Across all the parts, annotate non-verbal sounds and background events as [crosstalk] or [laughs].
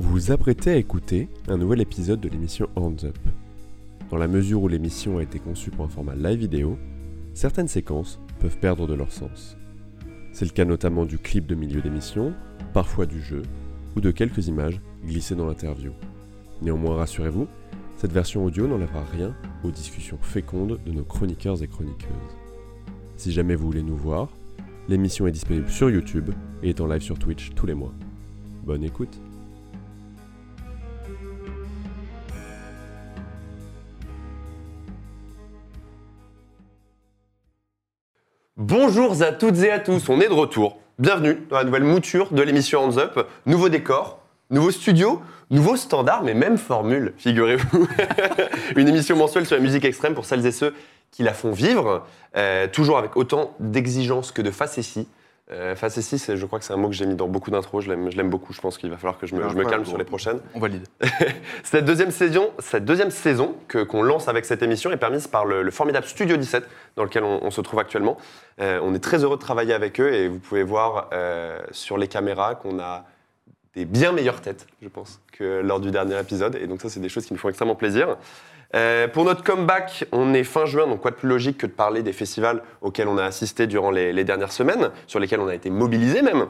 Vous vous apprêtez à écouter un nouvel épisode de l'émission Hands Up. Dans la mesure où l'émission a été conçue pour un format live vidéo, certaines séquences peuvent perdre de leur sens. C'est le cas notamment du clip de milieu d'émission, parfois du jeu, ou de quelques images glissées dans l'interview. Néanmoins, rassurez-vous, cette version audio n'enlèvera rien aux discussions fécondes de nos chroniqueurs et chroniqueuses. Si jamais vous voulez nous voir, l'émission est disponible sur YouTube et est en live sur Twitch tous les mois. Bonne écoute Bonjour à toutes et à tous, on est de retour. Bienvenue dans la nouvelle mouture de l'émission Hands Up. Nouveau décor, nouveau studio, nouveau standard, mais même formule, figurez-vous. [laughs] Une émission mensuelle sur la musique extrême pour celles et ceux qui la font vivre, euh, toujours avec autant d'exigence que de facétie. Euh, facétie, je crois que c'est un mot que j'ai mis dans beaucoup d'intros, je l'aime je beaucoup, je pense qu'il va falloir que je me, je me calme sur les prochaines. On valide. [laughs] Cette deuxième saison, cette deuxième saison qu'on lance avec cette émission est permise par le, le formidable Studio 17 dans lequel on, on se trouve actuellement. Euh, on est très heureux de travailler avec eux et vous pouvez voir euh, sur les caméras qu'on a des bien meilleures têtes, je pense, que lors du dernier épisode. Et donc ça, c'est des choses qui nous font extrêmement plaisir. Euh, pour notre comeback, on est fin juin, donc quoi de plus logique que de parler des festivals auxquels on a assisté durant les, les dernières semaines, sur lesquels on a été mobilisés même.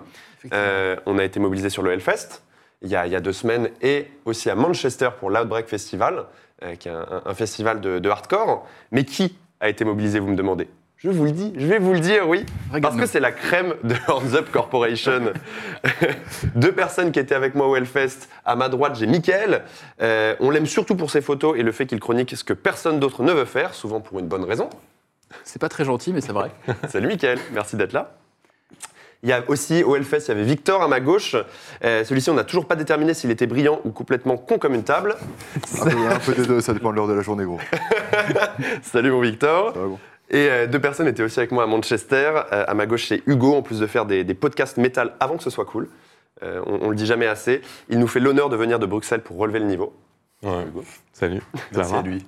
Euh, on a été mobilisé sur le Hellfest il y, a, il y a deux semaines et aussi à Manchester pour l'Outbreak Festival, euh, qui est un, un- un festival de, de hardcore. Mais qui a été mobilisé, vous me demandez? Je vous le dis, je vais vous le dire, oui. Parce que c'est la crème de Hands Up Corporation. [laughs] Deux personnes qui étaient avec moi au Hellfest. À ma droite, j'ai Mickaël. Euh, on l'aime surtout pour ses photos et le fait qu'il chronique ce que personne d'autre ne veut faire, souvent pour une bonne raison. C'est pas très gentil, mais c'est vrai. [laughs] Salut Mickaël, merci d'être là. Il y a aussi au Hellfest, il y avait Victor à ma gauche. Euh, Celui-ci, on n'a toujours pas déterminé s'il était brillant ou complètement con comme une table. Un peu, un peu des deux, ça dépend de l'heure de la journée, gros. [laughs] Salut mon Victor. Ça va, bon. Et euh, deux personnes étaient aussi avec moi à Manchester. Euh, à ma gauche, c'est Hugo, en plus de faire des, des podcasts métal avant que ce soit cool. Euh, on, on le dit jamais assez. Il nous fait l'honneur de venir de Bruxelles pour relever le niveau. Hugo. Salut, Merci à lui.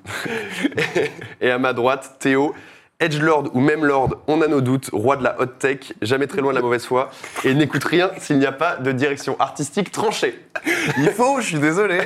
[laughs] Et à ma droite, Théo, Edge Lord ou même Lord, on a nos doutes, roi de la hot tech, jamais très loin de la mauvaise foi, et n'écoute rien s'il n'y a pas de direction artistique tranchée. Il faut, je suis désolé.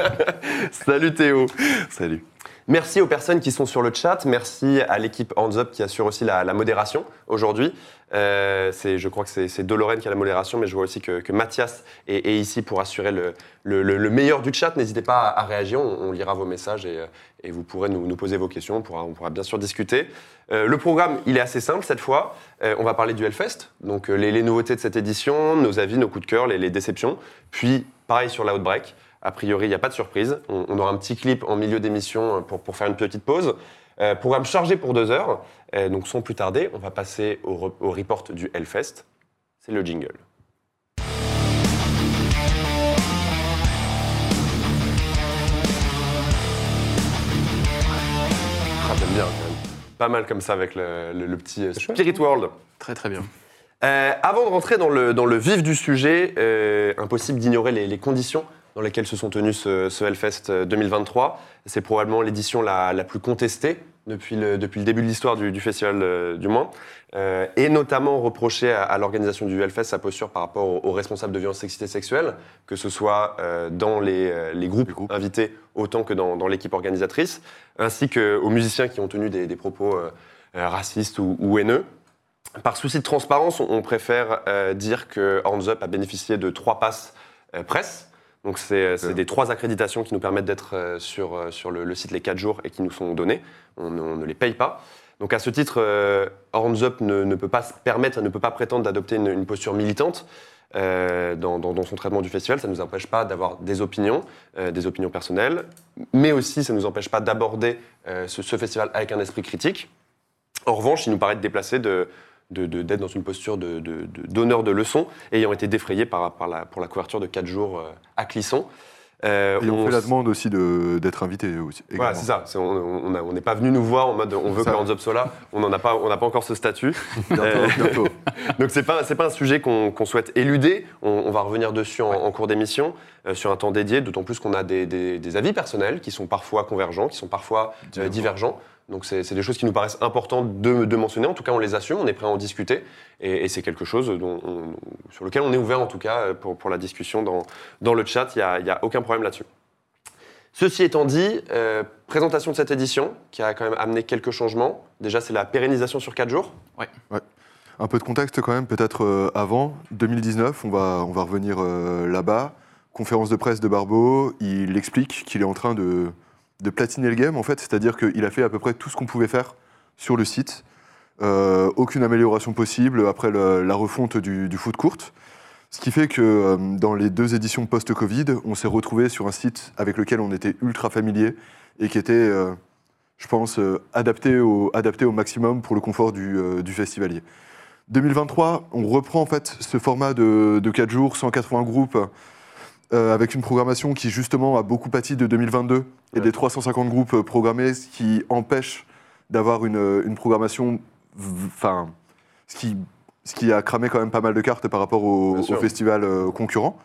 [laughs] Salut Théo. Salut. Merci aux personnes qui sont sur le chat. Merci à l'équipe Hands Up qui assure aussi la, modération aujourd'hui. Euh, je crois que c'est Dolorène qui a la modération, mais je vois aussi que, Mathias est, ici pour assurer le, le- le- le meilleur du chat. N'hésitez pas à, réagir, on, lira vos messages et, euh, vous pourrez nous, poser vos questions. On pourra, bien sûr discuter. Euh, le programme, il est assez simple cette fois. On va parler du Hellfest, donc les, les nouveautés de cette édition, nos avis, nos coups de cœur, les, les déceptions. Puis, pareil sur l'Outbreak. A priori, il n'y a pas de surprise. On, on aura un petit clip en milieu d'émission euh, pour, pour faire une petite pause. Euh, programme chargé pour deux heures. Euh, donc, sans plus tarder, on va passer au, re- au report du Hellfest. C'est le jingle. Ah, j'aime bien quand même. Pas mal comme ça avec le, le- le petit Spirit World. Très très bien. Euh, avant de rentrer dans le, dans le vif du sujet, impossible d'ignorer les, les conditions dans lesquelles se sont tenus ce, ce Hellfest euh, 2023. C'est probablement l'édition la, plus contestée depuis le, début de l'histoire du, festival, euh, du moins. Euh, et notamment reprocher à, l'organisation du Hellfest sa posture par rapport aux, responsables de violences sexistes et sexuelles, que ce soit euh, dans les, euh, groupes, invités autant que dans, l'équipe organisatrice, ainsi qu'aux musiciens qui ont tenu des, propos euh, euh, racistes ou- haineux. Par souci de transparence, on- préfère euh, dire que Hands Up a bénéficié de trois passes euh, presse. Donc, c'est c'est Ok. des trois accréditations qui nous permettent d'être euh, sur, euh, sur le, le site les quatre jours et qui nous sont données. On, ne- on ne les paye pas. Donc, à ce titre, euh, Hands Up ne, ne peut pas se permettre, ne peut pas prétendre d'adopter une, une posture militante. euh, dans, dans- dans son traitement du festival, ça ne nous empêche pas d'avoir des opinions, euh, des opinions personnelles, mais aussi ça ne nous empêche pas d'aborder euh, ce, ce festival avec un esprit critique. En revanche, il nous paraît déplacé de, de- de- d'être dans une posture de, de- de- d'honneur de leçon, ayant été défrayé par, par la, pour la couverture de 4 jours euh, à Clisson. Euh, Et on, fait la demande aussi de- d'être invité aussi. Voilà, c'est ça. On n'est pas venu nous voir en mode on veut que Up soit là. On n'en a pas, on n'a pas encore ce statut. [laughs] Bientôt, Euh, bientôt. [laughs] Donc c'est pas c'est pas un sujet qu'on souhaite éluder. On, on va revenir dessus en, en cours d'émission euh, sur un temps dédié. D'autant plus qu'on a des, des- des avis personnels qui sont parfois convergents, qui sont parfois euh, Divergents. Donc c'est des choses qui nous paraissent importantes de, de mentionner. En tout cas, on les assume, on est prêt à en discuter. Et, et c'est quelque chose dont on- sur lequel on est ouvert, en tout cas, pour, pour la discussion dans, dans le chat. Il n'y a, il y a aucun problème là-dessus. Ceci étant dit, euh, présentation de cette édition qui a quand même amené quelques changements. Déjà, c'est la pérennisation sur 4 jours. Un peu de contexte quand même, peut-être euh, avant 2019, on va, on va revenir euh, là-bas. Conférence de presse de Barbeau, il explique qu'il est en train de, de platiner le game en fait, c'est-à-dire qu'il a fait à peu près tout ce qu'on pouvait faire sur le site. Euh, aucune amélioration possible après la refonte du, foot court. Ce qui fait que euh, dans les deux éditions post-Covid, on s'est retrouvé sur un site avec lequel on était ultra familier et qui était, euh, je pense, adapté, au, maximum pour le confort du, du festivalier. 2023, on reprend en fait ce format de, de 4 jours, 180 groupes, euh, avec une programmation qui justement a beaucoup pâti de 2022 et Ouais. des 350 groupes programmés, ce qui empêche d'avoir une, une programmation, enfin, ce qui, ce qui a cramé quand même pas mal de cartes par rapport au, Bien sûr. au festival euh, concurrent.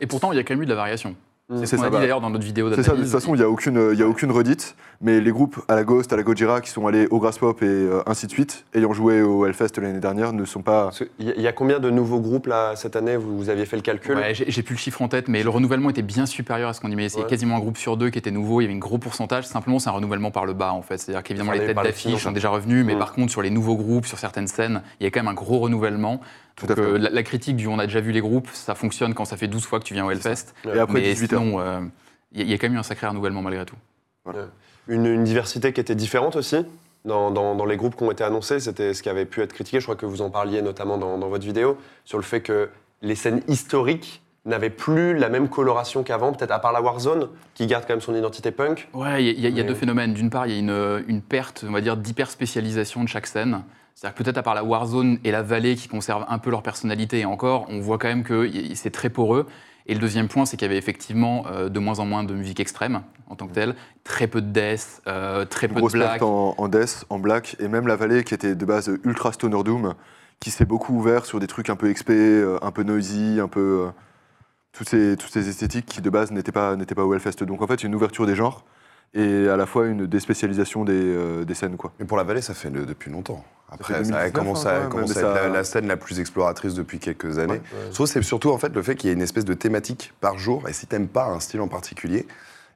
Et pourtant, il y a quand même eu de la variation. C'est ce qu'on ça, a dit bah, d'ailleurs dans notre vidéo C'est ça, de toute façon, il n'y a, aucune- il y a aucune redite, mais les groupes à la Ghost, à la Gojira, qui sont allés au Grass Pop et euh, ainsi de suite, ayant joué au Hellfest l'année dernière, ne sont pas... Il y, a- il y a combien de nouveaux groupes là cette année? Vous, vous aviez fait le calcul? Ouais, j'ai plus le chiffre en tête, mais le renouvellement était bien supérieur à ce qu'on imaginait. C'est Ouais. quasiment un groupe sur deux qui était nouveau. Il y avait un gros pourcentage. Simplement, c'est un renouvellement par le bas, en fait. C'est-à-dire qu'évidemment, les têtes d'affiche sont déjà revenues, mais Mm. par contre, sur les nouveaux groupes, sur certaines scènes, il y a quand même un gros renouvellement. Tout Donc, à fait. euh, la, la critique du on a déjà vu les groupes, ça fonctionne quand ça fait 12 fois que tu viens au Hellfest. Et après mais 18 heures. sinon, euh, il y, a- il y a quand même eu un sacré renouvellement malgré tout. Une, une diversité qui était différente aussi dans, dans- dans les groupes qui ont été annoncés. C'était ce qui avait pu être critiqué. Je crois que vous en parliez notamment dans, dans votre vidéo sur le fait que les scènes historiques n'avaient plus la même coloration qu'avant, peut-être à part la Warzone, qui garde quand même son identité punk. Ouais, il y a, y y deux phénomènes. D'une part, il y a une, une perte, on va dire, d'hyper-spécialisation de chaque scène. C'est-à-dire que peut-être à part la Warzone et la vallée qui conservent un peu leur personnalité, et encore, on voit quand même que c'est très poreux. Et le deuxième point, c'est qu'il y avait effectivement euh, de moins en moins de musique extrême en tant que telle, très peu de death, euh, très Une peu de black. en, en death, en black, et même la vallée qui était de base ultra stoner doom, qui s'est beaucoup ouvert sur des trucs un peu XP, euh, un peu noisy, un peu. toutes, ces, toutes ces esthétiques qui de base n'étaient pas, n'étaient pas au Hellfest. Donc en fait, une ouverture des genres et à la fois une déspécialisation des, euh, des scènes. Quoi. Mais pour la vallée, ça fait le- depuis longtemps. Après, ça, a 2019, commencé hein, à, à être la, la scène la plus exploratrice depuis quelques années. Ouais. Je trouve que c'est surtout en fait le fait qu'il y ait une espèce de thématique par jour. Et si t'aimes pas un style en particulier,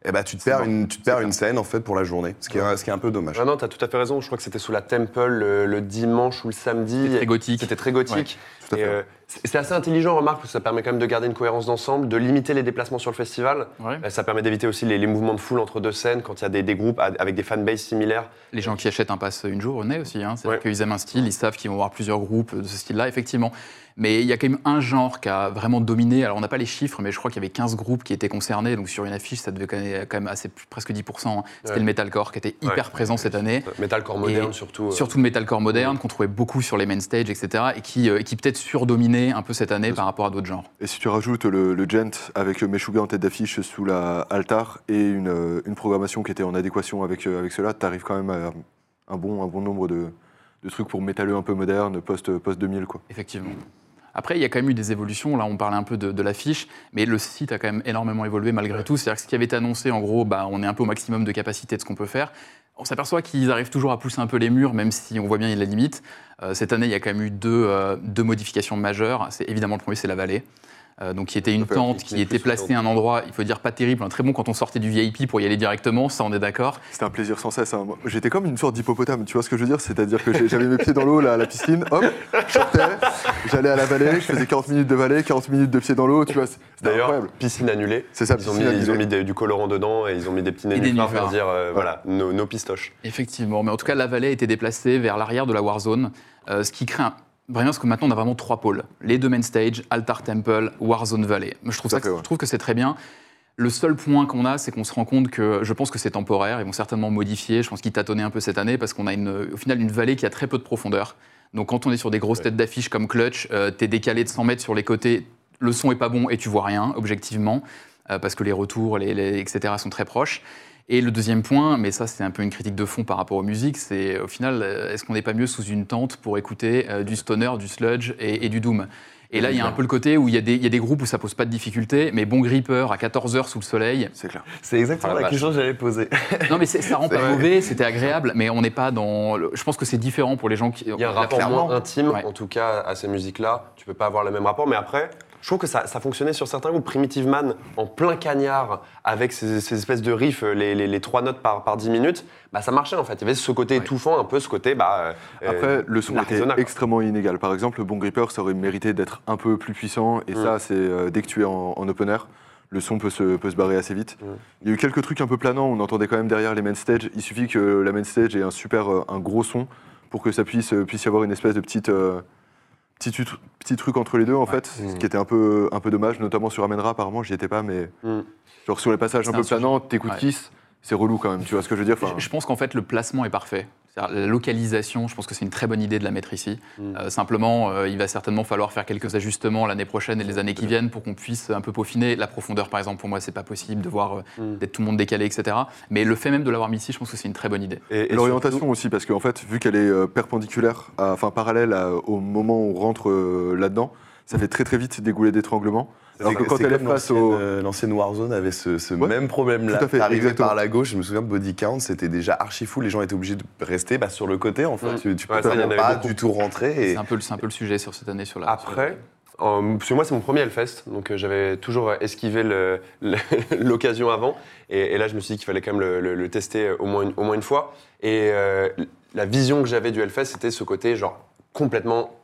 eh ben, tu te perds, une, tu te perds une scène en fait pour la journée, ce qui est, ce qui est un peu dommage. Ah non, tu as tout à fait raison. Je crois que c'était sous la Temple le, le dimanche ou le samedi. C'était très gothique. C'était très gothique. Tout à Et, fait. euh, c'est assez intelligent, remarque, parce que ça permet quand même de garder une cohérence d'ensemble, de limiter les déplacements sur le festival. Ouais. Euh, Ça permet d'éviter aussi les, les mouvements de foule entre deux scènes quand il y a des, des groupes a- avec des fanbases similaires. Les gens qui achètent un pass une journée aussi, hein. c'est-à-dire Ouais. qu'ils aiment un style, ils savent qu'ils vont avoir plusieurs groupes de ce style-là, effectivement. Mais il y a quand même un genre qui a vraiment dominé. Alors on n'a pas les chiffres, mais je crois qu'il y avait 15 groupes qui étaient concernés. Donc sur une affiche, ça devait quand même- assez, presque 10%. hein. C'était Ouais. le metalcore qui était hyper Ouais. présent cette année. Metalcore moderne Et surtout. euh. Surtout le metalcore moderne qu'on trouvait beaucoup sur les main stage, etc. Et qui, euh, et qui peut-être surdominait un peu cette année par rapport à d'autres genres. Et si tu rajoutes le, le Gent avec Meshuga en tête d'affiche sous la altar et une, euh, une programmation qui était en adéquation avec, euh, avec cela, tu arrives quand même à un bon, un bon nombre de, de trucs pour métalleux un peu moderne, post- post-2000. quoi. Effectivement. Après, il y a quand même eu des évolutions. Là, on parlait un peu de, de l'affiche, mais le site a quand même énormément évolué malgré tout. C'est-à-dire que ce qui avait été annoncé, en gros, bah, on est un peu au maximum de capacité de ce qu'on peut faire. On s'aperçoit qu'ils arrivent toujours à pousser un peu les murs, même si on voit bien il y a la limite. Euh, cette année, il y a quand même eu deux, euh, deux modifications majeures. C'est évidemment le premier, c'est la vallée. Euh, donc, qui était une tente qui était placée à un endroit, il faut dire pas terrible, hein, très bon quand on sortait du VIP pour y aller directement, ça on est d'accord. C'était un plaisir sans cesse. hein. J'étais comme une sorte d'hippopotame, tu vois ce que je veux dire? C'est-à-dire que j'avais mes pieds dans l'eau là, à la piscine, hop, je sortais, j'allais à la vallée, je faisais 40 minutes de vallée, 40 minutes de pieds dans l'eau, tu vois, c'était D'ailleurs, incroyable. piscine annulée. C'est ça, Ils ont mis, piscine ils ont annulée. mis des- du colorant dedans et ils ont mis des petits nénuphars pour dire euh, voilà, nos, nos pistoches. Effectivement, mais en tout cas, la vallée a été déplacée vers l'arrière de la Warzone, euh, ce qui crée un. Vraiment, parce que maintenant, on a vraiment trois pôles. Les deux main stage, Altar Temple, Warzone Valley. Je trouve, ça, fait, que- ouais. je trouve que c'est très bien. Le seul point qu'on a, c'est qu'on se rend compte que je pense que c'est temporaire. Ils vont certainement modifier. Je pense qu'ils tâtonnaient un peu cette année parce qu'on a une, au final une vallée qui a très peu de profondeur. Donc quand on est sur des grosses têtes d'affiche comme Clutch, euh, t'es décalé de 100 mètres sur les côtés, le son est pas bon et tu vois rien, objectivement, euh, parce que les retours, les, les- etc. sont très proches. Et le deuxième point, mais ça c'est un peu une critique de fond par rapport aux musiques, c'est au final, euh, est-ce qu'on n'est pas mieux sous une tente pour écouter euh, du stoner, du sludge et, et du doom? Et là, il y a un peu le côté où il y, a des- il y a des groupes où ça pose pas de difficulté, mais bon gripper à 14h sous le soleil. C'est clair. C'est exactement Ah, la question que j'allais poser. [laughs] Non, mais c'est- ça rend pas mauvais, c'était agréable, mais on n'est pas dans. le- Je pense que c'est différent pour les gens qui. Il y a un rapport clairement. moins intime, Ouais. en tout cas, à ces musiques-là. Tu peux pas avoir le même rapport, mais après, je trouve que ça, ça fonctionnait sur certains groupes. Primitive Man, en plein cagnard, avec ces, ces espèces de riffs, les, les- les trois notes par, par 10 minutes, bah, ça marchait en fait. Il y avait ce côté Ouais. étouffant, un peu ce côté. Bah, euh, Après, le son était extrêmement inégal. Par exemple, le Bon Gripper, ça aurait mérité d'être un peu plus puissant. Et Mm. ça, c'est euh, dès que tu es en, en open air, le son peut se, peut se barrer assez vite. Mm. Il y a eu quelques trucs un peu planants. On entendait quand même derrière les main stage. Il suffit que la main stage ait un super, euh, un gros son pour que ça puisse, euh, puisse y avoir une espèce de petite. euh, Petit, truc entre les deux en fait, Mm. ce qui était un peu, un peu dommage, notamment sur Amenra apparemment, j'y étais pas, mais Mm. genre sur les passages un C'est peu planants, t'écoutes Ouais. Kiss, c'est relou quand même, tu vois ce que je veux dire Enfin, Je, je pense qu'en fait, le placement est parfait. La localisation, je pense que c'est une très bonne idée de la mettre ici. Mm. Euh, simplement, euh, il va certainement falloir faire quelques ajustements l'année prochaine et les années qui viennent pour qu'on puisse un peu peaufiner. La profondeur, par exemple, pour moi, c'est pas possible de voir euh, Mm. d'être tout le monde décalé, etc. Mais le fait même de l'avoir mis ici, je pense que c'est une très bonne idée. Et, et L'orientation surtout- aussi, parce qu'en fait, vu qu'elle est perpendiculaire, à- enfin parallèle à- au moment où on rentre euh, là-dedans, ça fait très très vite des goulets d'étranglement. Alors que quand elle est face l'ancienne, au. euh, L'ancienne Warzone avait ce, ce Ouais, même problème-là. tout à fait, Arrivé par la gauche, je me souviens, Body Count, c'était déjà archi fou. Les gens étaient obligés de rester bah, sur le côté, en fait. Mm. Tu, tu Ouais, peux ça, pas du tout rentrer. Et... C'est un, peu le- c'est un peu le sujet sur cette année sur la. Après, euh, parce que moi c'est mon premier Hellfest, donc euh, j'avais toujours euh, esquivé [laughs] l'occasion avant, et, et là je me suis dit qu'il fallait quand même le, le- le tester au moins une, au moins une fois. Et euh, la vision que j'avais du Hellfest, c'était ce côté genre complètement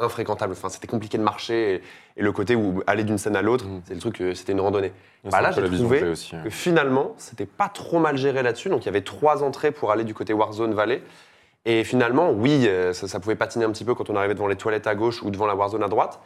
infréquentable. Enfin, c'était compliqué de marcher, et, le côté où aller d'une scène à l'autre, Mhm. c'est le truc, euh, c'était une randonnée. Bah là, j'ai trouvé aussi, hein. que finalement, c'était pas trop mal géré là-dessus. Donc il y avait trois entrées pour aller du côté Warzone Valley. Et finalement, oui, euh, ça, ça pouvait patiner un petit peu quand on arrivait devant les toilettes à gauche ou devant la Warzone à droite.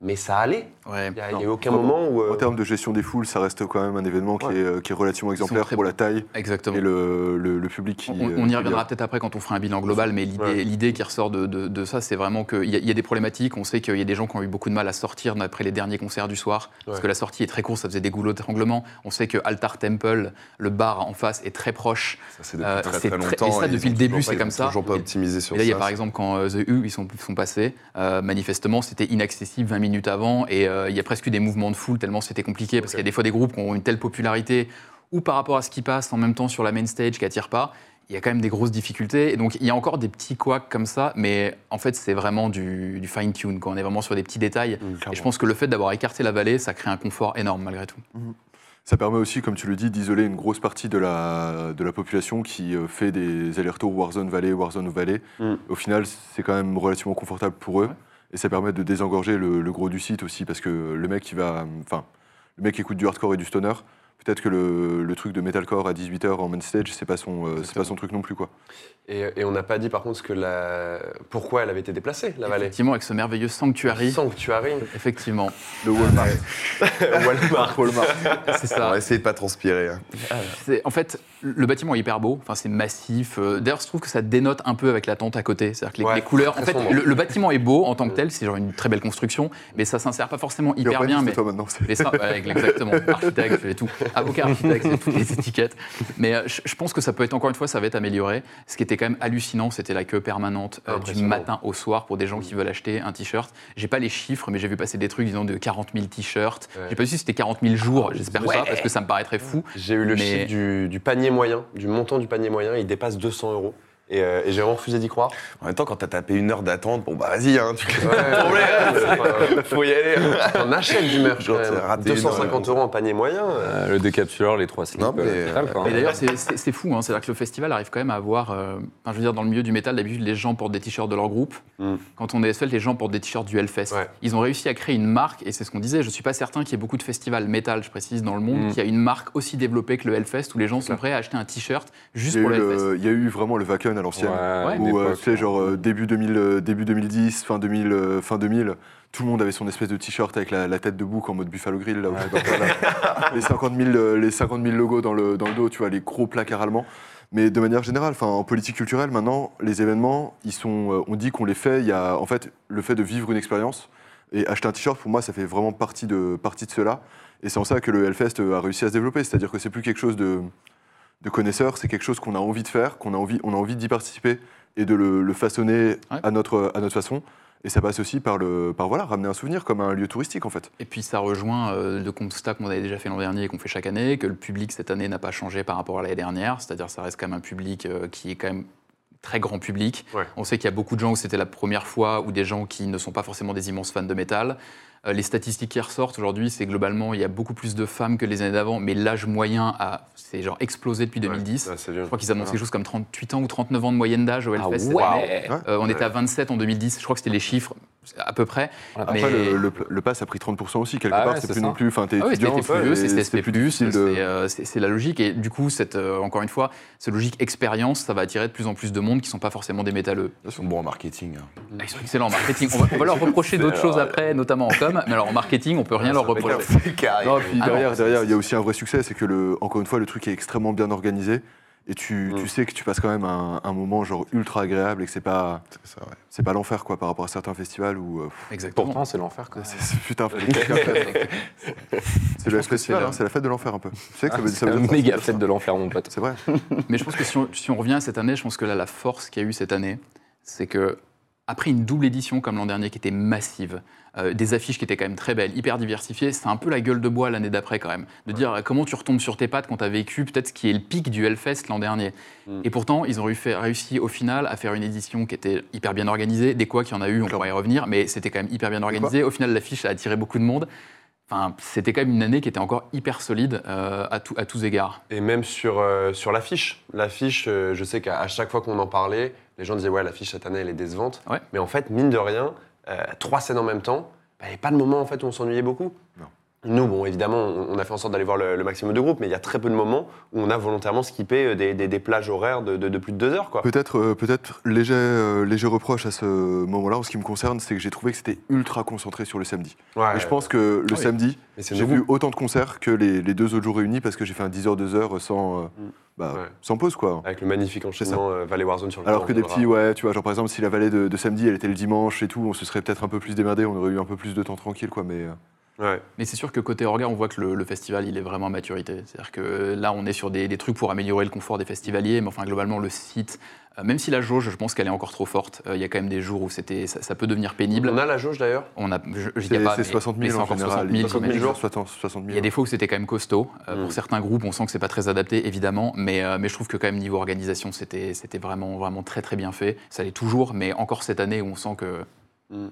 Mais ça allait. Ouais. Il n'y a, eu aucun En- moment où. euh, En termes de gestion des foules, ça reste quand même un événement qui, Ouais. est, euh, qui est relativement exemplaire pour la taille Exactement. et le, le- le public qui. On, euh, on y reviendra peut-être après quand on fera un bilan global, mais l'idée Ouais. qui ressort de, de- de ça, c'est vraiment qu'il y, a- il y a des problématiques. On sait qu'il y a des gens qui ont eu beaucoup de mal à sortir après les derniers concerts du soir, parce que la sortie est très courte, ça faisait des goulots d'étranglement. On sait que Altar Temple, le bar en face, est très proche. Ça, c'est depuis Euh, très très très- longtemps. et ça, depuis le début, c'est comme ça. toujours pas optimisé sur Et là, il y a ça. par exemple quand The U ils sont, sont passés, manifestement c'était inaccessible 20 minutes avant et euh, il y a presque eu des mouvements de foule tellement c'était compliqué parce qu'il y a des fois des groupes qui ont une telle popularité ou par rapport à ce qui passe en même temps sur la main stage qui attire pas. Il y a quand même des grosses difficultés. Et donc, il y a encore des petits couacs comme ça, mais en fait, c'est vraiment du, du fine-tune. quoi. On est vraiment sur des petits détails. Et je pense que le fait d'avoir écarté la vallée, ça crée un confort énorme malgré tout. Ça permet aussi, comme tu le dis, d'isoler une grosse partie de la, de la population qui euh, fait des allers-retours Warzone Valley, Warzone Valley. Mm. Au final, c'est quand même relativement confortable pour eux. Ouais. Et ça permet de désengorger le, gros du site aussi, parce que le mec qui va. Enfin, mec qui écoute du hardcore et du stoner, peut-être que le, le truc de metalcore à 18h en main stage, c'est pas, son, euh, c'est pas son truc non plus, quoi. Et, et on n'a pas dit par contre ce que la... pourquoi elle avait été déplacée, la vallée. Effectivement, avec ce merveilleux sanctuary. Sanctuary. Effectivement, Le Walmart. [laughs] Walmart. Walmart. c'est On ça. va essayer de pas transpirer. hein. C'est- En fait, le bâtiment est hyper beau, enfin, c'est massif. Euh, D'ailleurs, je trouve que ça dénote un peu avec la tente à côté. C'est-à-dire que les, Ouais, les couleurs. En fait, le, le bâtiment est beau en tant que tel, c'est genre une très belle construction, mais ça s'insère pas forcément hyper bien. Mais, toi maintenant. c'est- mais ça, ouais, exactement. Architecte, fais tout. [laughs] Avocat, architecte, toutes les [laughs] étiquettes. Mais euh, je, je pense que ça peut être, encore une fois, ça va être amélioré. Ce qui était quand même hallucinant, c'était la queue permanente euh, du matin au soir pour des gens qui veulent acheter un t-shirt. J'ai pas les chiffres, mais j'ai vu passer des trucs disons de 40 000 t-shirts. Ouais. J'ai pas su si c'était 40 000 jours, j'espère Ouais. pas, parce que ça me paraîtrait fou. J'ai eu le Mais- chiffre du, du panier moyen, du montant du panier moyen, il dépasse 200 euros. Et, euh, et j'ai vraiment refusé d'y croire. En même temps, quand t'as tapé une heure d'attente, bon bah vas-y, hein, tu Ouais, [laughs] faut y aller. On achète du merch. Genre, raté une 250 euros en panier moyen. euh, le décapsuleur, les trois slips. Non, mais, euh. Et d'ailleurs, c'est- c'est c'est fou, hein. c'est-à-dire que le festival arrive quand même à avoir. euh, enfin, je veux dire, dans le milieu du métal, d'habitude, les gens portent des t-shirts de leur groupe. Mm. Quand on est SFL, les gens portent des t-shirts du Hellfest. Ouais. Ils ont réussi à créer une marque, et c'est ce qu'on disait. Je suis pas certain qu'il y ait beaucoup de festivals métal, je précise, dans le monde, Mm. qui a une marque aussi développée que le Hellfest, où les gens sont prêts à acheter un t-shirt juste pour le Hellfest. il y a eu vraiment le Wacken à l'ancienne. Ouais, Où, euh, époque, tu sais, genre euh, début, 2000, euh, début 2010, fin 2000, euh, fin 2000, tout le monde avait son espèce de t-shirt avec la, la tête de bouc en mode Buffalo Grill, là, où là. [laughs] les, 50 000, euh, les 50 000 logos dans le, dans le dos, tu vois, les gros placards allemands. Mais de manière générale, en politique culturelle, maintenant, les événements, ils sont, on dit qu'on les fait, il y a en fait le fait de vivre une expérience. Et acheter un t-shirt, pour moi, ça fait vraiment partie de, partie de cela. Et c'est en ça que le Hellfest a réussi à se développer. C'est-à-dire que c'est plus quelque chose de, de connaisseurs, c'est quelque chose qu'on a envie de faire, qu'on a envie, on a envie d'y participer et de le, le façonner Ouais. à, notre, à notre façon. Et ça passe aussi par, le, par voilà, ramener un souvenir comme un lieu touristique en fait. Et puis ça rejoint euh, le constat qu'on avait déjà fait l'an dernier et qu'on fait chaque année, que le public cette année n'a pas changé par rapport à l'année dernière. C'est-à-dire ça reste quand même un public euh, qui est quand même très grand public. Ouais. On sait qu'il y a beaucoup de gens où c'était la première fois, ou des gens qui ne sont pas forcément des immenses fans de métal. Euh, les statistiques qui ressortent aujourd'hui, c'est globalement, il y a beaucoup plus de femmes que les années d'avant, mais l'âge moyen a, c'est genre explosé depuis 2010. Ouais, c'est bien. Je crois qu'ils annoncent quelque chose comme 38 ans ou 39 ans de moyenne d'âge au Hellfest. Ouais. Euh, on était à 27 en 2010, je crois que c'était les chiffres à peu près. Après, Mais- le, le, le pass a pris 30% aussi, quelque Ah part, c'est c'est plus ça. non plus. Enfin, t'es Ah étudiant, plus, c'est- difficile de. c'est euh, c'est- la logique. Et du coup, cette, euh, encore une fois, cette logique expérience, ça va attirer de plus en plus de monde qui ne sont pas forcément des métalleux. Ils sont bons en marketing. hein. Ah, Ils sont excellents en marketing. On va, on va leur reprocher d'autres choses après, notamment en com, mais alors en marketing, on peut rien leur reprocher. Non, puis Ah derrière, non, derrière, il y a aussi un vrai succès, c'est que, le, encore une fois, le truc est extrêmement bien organisé. Et tu, Mm. tu sais que tu passes quand même un, un moment genre ultra agréable et que c'est pas, C'est ouais. pas l'enfer quoi par rapport à certains festivals où euh, pff, Exactement. Pourtant, c'est l'enfer quand même. c'est, c'est- putain, [laughs] c'est le festival, c'est hein, c'est la fête de l'enfer un peu. Tu sais que ça veut, ça veut dire méga fête de l'enfer, mon pote. C'est vrai. Mais je pense que si on, si on revient à cette année, je pense que là, la force qu'il y a eu cette année, c'est que après une double édition comme l'an dernier qui était massive, euh, des affiches qui étaient quand même très belles, hyper diversifiées, c'est un peu la gueule de bois l'année d'après quand même. De dire comment tu retombes sur tes pattes quand tu as vécu peut-être ce qui est le pic du Hellfest l'an dernier. Mm. Et pourtant, ils ont réussi, réussi au final à faire une édition qui était hyper bien organisée. Des quoi qu'il y en a eu, on pourra y revenir, mais c'était quand même hyper bien organisé. Au final, l'affiche a attiré beaucoup de monde. Enfin, c'était quand même une année qui était encore hyper solide euh, à, tout- à tous égards. Et même sur, euh, sur l'affiche. L'affiche, euh, je sais qu'à chaque fois qu'on en parlait, les gens disaient Ouais, l'affiche cette année, elle est décevante. Ouais. Mais en fait, mine de rien, trois scènes en même temps, bah, il n'y a pas de moment en fait, où on s'ennuyait beaucoup. Non. Nous, bon, évidemment, on a fait en sorte d'aller voir le, le maximum de groupes, mais il y a très peu de moments où on a volontairement skippé euh, des, des- des plages horaires de, de- de plus de deux heures. Quoi. Peut-être, euh, peut-être léger, euh, léger reproche à ce moment-là en ce qui me concerne, c'est que j'ai trouvé que c'était ultra concentré sur le samedi. Ouais, Et je pense que le Ah oui. samedi, j'ai vu autant de concerts que les, les deux autres jours réunis parce que j'ai fait un 10 heures, 2 heures sans, euh, Mm. bah, Ouais. sans pause quoi. Avec le magnifique enchaînement euh, Valley Warzone sur le Alors que des petits, ouais, tu vois, genre par exemple, si la vallée de, de samedi, elle était le dimanche et tout, on se serait peut-être un peu plus démerdé, on aurait eu un peu plus de temps tranquille, quoi, mais... Ouais. Mais c'est sûr que côté orga, on voit que le, le festival, il est vraiment à maturité. C'est-à-dire que là, on est sur des, des trucs pour améliorer le confort des festivaliers, mais enfin, globalement, le site, euh, même si la jauge, je pense qu'elle est encore trop forte, euh, il y a quand même des jours où c'était, ça, ça peut devenir pénible. On a la jauge d'ailleurs? On a, je, je C'est pas, c'est mais- 60 mais 000 c'est en encore général. 60 000, 60 000 j'imagine. jours. 60 60 000. Il y a des fois où c'était quand même costaud. Euh, Mm. Pour certains groupes, on sent que c'est pas très adapté, évidemment, mais, euh, mais je trouve que quand même niveau organisation, c'était c'était vraiment, vraiment très très bien fait. Ça l'est toujours, mais encore cette année où on sent que Mm.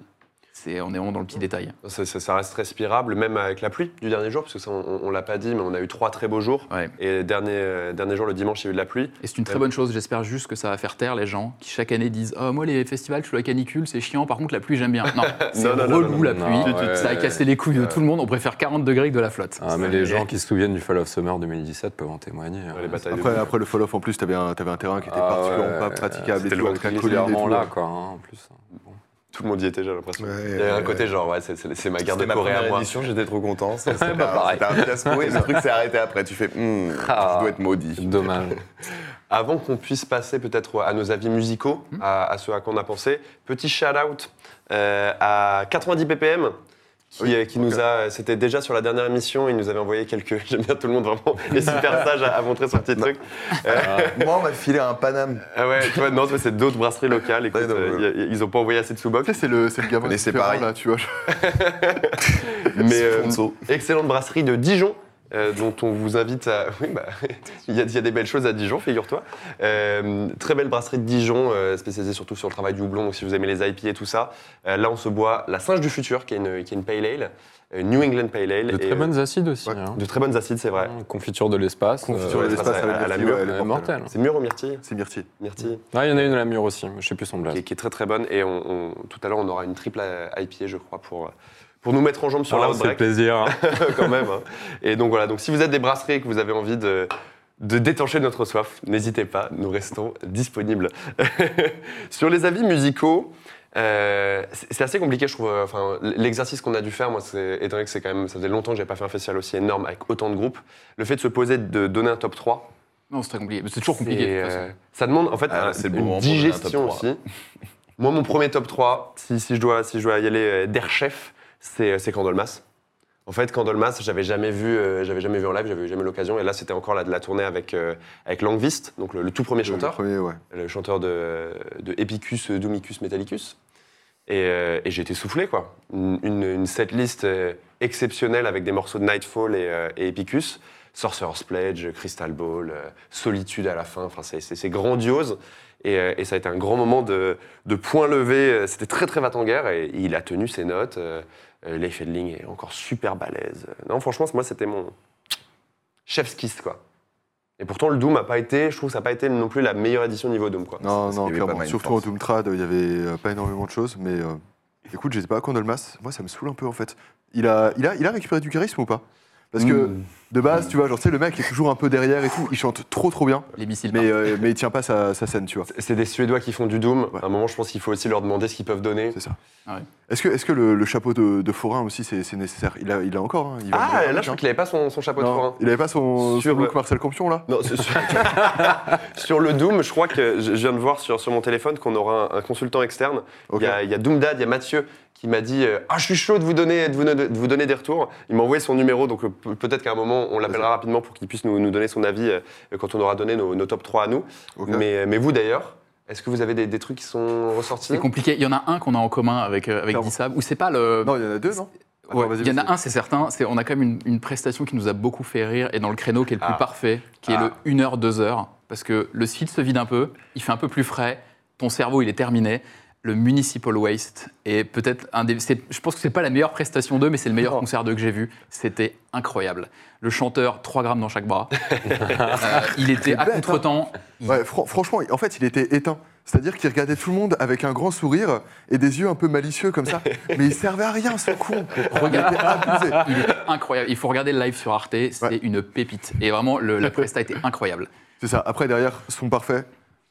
C'est, on est vraiment dans le petit détail. ça, ça- ça reste respirable, même avec la pluie du dernier jour, parce que ça, on, on l'a pas dit, mais on a eu trois très beaux jours. Ouais. Et dernier, euh, dernier jour, le dimanche, il y a eu de la pluie. Et c'est une très bonne chose. J'espère juste que ça va faire taire les gens qui chaque année disent Oh, moi, les festivals, je suis la canicule, c'est chiant. Par contre, la pluie, j'aime bien. Non, [laughs] c'est Non, non, non, relou non, non, la non, pluie. ouais. ça a cassé les couilles de tout le monde. On préfère 40 degrés que de la flotte. Ah, mais les gens qui se souviennent du Fall of Summer 2017 peuvent en témoigner. hein. Ouais, les Après, après le fall-off, en plus, t'avais un, t'avais un terrain qui était Ah particulièrement ouais, pas praticable. c'était et le là, quoi, hein, en plus. Tout le monde y était, j'ai l'impression. Ouais, il y avait un côté genre, ouais, c'est- ma guerre de ma Corée à moi. j'étais trop content. [laughs] C'était bah, un, c'était un fiasco et le truc s'est arrêté après. Tu fais, hmm, Ah. je dois être maudit. Dommage. Avant qu'on puisse passer peut-être à nos avis musicaux, Hmm. à, à ce à quoi on a pensé, petit shout-out euh, à 90 ppm. Qui, Oui, euh, qui nous a, c'était déjà sur la dernière émission, il nous avait envoyé quelques. [laughs] J'aime bien tout le monde vraiment, il est [laughs] super sage à, à montrer son petit truc. Moi, on m'a filé un Paname. Ah ouais, tu vois, non, c'est d'autres brasseries locales. Écoute, Ouais, non, euh, ouais. ils ont pas envoyé assez de sous-box. C'est le, le gamin Mais c'est pareil. là, tu vois. [laughs] Mais euh, excellente brasserie de Dijon. Euh, dont on vous invite à. [laughs] Oui, bah, [laughs] il y, a- il y a des belles choses à Dijon, figure-toi. Euh, très belle brasserie de Dijon, euh, spécialisée surtout sur le travail du houblon, donc si vous aimez les IPA et tout ça. Euh, là, on se boit la Singe du Futur, qui est une, qui est une Pale Ale, New England Pale Ale. De et, très euh, bonnes acides aussi. ouais, hein. de très bonnes acides, c'est vrai. Confiture de l'espace. Confiture euh, de l'espace à- avec à la mûre, ouais, elle est mortelle. mortel. C'est mûr ou myrtille? C'est myrtille. Myrtille, Ah, il y en a une à la mûre aussi, je sais plus son qui, blaze. est, qui est très très bonne. Et on, on- tout à l'heure, on aura une triple IPA, je crois, pour, pour nous mettre en jambe sur la Ah, haute c'est plaisir. hein. [laughs] quand même. hein. Et donc voilà, donc si vous êtes des brasseries et que vous avez envie de, de détancher notre soif, n'hésitez pas, nous restons disponibles. [laughs] Sur les avis musicaux, euh, c'est assez compliqué, je trouve. euh, Enfin, l'exercice qu'on a dû faire, moi, c'est étant donné que c'est quand même, ça faisait longtemps que j'avais pas fait un festival aussi énorme avec autant de groupes. Le fait de se poser, de donner un top 3, Non, c'est très compliqué. Mais C'est toujours compliqué. c'est, de toute façon. euh, ça demande en fait Ah, un- bon une un top digestion 3. aussi. Moi, mon premier top 3, si, si je, dois, si je dois y aller euh, d'air chef, c'est, c'est Candlemas. En fait, Candlemas, j'avais jamais vu, euh, j'avais jamais vu en live, j'avais eu jamais l'occasion. Et là, c'était encore la, la tournée avec euh, avec Langvist, donc le, le tout premier Le chanteur, premier, ouais. le chanteur de, de Epicus, Doomicus, Metallicus. Et, euh, et j'ai été soufflé, quoi. Une, une, une setlist euh, exceptionnelle avec des morceaux de Nightfall et, euh, et Epicus. Sorcerer's Pledge, Crystal Ball, euh, Solitude à la fin. Enfin, c'est- grandiose. Et, euh, et ça a été un grand moment de, de point levé. C'était très, très va-t-en-guerre. Et il a tenu ses notes. Euh, euh, Leif Edling est encore super balèze. Non, franchement, moi, c'était mon chef's kiss, quoi. Et pourtant, le Doom n'a pas été, je trouve que ça n'a pas été non plus la meilleure édition niveau Doom, quoi. Non, non, clairement. Surtout en Doomtrad, il y avait euh, pas énormément de choses, mais euh, écoute, j'étais pas à Candlemas. Moi, ça me saoule un peu en fait. Il a, il a, il a récupéré du charisme ou pas? Parce que Mm. de base, tu vois, genre, tu sais, le mec est toujours un peu derrière et tout. Il chante trop, trop bien, Les missiles. mais, euh, mais il tient pas sa, sa scène, tu vois. C'est des Suédois qui font du Doom. Ouais. À un moment, je pense qu'il faut aussi leur demander ce qu'ils peuvent donner. C'est ça. Ah ouais. Est-ce que, est que le, le chapeau de, de forain aussi, c'est nécessaire? Il a, il a encore. hein, il va le Ah, là, je crois hein. qu'il n'avait pas son, son chapeau de forain. Il avait pas son, Sur son look le- Marcel Campion là Non, sur... [laughs] sur le Doom, je crois que je viens de voir sur, sur mon téléphone qu'on aura un, un consultant externe. Ok. Il, y a, il y a Doomdad, il y a Mathieu qui m'a dit euh, Ah, je suis chaud de vous donner, de vous, de vous donner des retours. Il m'a envoyé son numéro, donc euh, pe- peut-être qu'à un moment, on l'appellera rapidement pour qu'il puisse nous, nous donner son avis euh, quand on aura donné nos, nos top 3 à nous. Mais, mais vous d'ailleurs, est-ce que vous avez des, des trucs qui sont ressortis? C'est compliqué. Il y en a un qu'on a en commun avec, euh, avec. Dissab, où c'est pas le. Non, il y en a deux, non? Attends, Ouais, vas-y, il y en a un, c'est certain. C'est, on a quand même une, une prestation qui nous a beaucoup fait rire et dans le créneau qui est le plus Ah. parfait, qui est Ah. le 1h, 2h. Parce que le site se vide un peu, il fait un peu plus frais, ton cerveau il est terminé. Le Municipal Waste est peut-être un des. c'est- je pense que c'est pas la meilleure prestation d'eux, mais c'est le meilleur concert d'eux que j'ai vu. C'était incroyable. Le chanteur, 3 grammes dans chaque bras. [laughs] Euh, il était à bête, hein. contre-temps. Il- Ouais, fran- franchement, en fait, il était éteint. C'est-à-dire qu'il regardait tout le monde avec un grand sourire et des yeux un peu malicieux comme ça. [laughs] Mais il servait à rien, ce con. Il. Il est incroyable. Il faut regarder le live sur Arte, c'est Ouais. une pépite. Et vraiment, le- la presta était incroyable. C'est ça. Après, derrière, son parfait.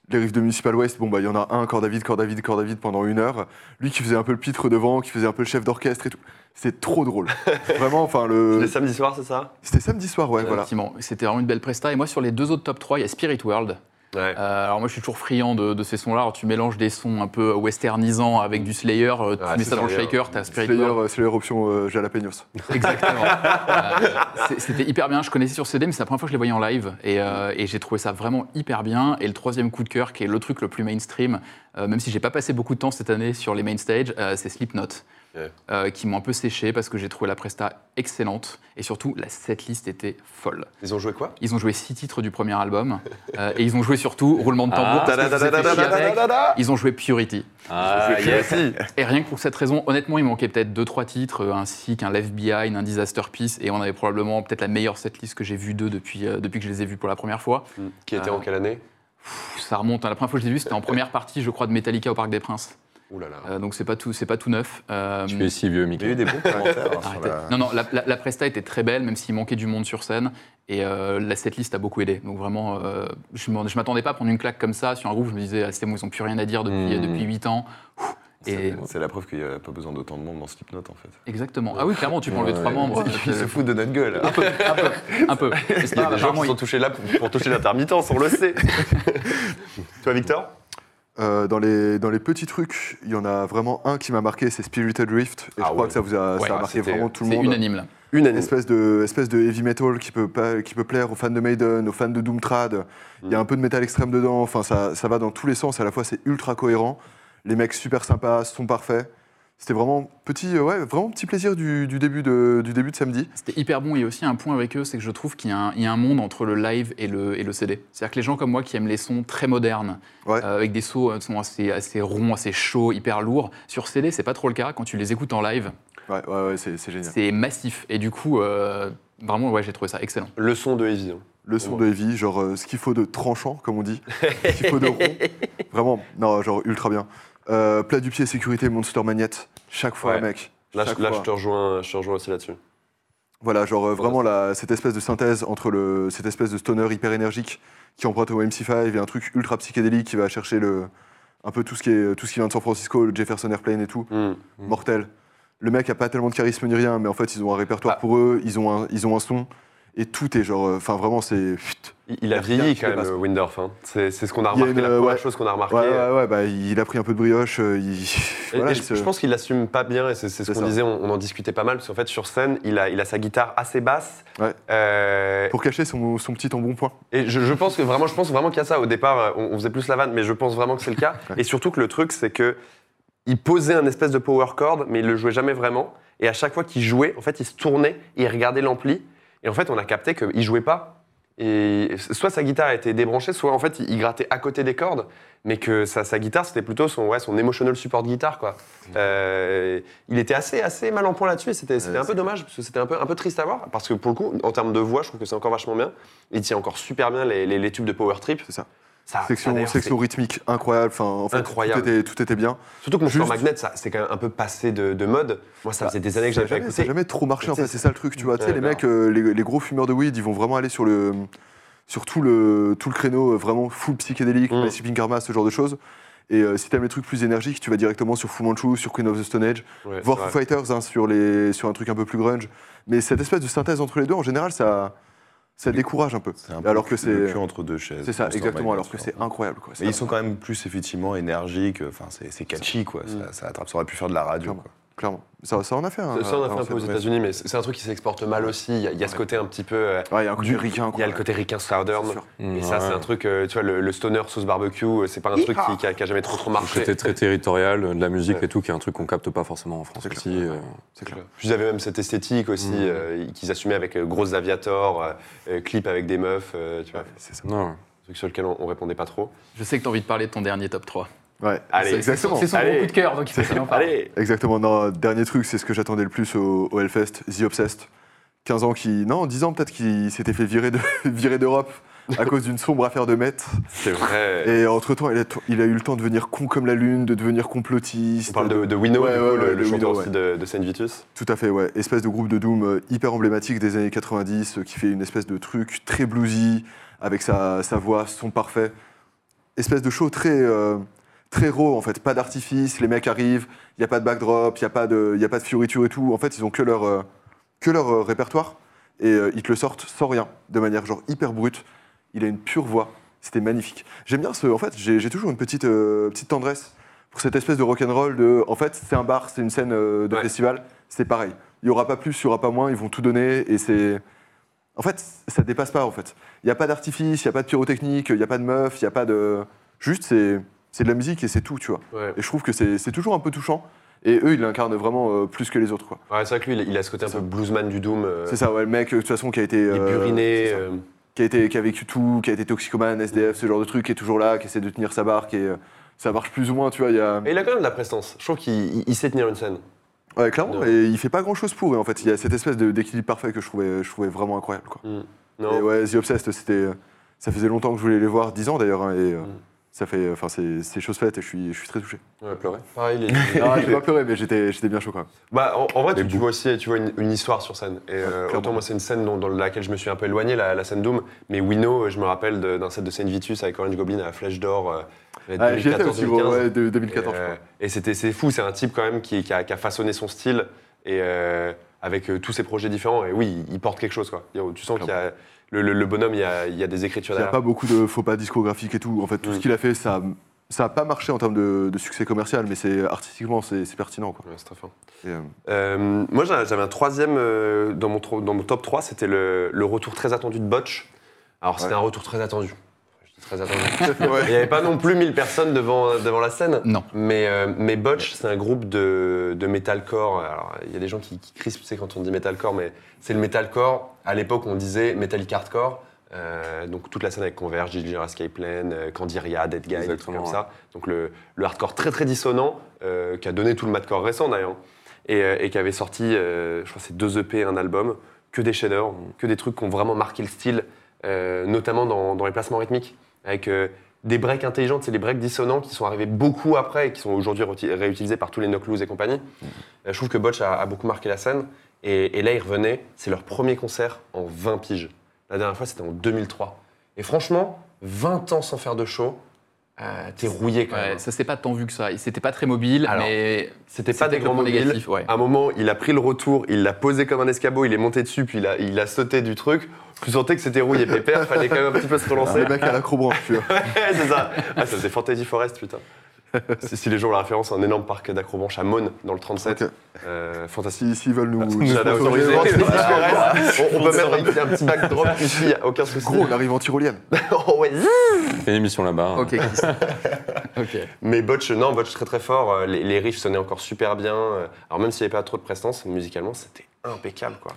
Les riffs de Municipal Waste, bon, bah, il y en a un, Corps David, Corps David, Corps David pendant une heure. Lui qui faisait un peu le pitre devant, qui faisait un peu le chef d'orchestre et tout. C'était trop drôle. [laughs] Vraiment, enfin, le. Les samedis soirs, c'est ça? C'était samedi soir, ouais, voilà. Effectivement, c'était vraiment une belle presta. Et moi, sur les deux autres top 3, il y a Spirit World. Ouais. Euh, alors moi, je suis toujours friand de, de ces sons-là. Alors, tu mélanges des sons un peu westernisants avec du Slayer, euh, tu Ouais, mets ça dans le Slayer. shaker, t'as Spirit Slayer, euh, Slayer option euh, jalapenos. [laughs] Exactement. Euh, C'était hyper bien. Je connaissais sur CD, mais c'est la première fois que je les voyais en live. Et, euh, et j'ai trouvé ça vraiment hyper bien. Et le troisième coup de cœur, qui est le truc le plus mainstream, euh, même si j'ai pas passé beaucoup de temps cette année sur les main stage, euh, c'est Slipknot. Ouais. euh, qui m'ont un peu séché parce que j'ai trouvé la presta excellente et surtout la setlist était folle. Ils ont joué quoi? Ils ont joué six titres du premier album euh, et ils ont joué surtout roulement de tambour. Ah. Ils ont joué Purity. Ah, yes. aussi. Et rien que pour cette raison, honnêtement, il manquait peut-être deux trois titres, un Sick, un Left Behind, un Disaster Piece, et on avait probablement peut-être la meilleure setlist que j'ai vue d'eux depuis, euh, depuis que je les ai vus pour la première fois. Qui était Euh, en quelle année? Ça remonte, hein. la première fois que je les ai vus, c'était en première partie, je crois, de Metallica au Parc des Princes. Ouh là là. Euh, donc c'est pas tout, c'est pas tout neuf. Euh, Tu es si vieux, Il y a eu Mickey. des bons commentaires hein, la- Non, non, la, la- la presta était très belle, même s'il manquait du monde sur scène. Et euh, la setlist a beaucoup aidé. Donc vraiment, euh, je m'attendais pas à prendre une claque comme ça sur un groupe. Je me disais, ah, c'est bon, ils ont plus rien à dire depuis, Mmh. depuis 8 ans. Et C'est la preuve qu'il n'y a pas besoin d'autant de monde dans Slipknot en fait. exactement. Ah oui, clairement, tu peux enlever trois membres. [laughs] Ils se foutent de notre gueule. Un peu, un peu, un peu. [laughs] Il y a des gens qui sont touchés là pour, pour toucher l'intermittence, on le sait. [laughs] Toi, Victor? Euh, dans, les, dans les petits trucs, il y en a vraiment un qui m'a marqué, c'est Spirited Rift. Et Ah je crois ouais. que ça vous a, Ouais, ça a ah, marqué vraiment tout le C'est monde. unanime là. Une. Espèce de, espèce de heavy metal qui peut, pas, qui peut plaire aux fans de Maiden, aux fans de Doomtrad. Il y a un peu de métal extrême dedans. Enfin, ça, ça va dans tous les sens. À la fois, c'est ultra cohérent. Les mecs super sympas, sont parfaits. C'était vraiment petit, euh, ouais, vraiment petit plaisir du, du début de, du début de samedi. C'était hyper bon. Il y a aussi un point avec eux, c'est que je trouve qu'il y, a un- il y a un monde entre le live et le, et le CD. C'est-à-dire que les gens comme moi qui aiment les sons très modernes, Ouais. euh, avec des sauts euh, sons assez, assez ronds, assez chauds, hyper lourds, sur CD, c'est pas trop le cas. Quand tu les écoutes en live, Ouais, ouais, ouais, c'est c'est génial. c'est massif. Et du coup, euh, vraiment, ouais, j'ai trouvé ça excellent. Le son de Heavy. hein. Le son de heavy, genre euh, ce qu'il faut de tranchant, comme on dit. [laughs] ce qu'il faut de rond. Vraiment, non, genre ultra bien. Euh, plat du pied, sécurité, Monster Magnette. Chaque fois, Ouais. mec. Là, Chaque je, là, fois. je te rejoins, je te rejoins aussi là-dessus. Voilà, genre euh, vraiment la, cette espèce de synthèse entre le, cette espèce de stoner hyper énergique qui emprunte au MC5 et un truc ultra psychédélique qui va chercher le, un peu tout ce, qui est, tout ce qui vient de San Francisco, le Jefferson Airplane et tout. Hmm. Mortel. Le mec a pas tellement de charisme ni rien, mais en fait, ils ont un répertoire Ah. pour eux, ils ont un, ils ont un son. Et tout est genre. euh, Enfin, vraiment, c'est. Il, a vieilli quand même, euh, Windorf. hein. C'est ce qu'on a remarqué, une, la première ouais. chose qu'on a remarqué. Ouais, ouais, ouais, bah, il a pris un peu de brioche. euh, il... Et- voilà, et il je, se- je pense qu'il l'assume pas bien, et c'est ce qu'on disait, on, on en discutait pas mal, parce qu'en fait, sur scène, il a, il a sa guitare assez basse. Ouais. Euh, Pour cacher son, son petit embonpoint. et je, je pense que vraiment, je pense vraiment qu'il y a ça. Au départ, euh, on, on faisait plus la vanne, mais je pense vraiment que c'est le cas. [laughs] Et surtout que le truc, c'est que il posait un espèce de power chord, mais il le jouait jamais vraiment. Et à chaque fois qu'il jouait, en fait, il se tournait, il regardait l'ampli, et en fait, on a capté qu'il jouait pas. Et soit sa guitare était débranchée, soit en fait, il, grattait à côté des cordes, mais que sa, sa guitare, c'était plutôt son, ouais, son emotional support guitare, quoi. Euh, il était assez, assez mal en point là-dessus, et c'était c'était Ouais, un peu dommage, parce que c'était un peu, un peu triste à voir, parce que pour le coup, en termes de voix, je trouve que c'est encore vachement bien. Il tient encore super bien les, les- les tubes de power trip. C'est ça. Ça, ça, Section, section rythmique incroyable. Enfin, en fait, Incroyable. Tout, était, tout était bien. Surtout que Monster Juste- Magnet, ça, c'est quand même un peu passé de, de mode. Moi, ça Bah, faisait des années que ça j'avais pas Ça écouté. n'a jamais trop marché, en fait. C'est ça le truc, tu vois. Tu sais, Ouais, les mecs, euh, les, les gros fumeurs de weed, ils vont vraiment aller sur le. Sur tout le, tout le créneau euh, vraiment full psychédélique, Mm. Massive Karma, ce genre de choses. Et euh, si t'aimes les trucs plus énergiques, tu vas directement sur Fu Manchu, sur Queen of the Stone Age, Ouais, voir c'est Foo vrai. Fighters hein, sur, les, sur un truc un peu plus grunge. Mais cette espèce de synthèse entre les deux, en général, ça, ça décourage un peu. C'est un peu Alors que le c'est. cul entre deux chaises. C'est ça, exactement, alors que c'est incroyable. Quoi. Mais ils sont quand même plus effectivement énergiques, enfin c'est catchy quoi, Mm. ça, ça attrape, ça aurait pu faire de la radio. Quoi. Clairement. Ça, ça en a fait. hein, Ça, ça, on a fait avant un peu aux États-Unis, mais c'est un truc qui s'exporte mal aussi. Il y a, il y a ce côté un petit peu. euh, Ouais, il y a un côté du- ricain. Il y a le côté ricain southern. Sûr. Et ça, c'est un truc, euh, tu vois, le, le stoner sauce barbecue, euh, c'est pas un truc qui, qui a, qui a jamais trop trop marché. C'était très territorial, de la musique Ouais. et tout, qui est un truc qu'on capte pas forcément en France aussi. euh. C'est clair. Puis ils avaient même cette esthétique aussi, Mm. euh, qu'ils assumaient avec euh, grosses aviators, clips avec des meufs, euh, tu vois, C'est ça. Non, ouais. truc sur lequel on, on répondait pas trop. Je sais que tu as envie de parler de ton dernier top 3. Ouais, Allez, c'est exactement. C'est son Allez. gros coup de cœur, donc il faut qu'il en parle. Allez Exactement. Non, dernier truc, c'est ce que j'attendais le plus au, au Hellfest, The Obsessed. 15 ans qui. Non, 10 ans peut-être qui s'était fait virer de- [laughs] virer d'Europe à cause d'une sombre affaire de maître. C'est vrai. Et entre-temps, il a, il a eu le temps de devenir con comme la lune, de devenir complotiste. On parle de, de Winnow, Ouais, du coup, ouais, le, le de chanteur aussi de, de Saint Vitus. Tout à fait, ouais. Espèce de groupe de Doom euh, hyper emblématique des années 90 euh, qui fait une espèce de truc très bluesy avec sa, sa voix, son parfait. Espèce de show très, euh, très raw en fait, pas d'artifice, les mecs arrivent, il n'y a pas de backdrop, il n'y a, pas de- y a pas de fioriture et tout. En fait, ils ont que leur, euh, que leur euh, répertoire et euh, ils te le sortent sans rien, de manière genre hyper brute. Il a une pure voix, c'était magnifique. J'aime bien ce. En fait, j'ai toujours une petite, petite tendresse pour cette espèce de rock'n'roll de. En fait, c'est un bar, c'est une scène de Ouais. festival, c'est pareil. Il n'y aura pas plus, il n'y aura pas moins, ils vont tout donner et c'est. En fait, ça dépasse pas en fait. Il n'y a pas d'artifice, il n'y a pas de pyrotechnique, il n'y a pas de meuf, il n'y a pas de. Juste, c'est c'est de la musique et c'est tout, tu vois. Ouais. Et je trouve que c'est toujours un peu touchant. Et eux, ils l'incarnent vraiment euh, plus que les autres, quoi. Ouais, c'est vrai que lui, il a- ce côté un peu bluesman du Doom. euh, C'est ça, ouais, le mec, euh, de toute façon, qui a été. Est euh, buriné. qui a, été, qui a vécu tout, qui a été toxicomane, SDF, ce genre de truc, qui est toujours là, qui essaie de tenir sa barque et euh, ça marche plus ou moins, tu vois. Y a... Et il a quand même de la prestance. Je trouve qu'il il- il sait tenir une scène. Ouais, clairement, Ouais. et il fait pas grand chose pour, et en fait, il y a cette espèce d'équilibre parfait que je trouvais, je trouvais vraiment incroyable, quoi. Mm. Et Non. ouais, The Obsessed, c'était. Ça faisait longtemps que je voulais les voir, 10 ans d'ailleurs, hein, et Mm. Ça fait. Enfin, c'est c'est chose faite et je suis, je suis très touché. Ouais, pleurer. Pareil, les- [laughs] Non, j'ai pas pleuré, mais j'étais j'étais bien chaud quand même. Bah, en, en vrai, tu, vois aussi tu vois une, une histoire sur scène. Et euh, autant moi, c'est une scène dont- dans laquelle je me suis un peu éloigné, la, la scène Doom. Mais Winnow, euh, je me rappelle d'un set de Saint Vitus avec Orange Goblin à la Flèche d'Or. euh, Ah, J'y étais aussi, 2014-2015. gros, ouais, de 2014, Et, euh, c'était c'est fou, c'est un type quand même qui, qui a, qui a façonné son style et euh, avec tous ses projets différents. Et oui, il, porte quelque chose quoi. Tu sens qu'il y a le, le- le bonhomme, il y a, il y a des écritures Il n'y a pas beaucoup de faux pas discographiques et tout. En fait, tout Mm. ce qu'il a fait, ça ça a pas marché en termes de, de succès commercial, mais c'est artistiquement, c'est c'est pertinent, quoi. Ouais, c'est très fort. Et, euh, Euh, moi, j'avais un troisième euh, dans, mon, dans mon top 3, c'était le, le retour très attendu de Botch. Alors, c'était Ouais. un retour très attendu. Très attendu. [laughs] Il n'y avait pas non plus 1000 personnes devant, devant la scène. Non. Mais, euh, mais Botch, c'est un groupe de, de metalcore. Alors, il y a des gens qui, qui crispent, tu sais, quand on dit metalcore, mais c'est le metalcore. À l'époque, on disait metallic hardcore. Euh, donc toute la scène avec Converge, Ginger Escape Plan, euh, Candiria, Dead Guy, des trucs comme ouais. ça. Donc le, le hardcore très très dissonant, euh, qui a donné tout le madcore récent d'ailleurs, et, et qui avait sorti, je crois, c'est deux EP et un album, que des chefs-d'œuvre, que des trucs qui ont vraiment marqué le style, notamment dans, dans les placements rythmiques, avec des breaks intelligents, c'est les breaks dissonants qui sont arrivés beaucoup après et qui sont aujourd'hui réutilisés par tous les knock loose et compagnie. Je trouve que Botch a, a beaucoup marqué la scène, et, et là ils revenaient, c'est leur premier concert en 20 piges. La dernière fois c'était en 2003. Et franchement, 20 ans sans faire de show, euh, t'es rouillé quand Ouais, même. ça s'est pas tant vu que ça. C'était pas très mobile, Alors, mais C'était pas des grands le point mobiles. négatif, ouais. À un moment, il a pris le retour, il l'a posé comme un escabeau, il est monté dessus, puis il a, il a sauté du truc. Tu sentais que c'était rouillé pépère, fallait quand même un petit peu se relancer. Le mec à l'acrobranche, tu vois. [laughs] Ouais, c'est ça. Ah, ça faisait Fantasy Forest, putain. [laughs] si, si les gens ont la référence, un énorme parc d'acrobranche à Mône, dans le 37. Ok. Euh, fantastique. S'ils veulent nous, nous autoriser. [laughs] Forest. On, on peut mettre un, petit- un petit backdrop [laughs] ici, aucun souci. Gros, on arrive en tyrolienne. Oh, ouais. On fait une émission là-bas. hein. ok. Chris. ok. Mais Botch, non, Botch très très fort. Euh, Les, les riffs sonnaient encore super bien. Euh, Alors même s'il n'y avait pas trop de prestance, musicalement, c'était impeccable, quoi.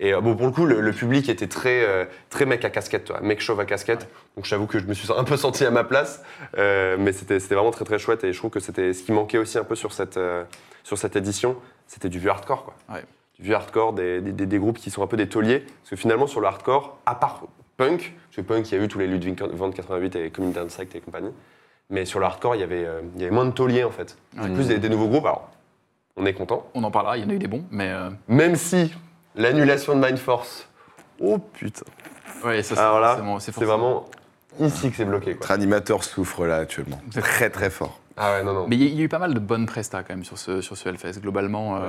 Et euh, bon, pour le coup, le, le public était très, euh, très mec à casquette, toi, mec chauve à casquette. Donc j'avoue que je me suis [laughs] un peu senti à ma place, Euh, mais c'était vraiment très très chouette. Et je trouve que c'était ce qui manquait aussi un peu sur cette, euh, sur cette édition, c'était du vieux hardcore, quoi. Ouais. Du vieux hardcore, des, des- des groupes qui sont un peu des tauliers. Parce que finalement, sur le hardcore, à part punk, parce que punk, il y a eu tous les Ludwig van 88 et Community Insect et compagnie. Mais sur le hardcore, il y avait, il y avait moins de tauliers en fait. Ouais. plus des, des nouveaux groupes. Alors, on est content. On en parlera, il y en a eu des bons, mais Même si l'annulation de Mind Force. Oh putain. ouais, ça c'est Alors là, forcément- c'est forcément- vraiment ici que c'est bloqué. Quoi. Notre animateur souffre là actuellement. Très très fort. Ah ouais, non, non. Mais il y, a- il y a eu pas mal de bonnes prestas quand même sur ce, sur ce Hellfest. Globalement, euh,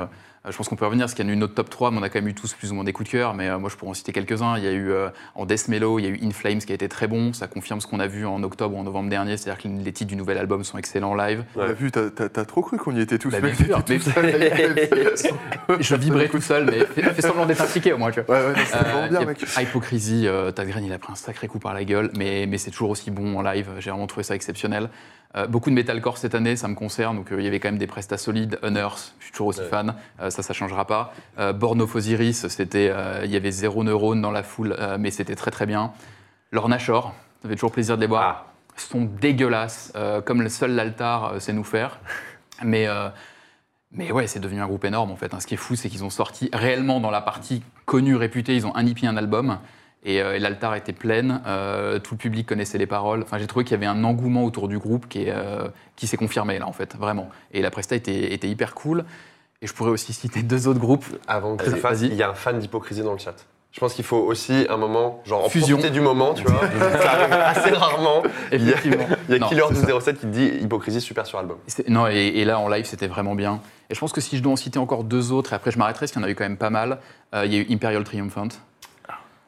euh, je pense qu'on peut revenir, parce qu'il y en a eu notre top 3, mais on a quand même eu tous plus ou moins des coups de cœur. Mais euh, moi, je pourrais en citer quelques-uns. Il y a eu euh, en Death Mellow, il y a eu In Flames qui a été très bon. Ça confirme ce qu'on a vu en octobre ou en novembre dernier. C'est-à-dire que les titres du nouvel album sont excellents en live. On a vu, t'as- t'as t'as trop cru qu'on y était tous. Bah, bien sûr, mais- tout seul, mec. [laughs] je vibrais tout seul, mais fais, fais semblant d'être impliqué au moins, tu vois. Ouais, ouais, non, c'était vraiment Euh, bien, mec. Hypocrisie, euh, Tad Green, il a pris un sacré coup par la gueule, mais, mais c'est toujours aussi bon en live. J'ai vraiment trouvé ça exceptionnel. Euh, beaucoup de metalcore cette année, ça me concerne, donc euh, il y avait quand même des prestats solides. Unearth, je suis toujours aussi Ouais. fan, euh, ça, ça changera pas. Born of Osiris, c'était, il y avait zéro neurone dans la foule, mais c'était très très bien. Lorna Shore, ça fait toujours plaisir de les voir. Ah, sont dégueulasses, comme le seul l'altar sait nous faire. Mais, mais ouais, c'est devenu un groupe énorme en fait. hein. Ce qui est fou, c'est qu'ils ont sorti réellement dans la partie connue, réputée, ils ont un EP, un album. Et, euh, et l'altar était pleine, euh, tout le public connaissait les paroles. Enfin, j'ai trouvé qu'il y avait un engouement autour du groupe qui, est, euh, qui s'est confirmé là en fait, vraiment. Et la presta était, était hyper cool. Et je pourrais aussi citer deux autres groupes. avant que ça fasse, il y a un fan d'hypocrisie dans le chat. Je pense qu'il faut aussi un moment, genre en Fusion. profiter du moment, tu vois. [laughs] ça arrive assez rarement. Il y a, Effectivement. il y a Non, Killer c'est ça. 1207 qui te dit hypocrisie super sur album. Non, et, et là, en live, c'était vraiment bien. Et je pense que si je dois en citer encore deux autres, et après je m'arrêterai, parce qu'il y en a eu quand même pas mal, euh, il y a eu Imperial Triumphant.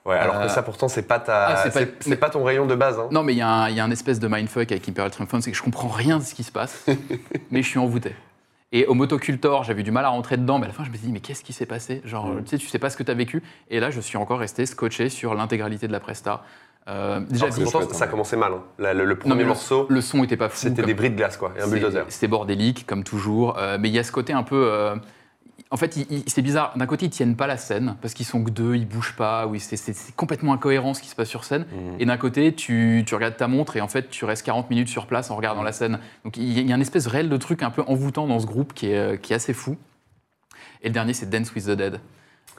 Ouais, alors Euh, que ça pourtant c'est pas ta, ah, c'est pas- ton rayon de base. Hein. Non, mais il y, a un- il y a un espèce de mindfuck avec Imperial Triumphant, c'est que je comprends rien de ce qui se passe, [laughs] mais je suis envoûté. Et au Motocultor, j'avais du mal à rentrer dedans, mais à la fin, je me suis dit, mais qu'est-ce qui s'est passé? Genre, Mm. tu sais, tu sais pas ce que tu as vécu. Et là, je suis encore resté scotché sur l'intégralité de la presta. Euh, déjà, Alors pourtant, ça commençait mal. hein. Le, le premier non, mais le- morceau, le, son était pas fou. c'était comme- des bris de glace quoi, et un bulldozer. C'était bordélique, comme toujours. euh, mais il y a ce côté un peu. euh, en fait, c'est bizarre. D'un côté, ils tiennent pas la scène parce qu'ils sont que deux, ils bougent pas. Oui, c'est- complètement incohérent ce qui se passe sur scène. Mhm. Et d'un côté, tu, tu regardes ta montre et en fait, tu restes 40 minutes sur place en regardant la scène. Donc il y, a- une espèce réel de truc un peu envoûtant dans ce groupe qui est, euh, qui est assez fou. Et le dernier, c'est Dance with the Dead.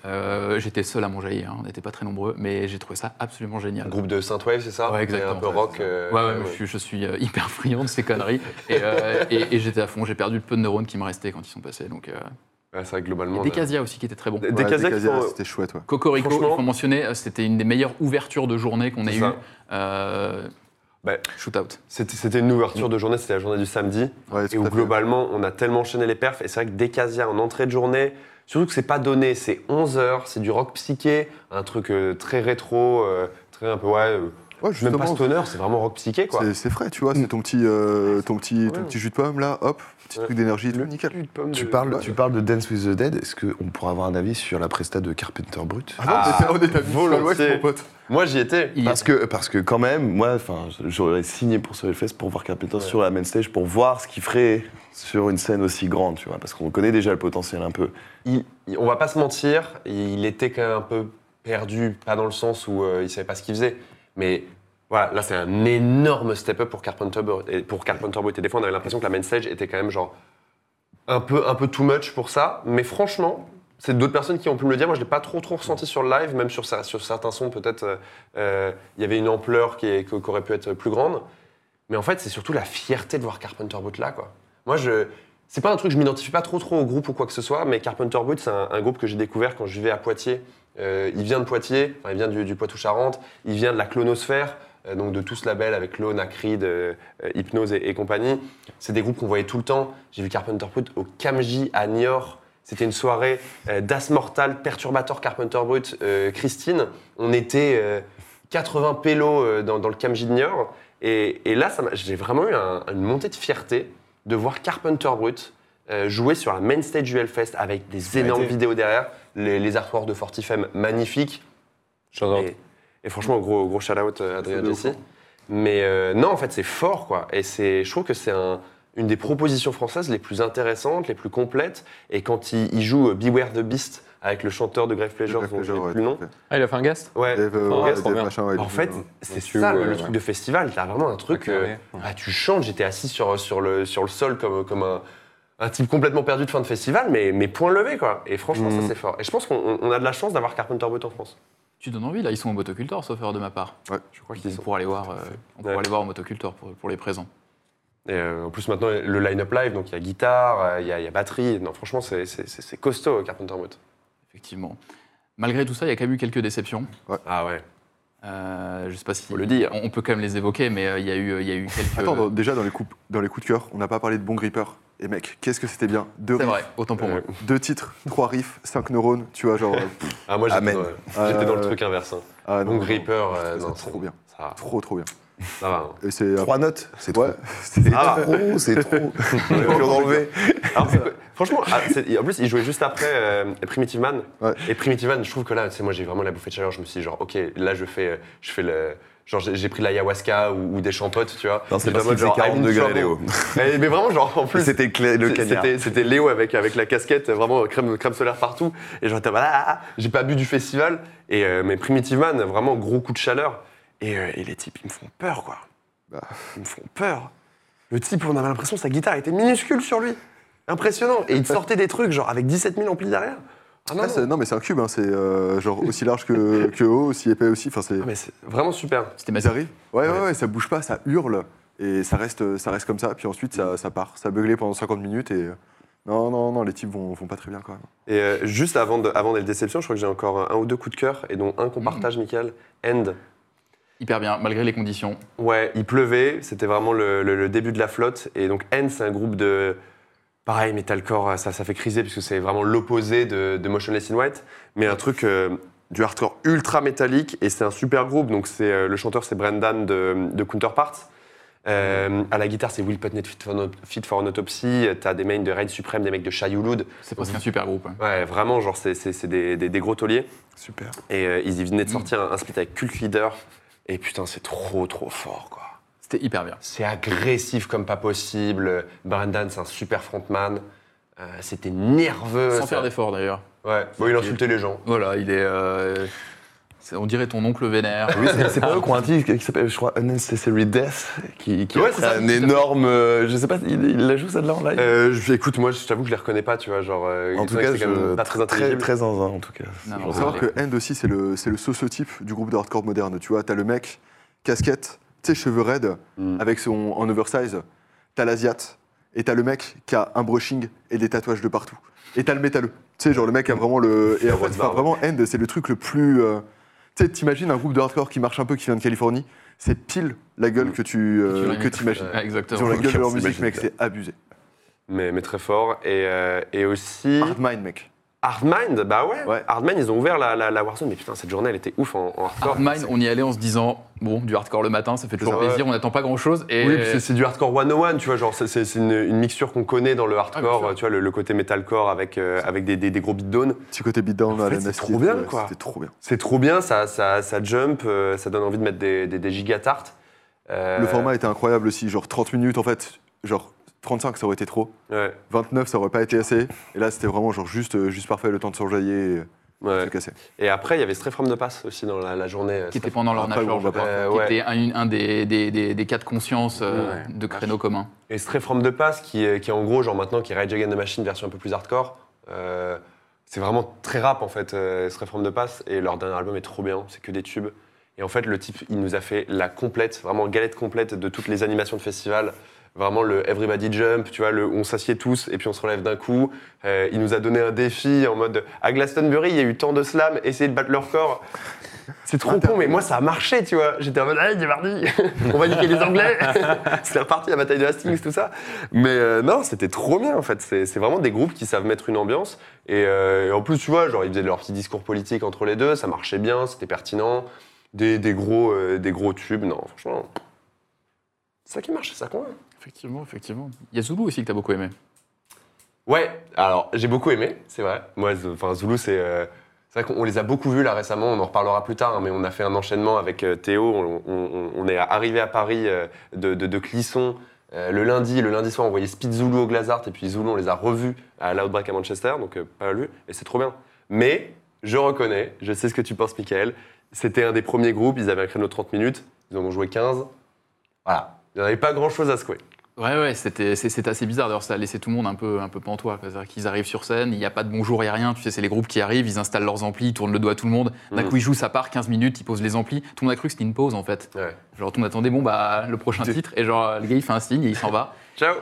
Euh, J'étais seul à mon jaillir, hein, on n'était pas très nombreux, mais j'ai trouvé ça absolument génial. Groupe de Synthwave, c'est ça Ouais, Et exactement. Un peu rock. euh, Ouais, ouais, Je, suis, je suis, euh, [laughs] hyper friand de ces conneries. Et, euh, et- et j'étais à fond. J'ai perdu le peu de neurones qui me restaient quand ils sont passés. Donc. Ouais, c'est vrai que globalement. et Decasia aussi qui était très bon. Des- Ouais, Decasia qui Decasia, sont- C'était chouette, ouais. Cocorico, il Franchement- faut mentionner, euh, c'était une des meilleures ouvertures de journée qu'on ait eues. Euh, Bah, shootout. C'était une ouverture de journée, c'était la journée du samedi. Ouais, Et où globalement, on a tellement enchaîné les perfs. Et c'est vrai que Decasia en entrée de journée, surtout que c'est pas donné, c'est 11h, c'est du rock psyché, un truc euh, très rétro, euh, très un peu, ouais, Ouais, même pas stoner, c'est vraiment rock psyché quoi. c'est- frais, tu vois. C'est ton petit, euh, ton, petit, ton petit jus de pomme, là, hop, petit Ouais. truc d'énergie, tout, nickel. de pomme Tu de- parles, ouais. tu parles de Dance with the Dead. Est-ce qu'on pourrait avoir un avis sur la presta de Carpenter Brut Ah non, Ah, on était à mon pote. Moi j'y étais. Parce que, parce que quand même, moi, enfin, j'aurais signé pour ce Hellfest pour voir Carpenter sur la main stage, pour voir ce qu'il ferait sur une scène aussi grande, tu vois, parce qu'on connaît déjà le potentiel un peu. Il- il- on va pas se mentir, il était quand même un peu perdu, pas dans le sens où euh, il savait pas ce qu'il faisait, mais voilà, là c'est un énorme step-up pour Carpenter pour Carpenter Brut. Et des fois on avait l'impression que la main stage était quand même genre un peu, un peu too much pour ça, mais franchement, c'est d'autres personnes qui ont pu me le dire. Moi, je l'ai pas trop, trop ressenti sur le live, même sur, cer- sur certains sons, peut-être, euh, euh, il y avait une ampleur qui aurait pu être plus grande. Mais en fait, c'est surtout la fierté de voir Carpenter Brut là, quoi. Moi, je. C'est pas un truc, je m'identifie pas trop trop au groupe ou quoi que ce soit, mais Carpenter Brut, c'est un, un groupe que j'ai découvert quand je vivais à Poitiers. Euh, il vient de Poitiers, il vient du, Poitou-Charentes, il vient de la clonosphère. euh, donc de tout ce label avec Lone, Acrid, euh, Hypnose et, compagnie. C'est des groupes qu'on voyait tout le temps. J'ai vu Carpenter Brut au Kamji à Niort. C'était une soirée Das Mortal, Perturbator, Carpenter Brut, Christine. On était euh, 80 pélos dans, dans le Kamji de Niort. Et, là, j'ai vraiment eu un- une montée de fierté de voir Carpenter Brut euh, jouer sur la main stage du Hellfest avec des énormes vidéos derrière, les, les artworks de Fortifem magnifiques. Et, et franchement, gros, gros shout-out euh, Adrien Jesse. hein. Mais euh, non, en fait, c'est fort, quoi. Et c'est, je trouve que c'est un- une des propositions françaises les plus intéressantes, les plus complètes. Et quand il, il joue Beware the Beast avec le chanteur de Grave Pleasure, dont je plus le nom. Ah, il a fait un guest Ouais. Dave, euh, ouais, trop Dave bien. machin, ouais, En fait, euh, c'est ça, ouais, le ouais. truc de festival. T'as vraiment un truc. Euh, ah, tu chantes, j'étais assis sur, sur, le, sur le sol comme, comme un, un type complètement perdu de fin de festival, mais, mais point levé, quoi. Et franchement, ça, c'est fort. Et je pense qu'on on- on a de la chance d'avoir Carpenter Brut en France. Tu donnes envie, là, ils sont au motocultor, sauf erreur de ma part. Je crois qu'ils On sont. pourra aller voir, euh, on pourra Ouais. aller voir au motocultor pour, pour les présents. Et euh, en plus, maintenant, le line-up live, donc il y a guitare, euh, il y, a- il y a batterie. Non, franchement, c'est- costaud, Carpenter Brut. Effectivement. Malgré tout ça, il y a quand même eu quelques déceptions. Ah ouais. Euh, je sais pas si. Faut le dire. On, peut quand même les évoquer, mais euh, il y, a eu- il y a eu [laughs] quelques. Attends, dans- déjà dans les, coups, dans les coups de cœur, on n'a pas parlé de Bon Gripper. Et mec, qu'est-ce que c'était bien Deux C'est riffs, vrai, autant pour moi. Euh, deux titres, trois riffs, cinq neurones, tu vois, genre. euh, [laughs] ah, moi, j'étais Amen. dans, j'étais dans le truc inverse. hein. ah, non, Gripper, euh, c'est trop bien. Ça, Trop, trop bien. ça va. hein. Et c'est. Trois notes, c'est Ouais, trop. [laughs] c'est- C'est Ah. trop, c'est trop. [laughs] On aurait pu en enlever. Alors, c'est quoi- franchement, ah, c'est- en plus, il jouait juste après euh, Primitive Man. Ouais. Et Primitive Man, je trouve que là, tu sais, moi, j'ai vraiment la bouffée de chaleur. Je me suis dit, genre, ok, là, je fais, euh, je fais le. Genre, j'ai pris l'ayahuasca ou, ou des champottes, tu vois. Non, c'est parce faisait genre, 40 I'm in degrés. Léo. Mais, mais vraiment, genre, en plus. C'était le C'est- cagnard. C'était, Léo avec, avec la casquette, vraiment crème, crème solaire partout. Et genre, voilà, ah, ah, j'ai pas bu du festival. Et, euh, mais Primitive Man, vraiment gros coup de chaleur. Et, euh, et les types, ils me font peur, quoi. Bah. Ils me font peur. Le type, on avait l'impression que sa guitare était minuscule sur lui. Impressionnant. Et il sortait des trucs, genre avec 17 000 amplis derrière. Ah non, Ah, mais c'est un cube, hein, c'est euh, genre aussi large que, [laughs] que haut, aussi épais aussi. Enfin, c'est. Ah, mais c'est vraiment super. C'était arrivent. Ouais, ouais, Ouais. ouais, ça bouge pas, ça hurle. Et ça reste, ça reste comme ça. Puis ensuite, ça, ça part. Ça beuglait pendant 50 minutes. Et non, non, non, les types vont, vont pas très bien quand même. Et euh, juste avant, de, avant les déceptions, je crois que j'ai encore un ou deux coups de cœur, et dont un qu'on partage, Michael. End. Hyper bien, malgré les conditions. Ouais, il pleuvait, c'était vraiment le, le- le début de la flotte. Et donc, End, c'est un groupe de. Pareil, metalcore, ça, ça fait criser, puisque c'est vraiment l'opposé de, de Motionless in White. Mais un truc euh, du hardcore ultra métallique, et c'est un super groupe. Donc, c'est euh, le chanteur, c'est Brendan de, de Counterparts. Euh, à la guitare, c'est Will Putney de Fit for, Fit for an Autopsy. T'as des mains de Raid Supreme, des mecs de Shayulud. C'est presque un super groupe. hein. Ouais, vraiment, genre, c'est c'est- c'est des, des- des gros tauliers. Super. Et euh, ils venaient de sortir un, un split avec Cult Leader. Et putain, c'est trop, trop fort, quoi. C'était hyper bien. C'est agressif comme pas possible. Brendan, c'est un super frontman. Euh, C'était nerveux. Sans ça- faire d'effort d'ailleurs. Ouais, bon, il insultait les gens. Voilà, il est. euh, c'est- on dirait ton oncle vénère. Oui, c'est- pas eux qui ont un titre qui s'appelle, je crois, Unnecessary Death, qui, Ouais, ça, un énorme. euh, je sais pas, il, il la joue ça de là en live? Euh, je- écoute, moi, je t'avoue que je les reconnais pas, tu vois. Genre, En tout cas, que c'est quand même je- pas très très, très zinzin, en tout cas. Il faut savoir que End aussi, c'est le, c'est le socio-type du groupe de hardcore moderne. Tu vois, t'as le mec, casquette, sais, cheveux raides, Mm. avec son en oversize. T'as l'asiate, et t'as le mec qui a un brushing et des tatouages de partout. Et t'as le métalleux. Tu sais, genre le mec a vraiment le. Et en fait, enfin, vraiment, End, c'est le truc le plus. euh, Tu sais, t'imagines un groupe de hardcore qui marche un peu, qui vient de Californie, c'est pile la gueule que tu euh, que t'imagines. Ouais, Ils ont exactement. la gueule de leur [laughs] musique, mec, imagine. c'est abusé. Mais, mais très fort. Et, euh, et aussi. Hard Mind, mec. Hardmind, bah ouais. Ouais. Hardmind, ils ont ouvert la, la, la Warzone. Mais putain, cette journée, elle était ouf en, en hardcore. Hardmine, on y allait en se disant, bon, du hardcore le matin, ça fait toujours plaisir, on n'attend pas grand chose. Et Oui, puis c'est- c'est du hardcore 101, tu vois, genre c'est- une, une mixture qu'on connaît dans le Ah, hardcore, tu vois, le, le côté metalcore avec, euh, avec des, des, des gros beatdowns. Petit côté beatdown En à fait, la c'est trop bien, quoi. C'était trop bien. C'est trop bien, ça, ça, ça jump, euh, ça donne envie de mettre des, des, des gigatartes. Euh, Le format était incroyable aussi, genre 30 minutes en fait, genre 35 ça aurait été trop, Ouais, 29 ça aurait pas été assez, et là c'était vraiment genre juste, euh, juste parfait, le temps de s'enjailler et ouais. se casser. Et après, il y avait Stray From de Pass aussi dans la, la journée. euh, qui était Stray- pendant leur Après, nature, on je va crois, pas- qui ouais. était un, un des, des, des, des cas de conscience euh, Ouais. de créneaux communs. Et Stray From the Pass, qui, est- qui est en gros, genre maintenant, qui est Rage Against the Machine version un peu plus hardcore. Euh, c'est vraiment très rap en fait, euh, Stray From the Pass. Et leur dernier album est trop bien, c'est que des tubes. Et en fait, le type, il nous a fait la complète, vraiment galette complète de toutes les animations de festival. Vraiment le Everybody Jump, tu vois, le, on s'assied tous et puis on se relève d'un coup. Euh, il nous a donné un défi en mode à Glastonbury, il y a eu tant de slams, essayez de battre leur corps. C'est trop con, mais moi ça a marché, tu vois. J'étais en mode, allez, mardi, [laughs] on va niquer les Anglais. [laughs] C'était reparti la bataille de Hastings, tout ça. Mais euh, non, c'était trop bien en fait. C'est c'est vraiment des groupes qui savent mettre une ambiance. Et, euh, et en plus, tu vois, genre ils faisaient leur petit discours politique entre les deux, ça marchait bien, c'était pertinent. Des, gros, des gros tubes, non, franchement. C'est ça qui marche, c'est ça qu'on Effectivement, effectivement. Il y a Zulu aussi que t'as beaucoup aimé. Ouais, alors j'ai beaucoup aimé, c'est vrai. Moi, enfin Zulu, c'est euh, c'est vrai qu'on on les a beaucoup vus là récemment. On en reparlera plus tard, hein, mais on a fait un enchaînement avec euh, Théo. On, est arrivé à Paris euh, de, Clisson euh, le lundi. Le lundi soir, on voyait Speed Zulu au Glazart et puis Zulu, on les a revus à l'Outbreak à Manchester, donc pas lu et c'est trop bien. Mais je reconnais, je sais ce que tu penses, Michael. C'était un des premiers groupes. Ils avaient un créneau de 30 minutes. Ils en ont joué 15. Voilà, il n'y avait pas grand chose à secouer. Ouais, ouais, c'était assez bizarre. D'ailleurs, ça a laissé tout le monde un peu, un peu pantois. C'est-à-dire qu'ils arrivent sur scène, il n'y a pas de bonjour, il n'y a rien. Tu sais, c'est les groupes qui arrivent, ils installent leurs amplis, ils tournent le doigt à tout le monde. D'un Mhm. coup, ils jouent, ça part, 15 minutes, ils posent les amplis. Tout le monde a cru que c'était une pause, en fait. Ouais. Genre, tout le monde attendait, bon, bah, le prochain titre. Et genre, le gars, il fait un signe et il s'en va. [laughs] Ciao.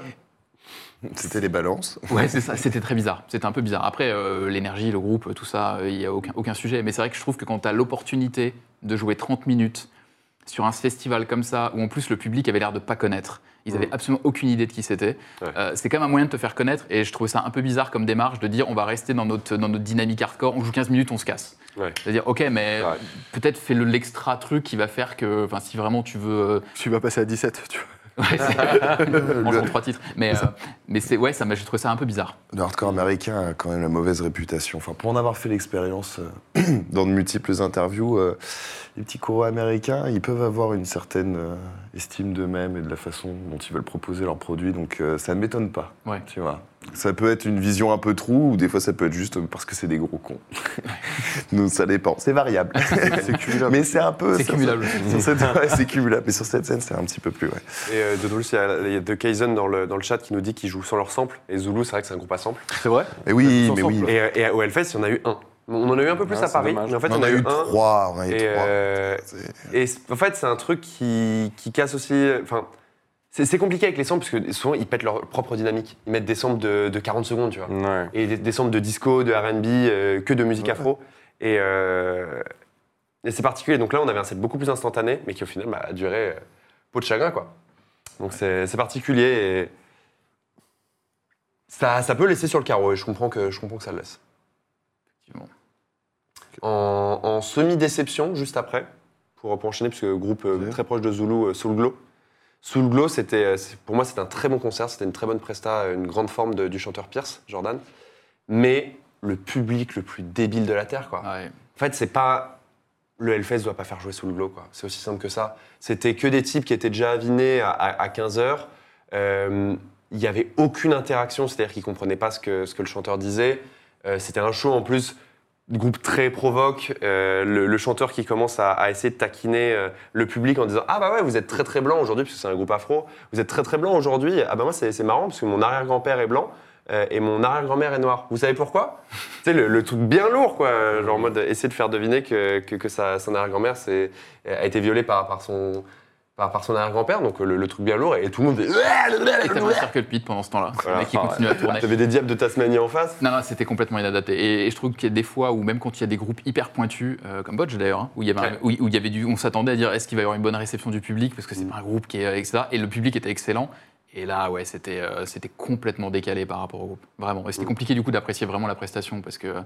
C'était les balances. Ouais, c'est ça, c'était très bizarre. C'était un peu bizarre. Après, euh, l'énergie, le groupe, tout ça, euh, il n'y a aucun, aucun sujet. Mais c'est vrai que je trouve que quand tu as l'opportunité de jouer 30 minutes sur un festival comme ça, où en plus le public avait l'air de pas connaître, ils avaient Mhm. absolument aucune idée de qui c'était, Ouais. euh, c'est quand même un moyen de te faire connaître. Et je trouvais ça un peu bizarre comme démarche de dire on va rester dans notre, dans notre dynamique hardcore, on joue 15 minutes, on se casse. Ouais. C'est-à-dire, ok, mais Ouais. peut-être fais le l'extra truc qui va faire que, si vraiment tu veux. euh, Tu vas passer à 17, tu vois. Ouais, c'est- [laughs] en jouant trois titres. Mais, euh, mais c'est, ouais, ça j'ai trouvé ça un peu bizarre. Le hardcore américain a quand même la mauvaise réputation. Enfin, pour en avoir fait l'expérience euh, [clears throat] dans de multiples interviews, euh, les petits coraux américains, ils peuvent avoir une certaine euh, estime d'eux-mêmes et de la façon dont ils veulent proposer leurs produits. Donc, ça ne m'étonne pas. Ouais. Tu vois. Ça peut être une vision un peu trou, ou des fois ça peut être juste parce que c'est des gros cons. [laughs] Donc ça dépend. C'est variable. [laughs] C'est cumulable. Mais c'est un peu. C'est sur- cumulable. ouais, c'est cumulable. Mais sur cette scène, c'est un petit peu plus. Ouais. Et euh, de il y a, il y a De Kaizen dans le, dans le chat qui nous dit qu'ils jouent sans leur sample. Et Zulu, c'est vrai que c'est un groupe à sample. C'est vrai Mais oui, mais oui. Et, euh, et au Hellfest, il y en a eu un. On en a eu un peu plus Ah, à Paris, dommage. mais en fait, on on, a eu un. trois. On en a eu Et, trois. euh, et en fait, c'est un truc qui, qui casse aussi. Enfin, c'est compliqué avec les samples parce que souvent ils pètent leur propre dynamique. Ils mettent des samples de, de 40 secondes, tu vois. Ouais. Et des, des samples de disco, de RB, euh, que de musique afro. Et, euh, et c'est particulier. Donc là, on avait un set beaucoup plus instantané, mais qui au final bah, a duré euh, peau de chagrin, quoi. Donc c'est c'est particulier et ça, ça peut laisser sur le carreau. Et je comprends que, je comprends que ça le laisse. Effectivement. En, en semi-déception, juste après, pour, pour enchaîner, parce que groupe euh, très proche de Zulu, Soul Glow. Soul Glow, c'était, euh, pour moi, c'était un très bon concert, c'était une très bonne presta, une grande forme de- du chanteur Pierce, Jordan. Mais le public le plus débile de la Terre, quoi. Ouais. En fait, c'est pas. Le Hellfest doit pas faire jouer Soul Glow, quoi. C'est aussi simple que ça. C'était que des types qui étaient déjà avinés à, 15 heures. Euh, Il n'y avait aucune interaction, c'est-à-dire qu'ils comprenaient pas ce que, ce que le chanteur disait. Euh, C'était un show en plus, groupe très provoque. Euh, le, le chanteur qui commence à, à essayer de taquiner euh, le public en disant Ah bah ouais, vous êtes très très blanc aujourd'hui, parce que c'est un groupe afro. Vous êtes très très blanc aujourd'hui. Ah bah moi, c'est marrant, parce que mon arrière-grand-père est blanc. euh, et mon arrière-grand-mère est noire. Vous savez pourquoi? Tu le, le truc bien lourd, quoi. Genre en mode essayer de faire deviner que, que, que sa, son arrière-grand-mère a été violée par, par son, par, par son arrière-grand-père. Donc le, le truc bien lourd. Et tout le monde fait. Et circle pit pendant ce temps-là. Voilà. Mec qui continue à tourner. T'avais des diables de Tasmanie en face? Non, non, c'était complètement inadapté. Et, et je trouve qu'il y a des fois où, même quand il y a des groupes hyper pointus, euh, comme Bodge d'ailleurs, hein, où il y avait, un- Ouais. où, où il y avait du, on s'attendait à dire est-ce qu'il va y avoir une bonne réception du public parce que c'est pas un groupe qui est euh, etc. Et le public était excellent. Et là, ouais, c'était euh, complètement décalé par rapport au groupe, vraiment. Et c'était compliqué du coup d'apprécier vraiment la prestation parce que euh,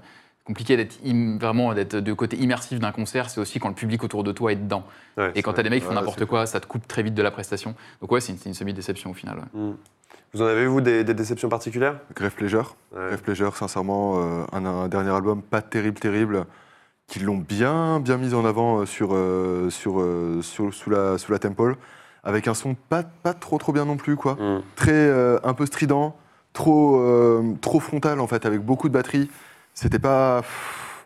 compliqué d'être im- vraiment d'être de côté immersif d'un concert, c'est aussi quand le public autour de toi est dedans. Ouais, Et quand t'as des mecs qui font Ouais, n'importe quoi, ça te coupe très vite de la prestation. Donc ouais, c'est une, semi-déception au final. ouais. Mm. Vous en avez, vous, des, des déceptions particulières? Grave Pleasure. Ouais. Grave Pleasure, sincèrement, euh, un, un dernier album pas terrible, terrible, qui l'ont bien, bien mis en avant euh, sur, euh, sur, euh, sur- sous, la, sous la Temple, avec un son pas, pas trop, trop bien non plus, quoi. Mm. Très, euh, un peu strident, trop, euh, trop frontal, en fait, avec beaucoup de batterie. C'était pas...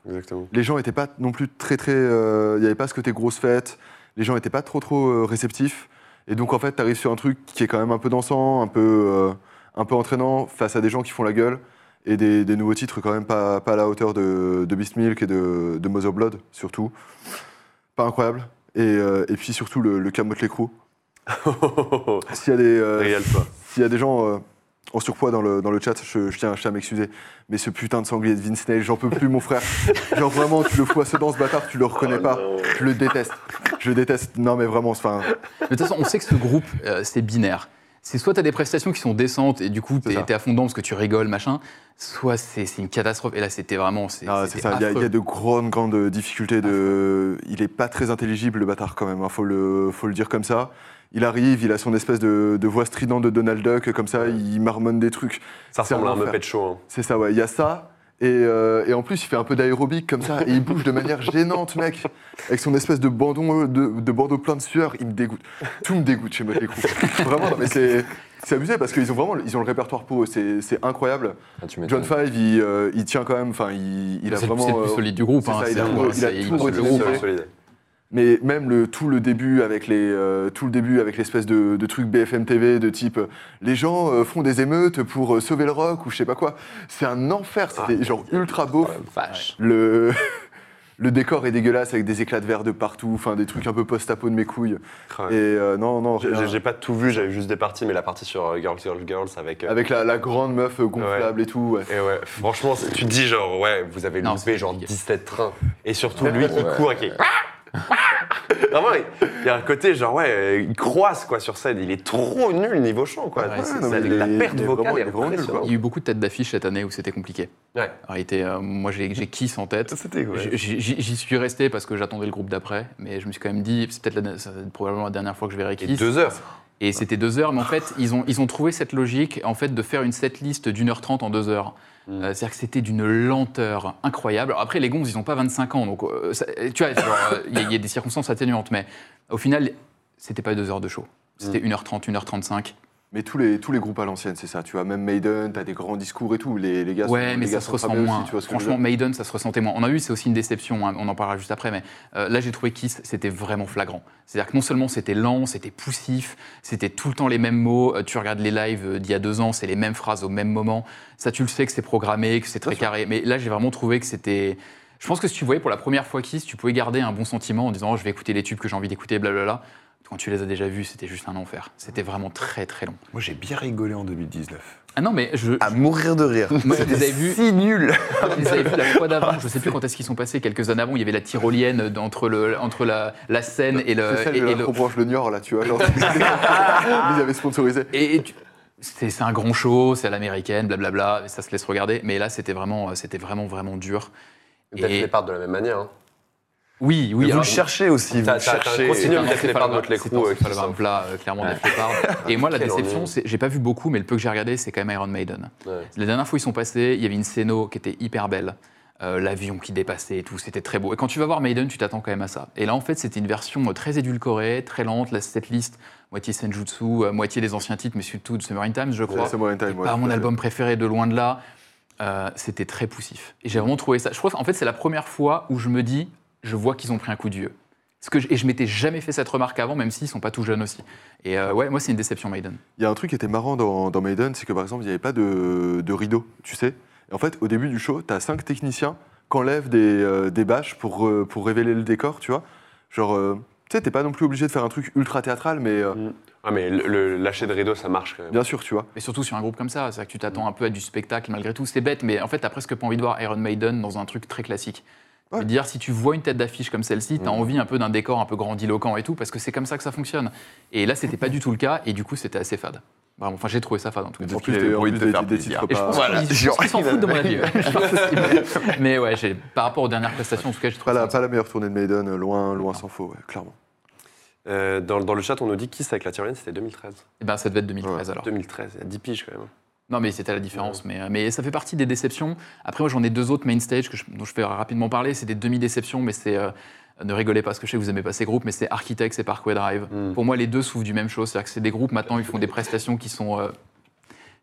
Exactement. les gens n'étaient pas non plus très très. euh, Il n'y avait pas ce côté grosse fête. Les gens n'étaient pas trop trop euh, réceptifs. Et donc en fait, tu arrives sur un truc qui est quand même un peu dansant, un peu, euh, un peu entraînant face à des gens qui font la gueule. Et des, des nouveaux titres quand même pas, pas à la hauteur de, de Beast Milk et de, de Mother Blood, surtout. Pas incroyable. Et, et puis surtout le, le Camote Crew. [laughs] S'il y a des, s'il y a des gens en surpoids dans le, dans le chat, je, je tiens, je tiens à m'excuser. Mais ce putain de sanglier de Vince Neil, j'en peux plus, mon frère. Genre vraiment, tu le vois ce dans ce bâtard, tu le reconnais Oh pas. non. Je le déteste. Je le déteste. Non, mais vraiment, enfin, Mais de toute façon, on sait que ce groupe, euh, c'est binaire. C'est soit tu as des prestations qui sont décentes et du coup, tu ça. es, à fond dedans parce que tu rigoles, machin, soit c'est c'est une catastrophe. Et là, c'était vraiment. C'est ah, ça. Il y, a- il y affreux. a de grandes, grandes difficultés. De... Il est pas très intelligible, le bâtard, quand même. hein, faut, le, faut le dire comme ça. Il arrive, il a son espèce de, de voix stridente de Donald Duck, comme ça, il marmonne des trucs. Ça ressemble à un. Muppet Show. hein. C'est ça, ouais. Il y a ça. Et, euh, et en plus, il fait un peu d'aérobic comme ça, et il bouge de manière gênante, mec. Avec son espèce de bandeau, de, de bandeau plein de sueur, il me dégoûte. Tout me dégoûte chez Motley Crue. Vraiment, non, mais c'est, c'est abusé parce qu'ils ont vraiment ils ont le répertoire pour eux. C'est, c'est incroyable. Ah. John Five, il, euh, il tient quand même. Enfin, il, il a vraiment. c'est le plus euh, solide du groupe. hein, ça, il a c'est- tout- il a tout il- le groupe. Mais même le, tout le début avec les euh, tout le début avec l'espèce de, de truc BFM TV de type euh, les gens euh, font des émeutes pour euh, sauver le rock ou je sais pas quoi. C'est un enfer. C'était genre ultra beau. Vache. Le, [laughs] le décor est dégueulasse avec des éclats de verre de partout, enfin des trucs un peu post-apo de mes couilles. Ouais. Et euh, non, non, J'ai- pas tout vu, j'avais juste des parties, mais la partie sur Girls, Girls, Girls avec. euh, avec la, la grande meuf gonflable et tout. ouais. Et ouais, franchement, tu te dis genre, ouais, vous avez Non, loupé genre compliqué. 17 trains. Et surtout lui qui Ouais. court et qui. Vraiment, il il y a un côté genre, ouais, il croise quoi sur scène. Il est trop nul niveau chant quoi. Ouais, C'est- non, c'est- mais la perte il est vocale vraiment- est vraiment nul. Il y a eu beaucoup de têtes d'affiche cette année où c'était compliqué. Ouais. En réalité, euh, moi, j'ai j'ai Kiss en tête. C'était ouais. J- J'y suis resté parce que j'attendais le groupe d'après, mais je me suis quand même dit, c'est peut-être la- probablement la dernière fois que je verrai Et Kiss. deux heures. Et c'était deux heures, mais en fait, ils ont, ils ont trouvé cette logique en fait, de faire une setlist d'une heure trente en deux heures. Mm. Euh, C'est-à-dire que c'était d'une lenteur incroyable. Alors après, les Gonzes, ils n'ont pas 25 ans, donc euh, ça- tu vois, euh, il y, a- il y a des circonstances atténuantes, mais au final, c'était pas deux heures de show. C'était 1h30, 1h35. Mais tous les, tous les groupes à l'ancienne, c'est ça. Tu vois, même Maiden, t'as des grands discours et tout. Les, les gars sont- Ouais, mais les ça gars se ressent moins. aussi, Franchement. Maiden, ça se ressentait moins. On a vu, c'est aussi une déception, hein, on en parlera juste après, mais euh, là, j'ai trouvé Kiss, c'était vraiment flagrant. C'est-à-dire que non seulement c'était lent, c'était poussif, c'était tout le temps les mêmes mots. Euh, tu regardes les lives euh, d'il y a deux ans, c'est les mêmes phrases au même moment. Ça, tu le sais que c'est programmé, que c'est très carré. Mais là, j'ai vraiment trouvé que c'était. Je pense que si tu voyais pour la première fois Kiss, tu pouvais garder un bon sentiment en disant oh, je vais écouter les tubes que j'ai envie d'écouter, blablabla. Quand tu les as déjà vus, c'était juste un enfer. C'était vraiment très très long. Moi, j'ai bien rigolé en 2019. Ah non, mais je, À mourir de rire. Moi, je les avais vus. si nul. Je les avais vus la fois d'avant, je sais plus quand est-ce qu'ils sont passés, quelques années avant, il y avait la tyrolienne entre, le, entre la, la scène et le. C'est celle et- et le- branche le Niort, là, tu vois. Genre, [laughs] ils avaient sponsorisé. et- et tu- c'est c'est un grand show, c'est à l'américaine, blablabla, ça se laisse regarder. Mais là, c'était vraiment, c'était vraiment, vraiment dur. Peut-être Et- les parts de la même manière. hein. Oui, oui. vous alors- le cherchez aussi. Vous un cherchez. C'est Def pas- Leppard, c'est pas- Motley c'est euh, sont- plat, euh, clairement. Et moi, la déception, c'est j'ai pas vu beaucoup, mais le peu que j'ai regardé, c'est quand même Iron Maiden. Ouais. La dernière fois où ils sont passés, il y avait une scéno qui était hyper belle. Euh, L'avion qui dépassait et tout, c'était très beau. Et quand tu vas voir Maiden, tu t'attends quand même à ça. Et là, en fait, c'était une version très édulcorée, très lente. La setlist, moitié Senjutsu, euh, moitié des anciens titres, mais surtout de Summer in Times, je crois. In Time, ouais, pas mon à album préféré de loin de là. Euh, c'était très poussif. Et j'ai vraiment trouvé ça. Je crois qu'en fait, c'est la première fois où je me dis, je vois qu'ils ont pris un coup de vieux. Que je, et je m'étais jamais fait cette remarque avant, même s'ils sont pas tout jeunes aussi. Et euh, ouais, moi, c'est une déception Maiden. Il y a un truc qui était marrant dans, dans Maiden, c'est que par exemple, il n'y avait pas de, de rideau, tu sais. Et en fait, au début du show, tu as cinq techniciens qui enlèvent des, euh, des bâches pour, euh, pour révéler le décor, tu vois. Genre, euh, tu sais, t'es pas non plus obligé de faire un truc ultra théâtral, mais euh, Ah, mais le, le lâcher de rideau, ça marche quand même. bien sûr, tu vois. Et surtout sur un groupe comme ça, c'est-à-dire que tu t'attends un peu à du spectacle malgré tout. C'est bête, mais en fait, t'as presque pas envie de voir Iron Maiden dans un truc très classique. Je veux Ouais. dire, si tu vois une tête d'affiche comme celle-ci, t'as envie un peu d'un décor un peu grandiloquent et tout, parce que c'est comme ça que ça fonctionne. Et là, c'était pas du tout le cas, et du coup, c'était assez fade. Enfin, j'ai trouvé ça fade en tout cas. En qu'il plus, en envie de des, faire des plaisir. titres Et je pense qu'ils- s'en foutent de mon avis. [laughs] Mais, ouais, par rapport aux dernières prestations, en tout cas, j'ai trouvé pas, la, ça. pas la meilleure tournée de Maiden, euh, loin, loin sans faux, ouais, clairement. Euh, dans, dans le chat, on nous dit Kiss avec la tyrolienne, c'était 2013. Eh ben, ça devait être 2013 alors. 2013, il y a 10 piges quand même. Non, mais c'était la différence. Mais, euh, mais ça fait partie des déceptions. Après, moi, j'en ai deux autres main stage que je- dont je vais rapidement parler. C'est des demi-déceptions, mais c'est. euh, ne rigolez pas parce que je sais que vous aimez pas ces groupes, mais c'est Architects et Parkway Drive. Mm. Pour moi, les deux souffrent du même chose. C'est-à-dire que c'est des groupes, maintenant, ils font des prestations qui sont. euh,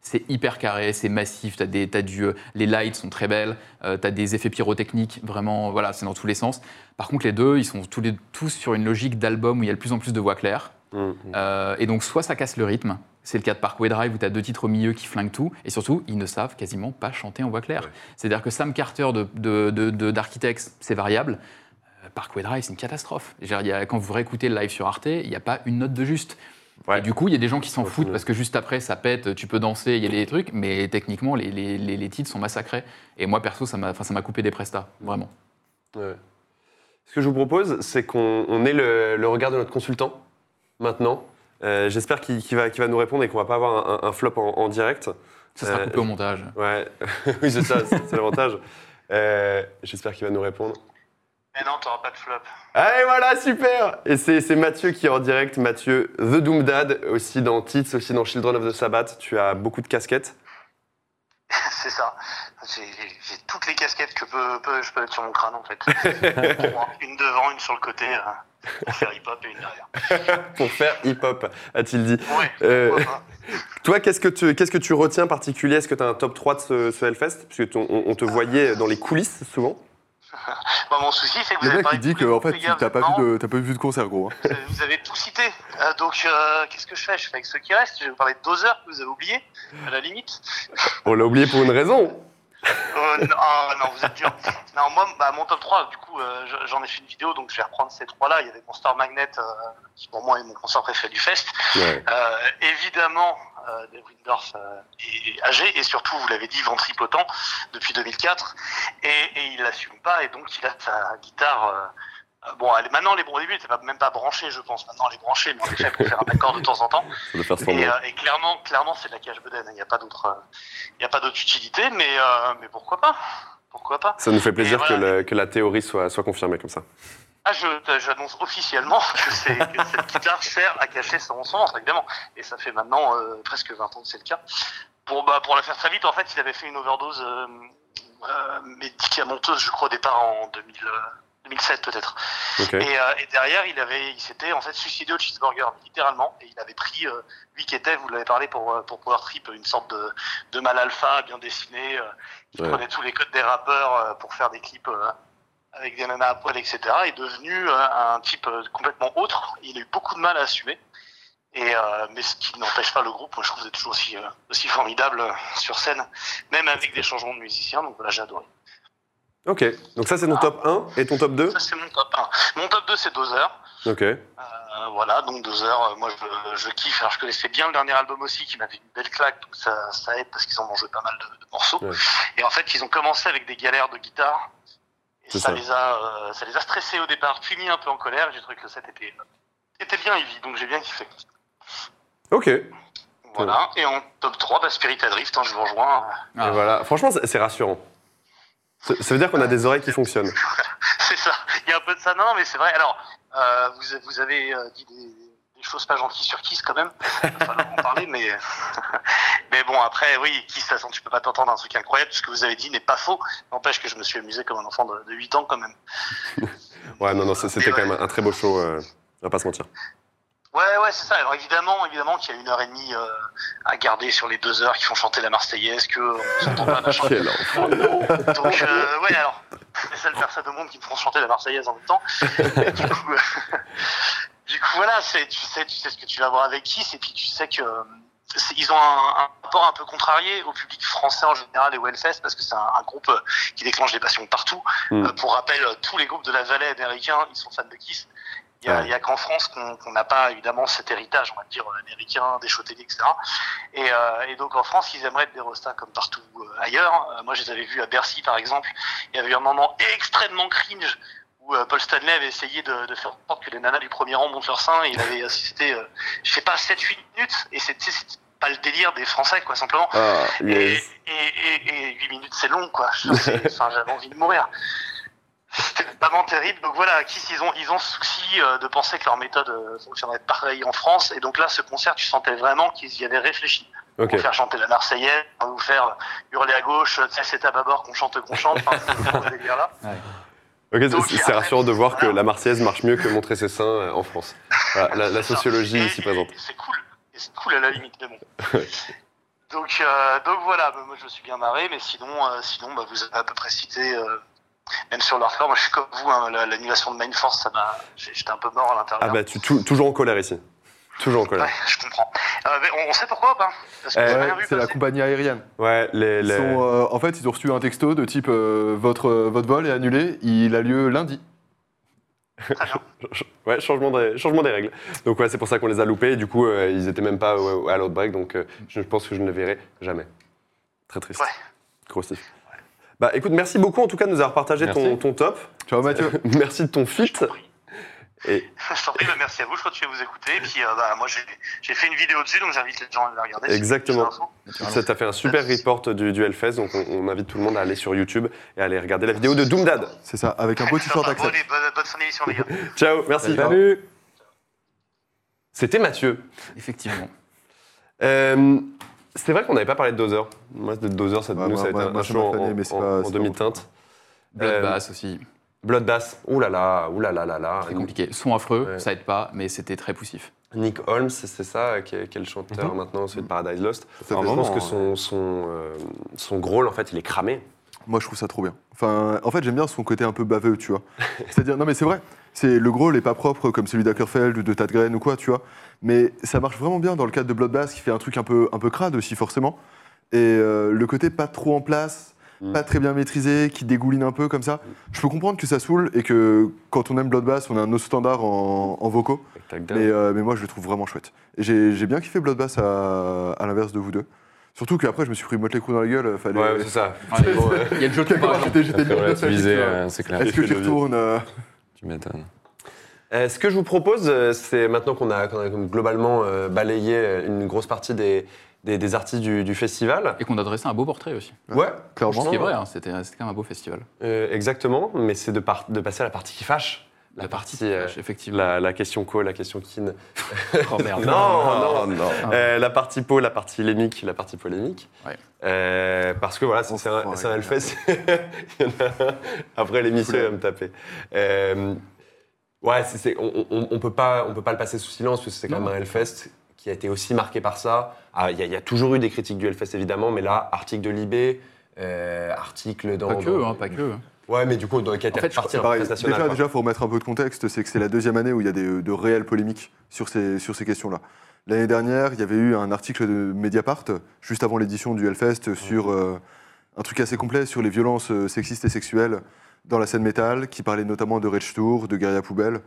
c'est hyper carré, c'est massif, t'as des, t'as du, les lights sont très belles, euh, t'as des effets pyrotechniques, vraiment, voilà, c'est dans tous les sens. Par contre, les deux, ils sont tous, les, tous sur une logique d'album où il y a de plus en plus de voix claires. Mm. Euh, et donc, soit ça casse le rythme, c'est le cas de Parkway Drive où tu as deux titres au milieu qui flinguent tout, et surtout, ils ne savent quasiment pas chanter en voix claire. Ouais. C'est-à-dire que Sam Carter de, de, de- de- d'Architects, c'est variable. Euh, Parkway Drive, c'est une catastrophe. Quand vous réécoutez le live sur Arte, il n'y a pas une note de juste. Ouais. Et du coup, il y a des gens qui s'en foutent parce que juste après, ça pète, tu peux danser, il y a des trucs, mais techniquement, les, les, les- les titres sont massacrés. Et moi, perso, ça m'a enfin, ça m'a coupé des prestats, vraiment. Ouais. Ce que je vous propose, c'est qu'on on ait le, le regard de notre consultant maintenant. Euh, J'espère qu'il va, nous répondre et qu'on va pas avoir un, un flop en, en direct. Ça sera Euh, coupé au montage. Ouais, [laughs] oui, c'est ça, c'est l'avantage. Euh, J'espère qu'il va nous répondre. Mais non, t'auras pas de flop. Allez, voilà, super Et c'est Mathieu qui est en direct, Mathieu The Doom Dad, aussi dans Tits, aussi dans Children of the Sabbath. Tu as beaucoup de casquettes. [laughs] C'est ça. J'ai j'ai toutes les casquettes que peut, peut- je peux mettre sur mon crâne en fait. [laughs] une devant, une sur le côté, euh, pour faire hip-hop et une derrière. [laughs] pour faire hip-hop, a-t-il dit. Ouais. Euh, toi, qu'est-ce que tu, qu'est-ce que tu retiens particulier? Est-ce que tu as un top 3 de ce, ce Hellfest? Puisque ton- on, on te voyait dans les coulisses souvent. [laughs] Bah, mon souci, c'est que vous Le avez mec, il dit que en fait, gars, t'as pas, pas vu de concert, gros. hein. Euh, Vous avez tout cité. Euh, donc, euh, qu'est-ce que je fais? Je fais avec ceux qui restent. Je vais vous parler de Dozer que vous avez oublié, à la limite. On l'a oublié pour une raison. Euh, non, ah, non, vous êtes dur. Non, moi, bah, mon top 3, du coup, euh, je- j'en ai fait une vidéo, donc je vais reprendre ces trois-là. Il y avait Monster Magnet, euh, qui pour moi est mon concert préféré du fest. Ouais. Euh, évidemment, euh, Windorf euh, est âgé, et surtout, vous l'avez dit, ventripotent depuis 2004, et, et il l'assume pas, et donc il a sa guitare. Bon, est- maintenant, les, au début, pas- même pas branchée, je pense. Maintenant, elle est branchée, mais en effet, pour faire un accord de temps en temps. Faire Et, euh, et clairement, clairement, c'est de la cache bedaine. Il n'y a pas d'autre, euh, il a pas d'autre utilité, mais, euh, mais pourquoi pas? Pourquoi pas? Ça nous fait plaisir que, le- que la théorie soit, soit confirmée comme ça. Ah, j'annonce officiellement [laughs] que, cette guitare sert à cacher son son, évidemment. Et ça fait maintenant euh, presque 20 ans que c'est le cas. Pour, bah, pour la faire très vite, en fait, il avait fait une overdose médicamenteuse, je crois, au départ en 2000, euh, 2007 peut-être. Et, euh, et derrière, il avait, il s'était en fait suicidé au cheeseburger, littéralement. Et il avait pris, euh, lui qui était, vous l'avez parlé pour, euh, pour Power Trip, une sorte de, de mal alpha bien dessiné, euh, qui Ouais. prenait tous les codes des rappeurs pour faire des clips avec des nanas à poil, etc. est devenu un type complètement autre. Il a eu beaucoup de mal à assumer. Et, euh, mais ce qui n'empêche pas le groupe, moi je trouve que c'est toujours aussi, euh, aussi formidable euh, sur scène, même avec des changements de musiciens. Donc voilà, j'ai adoré. Ok. Donc ça, c'est ton top 1 et ton top 2 Ça, c'est mon top 1. Mon top 2, c'est Dozer. Ok. Euh, voilà, donc heures, euh, moi je, je kiffe. Alors je connaissais bien le dernier album aussi qui m'avait une belle claque, donc ça, ça aide parce qu'ils en ont joué pas mal de, de morceaux. Ouais. Et en fait, ils ont commencé avec des galères de guitare. Et ça, ça. les a, euh, ça les a stressés au départ, puis mis un peu en colère. J'ai trouvé que le set était, était bien heavy, donc j'ai bien kiffé. Ok. Voilà. Et en top 3, bah, Spirit Adrift, hein, je vous rejoins. Ah. voilà. Franchement, c'est rassurant. Ça veut dire qu'on a des oreilles qui fonctionnent. [laughs] C'est ça. Il y a un peu de ça. Non, mais c'est vrai. Alors, euh, vous, vous avez euh, dit des, des choses pas gentilles sur Kiss quand même. Il va falloir en [laughs] parler, mais [laughs] mais bon après, oui, Kiss, de toute façon, tu peux pas t'entendre un truc incroyable. Ce que vous avez dit n'est pas faux. N'empêche que je me suis amusé comme un enfant de, de 8 ans quand même. Ouais, non, non, c'était quand même un, un très beau show. euh, on va pas se mentir. Ouais, ouais, c'est ça. Alors évidemment, évidemment qu'il y a une heure et demie euh, à garder sur les deux heures qui font chanter la Marseillaise, que on s'entend pas machin. [laughs] Donc, euh, ouais, alors, les seules personnes au monde qui me font chanter la Marseillaise en même temps. Et du coup, euh, [laughs] du coup, voilà, c'est, tu sais, tu sais ce que tu vas voir avec Kiss, et puis tu sais que euh, ils ont un, un rapport un peu contrarié au public français en général et au Hellfest parce que c'est un, un groupe euh, qui déclenche des passions partout. Mm. Euh, pour rappel, euh, tous les groupes de la vallée américains, ils sont fans de Kiss. Il y a, Ouais. a qu'en France qu'on n'a pas évidemment cet héritage, on va dire, euh, américain, des télé, etc. Et, euh, et donc en France, ils aimeraient être des rostas comme partout euh, ailleurs. Euh, moi, je les avais vus à Bercy, par exemple. Il y avait eu un moment extrêmement cringe où euh, Paul Stanley avait essayé de, de faire en sorte que les nanas du premier rang montent leur sein. Et il avait [laughs] assisté, euh, je sais pas, 7-8 minutes. Et c'était pas le délire des Français, quoi, simplement. Ah, Et, yes. et, et, et 8 minutes, c'est long, quoi. J'avais envie de mourir. [laughs] C'était vraiment terrible. Donc voilà, Kiss, ils ont, ils ont ce souci euh, de penser que leur méthode euh, fonctionnerait pareil en France. Et donc là, ce concert, tu sentais vraiment qu'ils y avaient réfléchi. Ok. Pour faire chanter la Marseillaise, pour vous faire hurler à gauche, tu sais, c'est à bâbord qu'on chante, qu'on chante. Enfin, c'est [laughs] rassurant de voir que la Marseillaise marche mieux que montrer ses seins euh, en France. Voilà, la, la sociologie ici présente. et C'est cool. Et c'est cool à la limite, mais bon. [laughs] donc, euh, donc voilà, bah, moi je me suis bien marré, mais sinon, euh, sinon bah, vous avez à peu près cité, euh, même sur leur moi je suis comme vous, hein, la- l'annulation de Main Force, ça m'a, j'ai- j'étais un peu mort à l'intérieur. Ah bah, tu, tou- toujours en colère ici. Toujours en colère. Ouais, je comprends. Euh, mais on, on sait pourquoi ou pas? Parce que Euh, c'est la compagnie aérienne. Ouais, les. Ils les- sont, euh, en fait, ils ont reçu un texto de type euh, votre, votre vol est annulé, il a lieu lundi. [laughs] Ouais, changement des, changement des règles. Donc ouais, c'est pour ça qu'on les a loupés. Et du coup, euh, ils étaient même pas à l'outbreak, donc euh, je pense que je ne les verrai jamais. Très triste. Ouais. Gros stiff. Bah écoute, merci beaucoup en tout cas de nous avoir partagé ton, top. Ciao Mathieu. [laughs] merci de ton fit. Et Je t'en prie, bah, merci à vous, je continue à vous écouter. Et puis, euh, bah, moi, j'ai fait une vidéo dessus, donc j'invite les gens à la regarder. Exactement. Ça t'a fait un super report du, du Hellfest, donc on, on invite tout le monde à aller sur YouTube et à aller regarder la vidéo de Doomdad. C'est ça, avec un beau t-shirt bonne, bonne fin d'émission, les gars. [laughs] Ciao, merci. Salut C'était Mathieu. Effectivement. Euh, c'est vrai qu'on n'avait pas parlé de Dozer. Moi, de Dozer, ça, Ouais, nous, ça a été un moi, show en, demi-teinte. Bloodbath aussi, Bloodbath, ouh là là, ouh là là là là. très compliqué. Son affreux, Ouais. ça aide pas, mais c'était très poussif. Nick Holmes, c'est ça, qui est, qui est le chanteur Mhm. maintenant, c'est de Paradise Lost. Je pense que son, son, euh, son rôle, en fait, il est cramé. Moi, je trouve ça trop bien. Enfin, en fait, j'aime bien son côté un peu baveux, tu vois. [laughs] C'est-à-dire, non, mais c'est vrai. C'est le gros n'est pas propre comme celui d'Ackerfeld ou de Tadgren ou quoi, tu vois. Mais ça marche vraiment bien dans le cadre de Bloodbath, qui fait un truc un peu, un peu crade aussi, forcément. Et euh, le côté pas trop en place, Mm. pas très bien maîtrisé, qui dégouline un peu comme ça. Je peux comprendre que ça saoule et que quand on aime Bloodbath, on a un autre standard en, en vocaux. Mais, euh, mais moi, je le trouve vraiment chouette. Et j'ai j'ai bien kiffé Bloodbath à, à l'inverse de vous deux. Surtout qu'après, je me suis pris Motley Crue dans la gueule. Fallait... Ouais, c'est ça. [laughs] Il y a le jeu de j'étais j'étais Ça fait bien euh, c'est clair. Est-ce que tu [laughs] retournes euh, Tu m'étonnes. Euh, ce que je vous propose, euh, c'est maintenant qu'on a, qu'on a comme globalement euh, balayé une grosse partie des, des, des artistes du, du festival. Et qu'on a dressé un beau portrait aussi. Ouais, Clairement. Ce qui est vrai, hein, c'était c'était quand même un beau festival. euh, exactement, mais c'est de, par- de passer à la partie qui fâche. La, partie, effectivement. la, la question co, la question kin. Oh [laughs] merde. Non, non, non. Euh, la partie po, la partie lémique, la partie polémique. Ouais. Euh, parce que voilà, c'est c'est un, c'est un Hellfest. [laughs] Après l'émission, il va me taper. Euh, ouais, on, on, on peut pas, on peut pas le passer sous silence parce que c'est quand même un Hellfest qui a été aussi marqué par ça. Ah, Il y, a- il y a toujours eu des critiques du Hellfest évidemment, mais là, article de Libé, euh, article dans. Pas que, dans- hein, pas que. Ouais, mais du coup, dans, qui a été En fait, nationale. Déjà, déjà, faut remettre un peu de contexte, c'est que c'est la deuxième année où il y a des, de réelles polémiques sur ces, sur ces questions-là. L'année dernière, il y avait eu un article de Mediapart, juste avant l'édition du Hellfest, sur euh, un truc assez complet sur les violences euh, sexistes et sexuelles dans la scène métal, qui parlait notamment de Rage Tour, de Guerilla Poubelle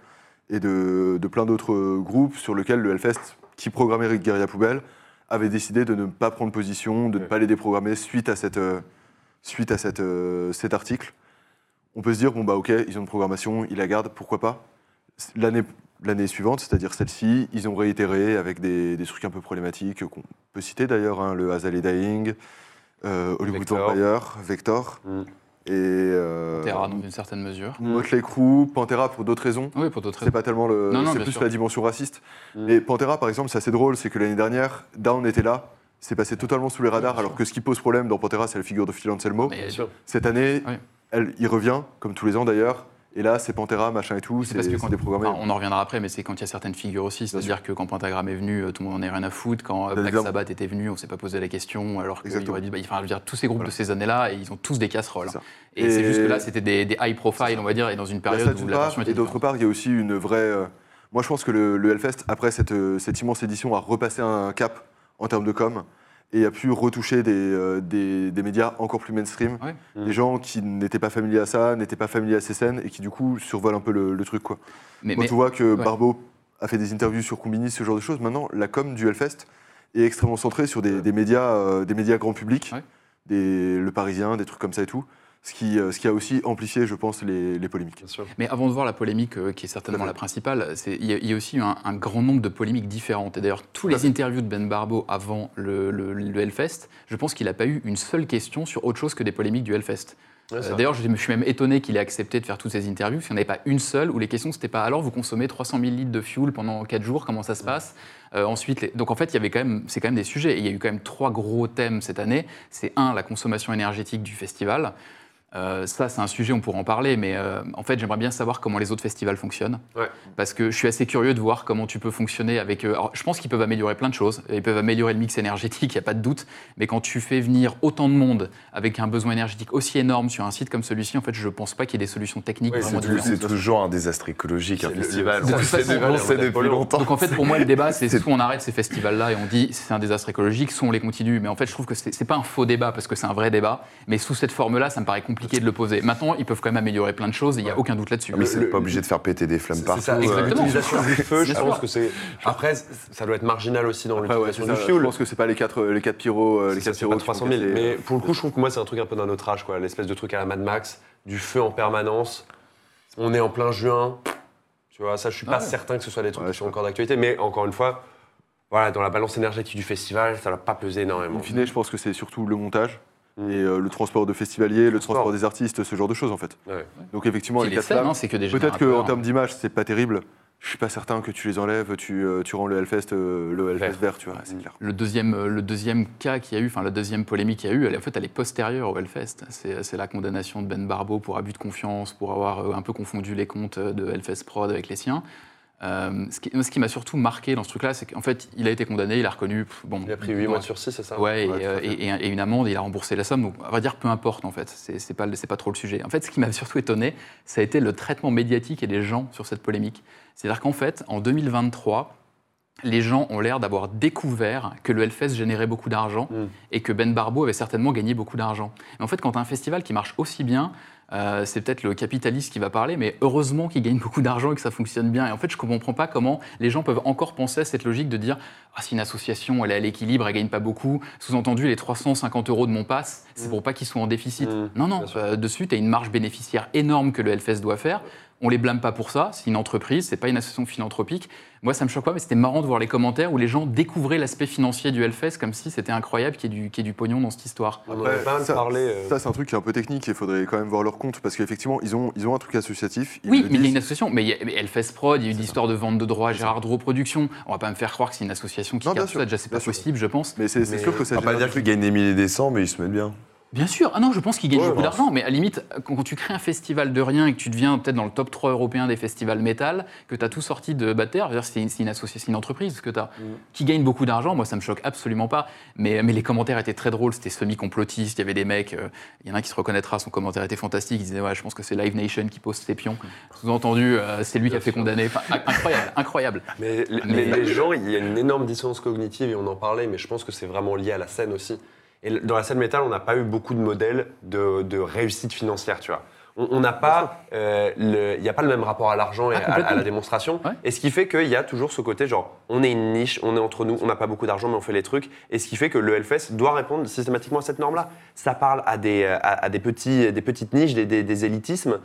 et de, de plein d'autres groupes sur lesquels le Hellfest, qui programmait Guerilla Poubelle, avait décidé de ne pas prendre position, de ne pas les déprogrammer suite à, cette, euh, suite à cette, euh, cet article. On peut se dire, bon bah ok, ils ont une programmation, ils la gardent, pourquoi pas. L'année l'année suivante, c'est-à-dire celle-ci, ils ont réitéré avec des, des trucs un peu problématiques qu'on peut citer d'ailleurs, hein, le Azalea Dying, euh, Hollywood Vector. Vampire, Vector, Mm. Et euh, Terra, dans une certaine mesure. Motley Crue, Pantera pour d'autres raisons. Oui, pour d'autres C'est raisons. pas tellement le. Non, non, c'est plus sûr. la dimension raciste. Mm. Mais Pantera, par exemple, c'est assez drôle, c'est que l'année dernière, Down était là, c'est passé totalement sous les radars, alors que ce qui pose problème dans Pantera, c'est la figure de Phil Anselmo. Mais Bien sûr. Cette année, Oui. elle, il revient, comme tous les ans d'ailleurs. Et là, c'est Pantera, machin et tout, C'est parce que c'est quand, déprogrammé. enfin, on en reviendra après, mais c'est quand il y a certaines figures aussi. C'est-à-dire que quand Pentagram est venu, euh, tout le monde en a rien à foutre. Quand euh, Black. Sabbath était venu, on s'est pas posé la question. Alors qu'il Exactement. aurait dit, bah, enfin, je veux dire, tous ces groupes Voilà. de ces années-là, et ils ont tous des casseroles. Et, Et- c'est juste que là, c'était des, des high profile, on va dire, et dans une période où la était et d'autre part, il y a aussi une vraie. euh, moi, je pense que le, le Hellfest, après cette, cette immense édition, a repassé un cap en termes de com et a pu retoucher des, euh, des, des médias encore plus mainstream. Ouais. Des gens qui n'étaient pas familiers à ça, n'étaient pas familiers à ces scènes et qui, du coup, survolent un peu le, le truc. Quoi. Mais, Quand mais- on voit que ouais. Barbeau a fait des interviews sur Combini, ce genre de choses, maintenant, la com du Hellfest est extrêmement centrée sur des, des médias, euh, des médias grand public, Ouais. des, le Parisien, des trucs comme ça et tout. Ce qui, euh, ce qui a aussi amplifié, je pense, les, les polémiques. Bien sûr. Mais avant de voir la polémique, euh, qui est certainement la principale, il y, a- il y a aussi eu un, un grand nombre de polémiques différentes. Et d'ailleurs, tous les interviews de Ben Barbeau avant le, le- le Hellfest, je pense qu'il n'a pas eu une seule question sur autre chose que des polémiques du Hellfest. Ouais, Euh. D'ailleurs, je me suis même étonné qu'il ait accepté de faire toutes ces interviews, parce qu'il n'y en avait pas une seule où les questions, c'était pas alors vous consommez 300 000 litres de fuel pendant 4 jours, comment ça se passe? Euh, Ensuite, les- donc en fait, il y avait quand même, c'est quand même des sujets. Et il y a eu quand même trois gros thèmes cette année. C'est un, la consommation énergétique du festival. Euh, ça, c'est un sujet, on pourra en parler, mais euh, en fait, j'aimerais bien savoir comment les autres festivals fonctionnent. Ouais. Parce que je suis assez curieux de voir comment tu peux fonctionner avec. euh, alors, je pense qu'ils peuvent améliorer plein de choses. Ils peuvent améliorer le mix énergétique, il n'y a pas de doute. Mais quand tu fais venir autant de monde avec un besoin énergétique aussi énorme sur un site comme celui-ci, en fait, je ne pense pas qu'il y ait des solutions techniques Ouais, vraiment c'est tou- différentes. c'est toujours un désastre écologique, un festival. de On toute le sait façon, depuis- on sait depuis longtemps. Donc en fait, pour moi, le [laughs] débat, c'est soit on arrête ces festivals-là et on dit c'est un désastre écologique, soit on les continue. Mais en fait, je trouve que c'est c'est pas un faux débat parce que c'est un vrai débat. Mais sous cette forme-là, ça me paraît compliqué compliqué de le poser. Maintenant, ils peuvent quand même améliorer plein de choses, et il n'y a aucun doute là-dessus. Mais c'est pas obligé de faire péter des flammes C'est partout. ça, euh, exactement. L'utilisation du feu, je pense que c'est. Après, ça doit être marginal aussi dans l'utilisation c'est du ça, Je pense que c'est pas les quatre, les quatre pyros, euh, les C'est quatre c'est pyros pas qui font 300 000. casser, Mais euh, pour le coup, je trouve que moi, c'est un truc un peu d'un autre âge, quoi. L'espèce de truc à la Mad Max, du feu en permanence. On est en plein juin. Tu vois, ça, je suis pas Ouais. certain que ce soit des trucs qui sont encore d'actualité. Mais encore une fois, voilà, dans la balance énergétique du festival, ça va pas peser énormément. In fine, je pense que c'est surtout le montage Et euh, le transport de festivaliers, le Transport. transport des artistes, ce genre de choses en fait. Ouais. Donc effectivement, les les quatre hein, c'est que peut-être qu'en générateurs. termes d'image, c'est pas terrible. Je suis pas certain que tu les enlèves, tu, euh, tu rends le Hellfest, euh, le Hellfest Vert. vert, tu vois, c'est clair. Le deuxième, le deuxième cas qu'il y a eu, enfin la deuxième polémique qu'il y a eu, elle, en fait, elle est postérieure au Hellfest. C'est la condamnation de Ben Barbeau pour abus de confiance, pour avoir un peu confondu les comptes de Hellfest Prod avec les siens. Euh, ce qui, m'a surtout marqué dans ce truc-là, c'est qu'en fait, il a été condamné, il a reconnu. pff, Bon, Il a pris 8 mois de sursis, c'est ça? Ouais, à euh, et- une amende, et il a remboursé la somme. Donc, on va dire, peu importe, en fait. C'est pas, pas trop le sujet. En fait, ce qui m'a surtout étonné, ça a été le traitement médiatique et des gens sur cette polémique. C'est-à-dire qu'en fait, en 2023, les gens ont l'air d'avoir découvert que le Hellfest générait beaucoup d'argent Mm. et que Ben Barbeau avait certainement gagné beaucoup d'argent. Mais en fait, quand as un festival qui marche aussi bien, euh, c'est peut-être le capitaliste qui va parler, mais heureusement qu'il gagne [laughs] beaucoup d'argent et que ça fonctionne bien. Et en fait, je ne comprends pas comment les gens peuvent encore penser à cette logique de dire ah, si une association elle est à l'équilibre, elle gagne pas beaucoup, sous-entendu les 350 euros de mon pass, c'est Mm. pour pas qu'ils soient en déficit. Mm, non, non, euh, dessus, tu as une marge bénéficiaire énorme que le Hellfest doit faire. On les blâme pas pour ça, c'est une entreprise, c'est pas une association philanthropique. Moi, ça me choque pas, mais c'était marrant de voir les commentaires où les gens découvraient l'aspect financier du Hellfest comme si c'était incroyable qu'il y, ait du- qu'il y ait du pognon dans cette histoire. On pas ça, parlé. euh, ça, c'est un truc qui est un peu technique et il faudrait quand même voir leur compte parce qu'effectivement, ils ont, ils ont un truc associatif. ils Oui, mais il y a une association. Mais il y a mais Hellfest Prod, il y a eu l'histoire de vente de droits à Gérard Dro Productions. On va pas me faire croire que c'est une association qui Non, bien capte sûr, ça. Déjà, c'est pas sûr. possible, je pense. Mais c'est sûr que ça On va pas dire qu'ils gagnent des milliers des cents, mais ils se mettent bien. Bien sûr. Ah non, je pense qu'ils gagnent Ouais, beaucoup je d'argent. Mais à la limite, quand tu crées un festival de rien et que tu deviens peut-être dans le top 3 européen des festivals métal, que tu as tout sorti de dire, c'est une, association, une entreprise que tu as, Mm. qui gagne beaucoup d'argent. Moi, ça me choque absolument pas. Mais, mais les commentaires étaient très drôles. C'était semi-complotiste. Il y avait des mecs. euh, Il y en a un qui se reconnaîtra. Son commentaire était fantastique. Il disait Ouais, je pense que c'est Live Nation qui pose ses pions. Sous-entendu, euh, c'est lui qui a fait condamner. Enfin, incroyable, incroyable. Mais, les- Mais- les gens, il y a une énorme dissonance cognitive et on en parlait, mais je pense que c'est vraiment lié à la scène aussi. Et dans la scène métal, on n'a pas eu beaucoup de modèles de, de réussite financière, tu vois. On n'a pas, euh, il n'y a pas le même rapport à l'argent et Ah, à, la démonstration. Ouais. Et ce qui fait qu'il y a toujours ce côté genre, on est une niche, on est entre nous, on n'a pas beaucoup d'argent, mais on fait les trucs. Et ce qui fait que le Hellfest doit répondre systématiquement à cette norme-là. Ça parle à des, à, à des, petits, des petites niches, des, des- des élitismes.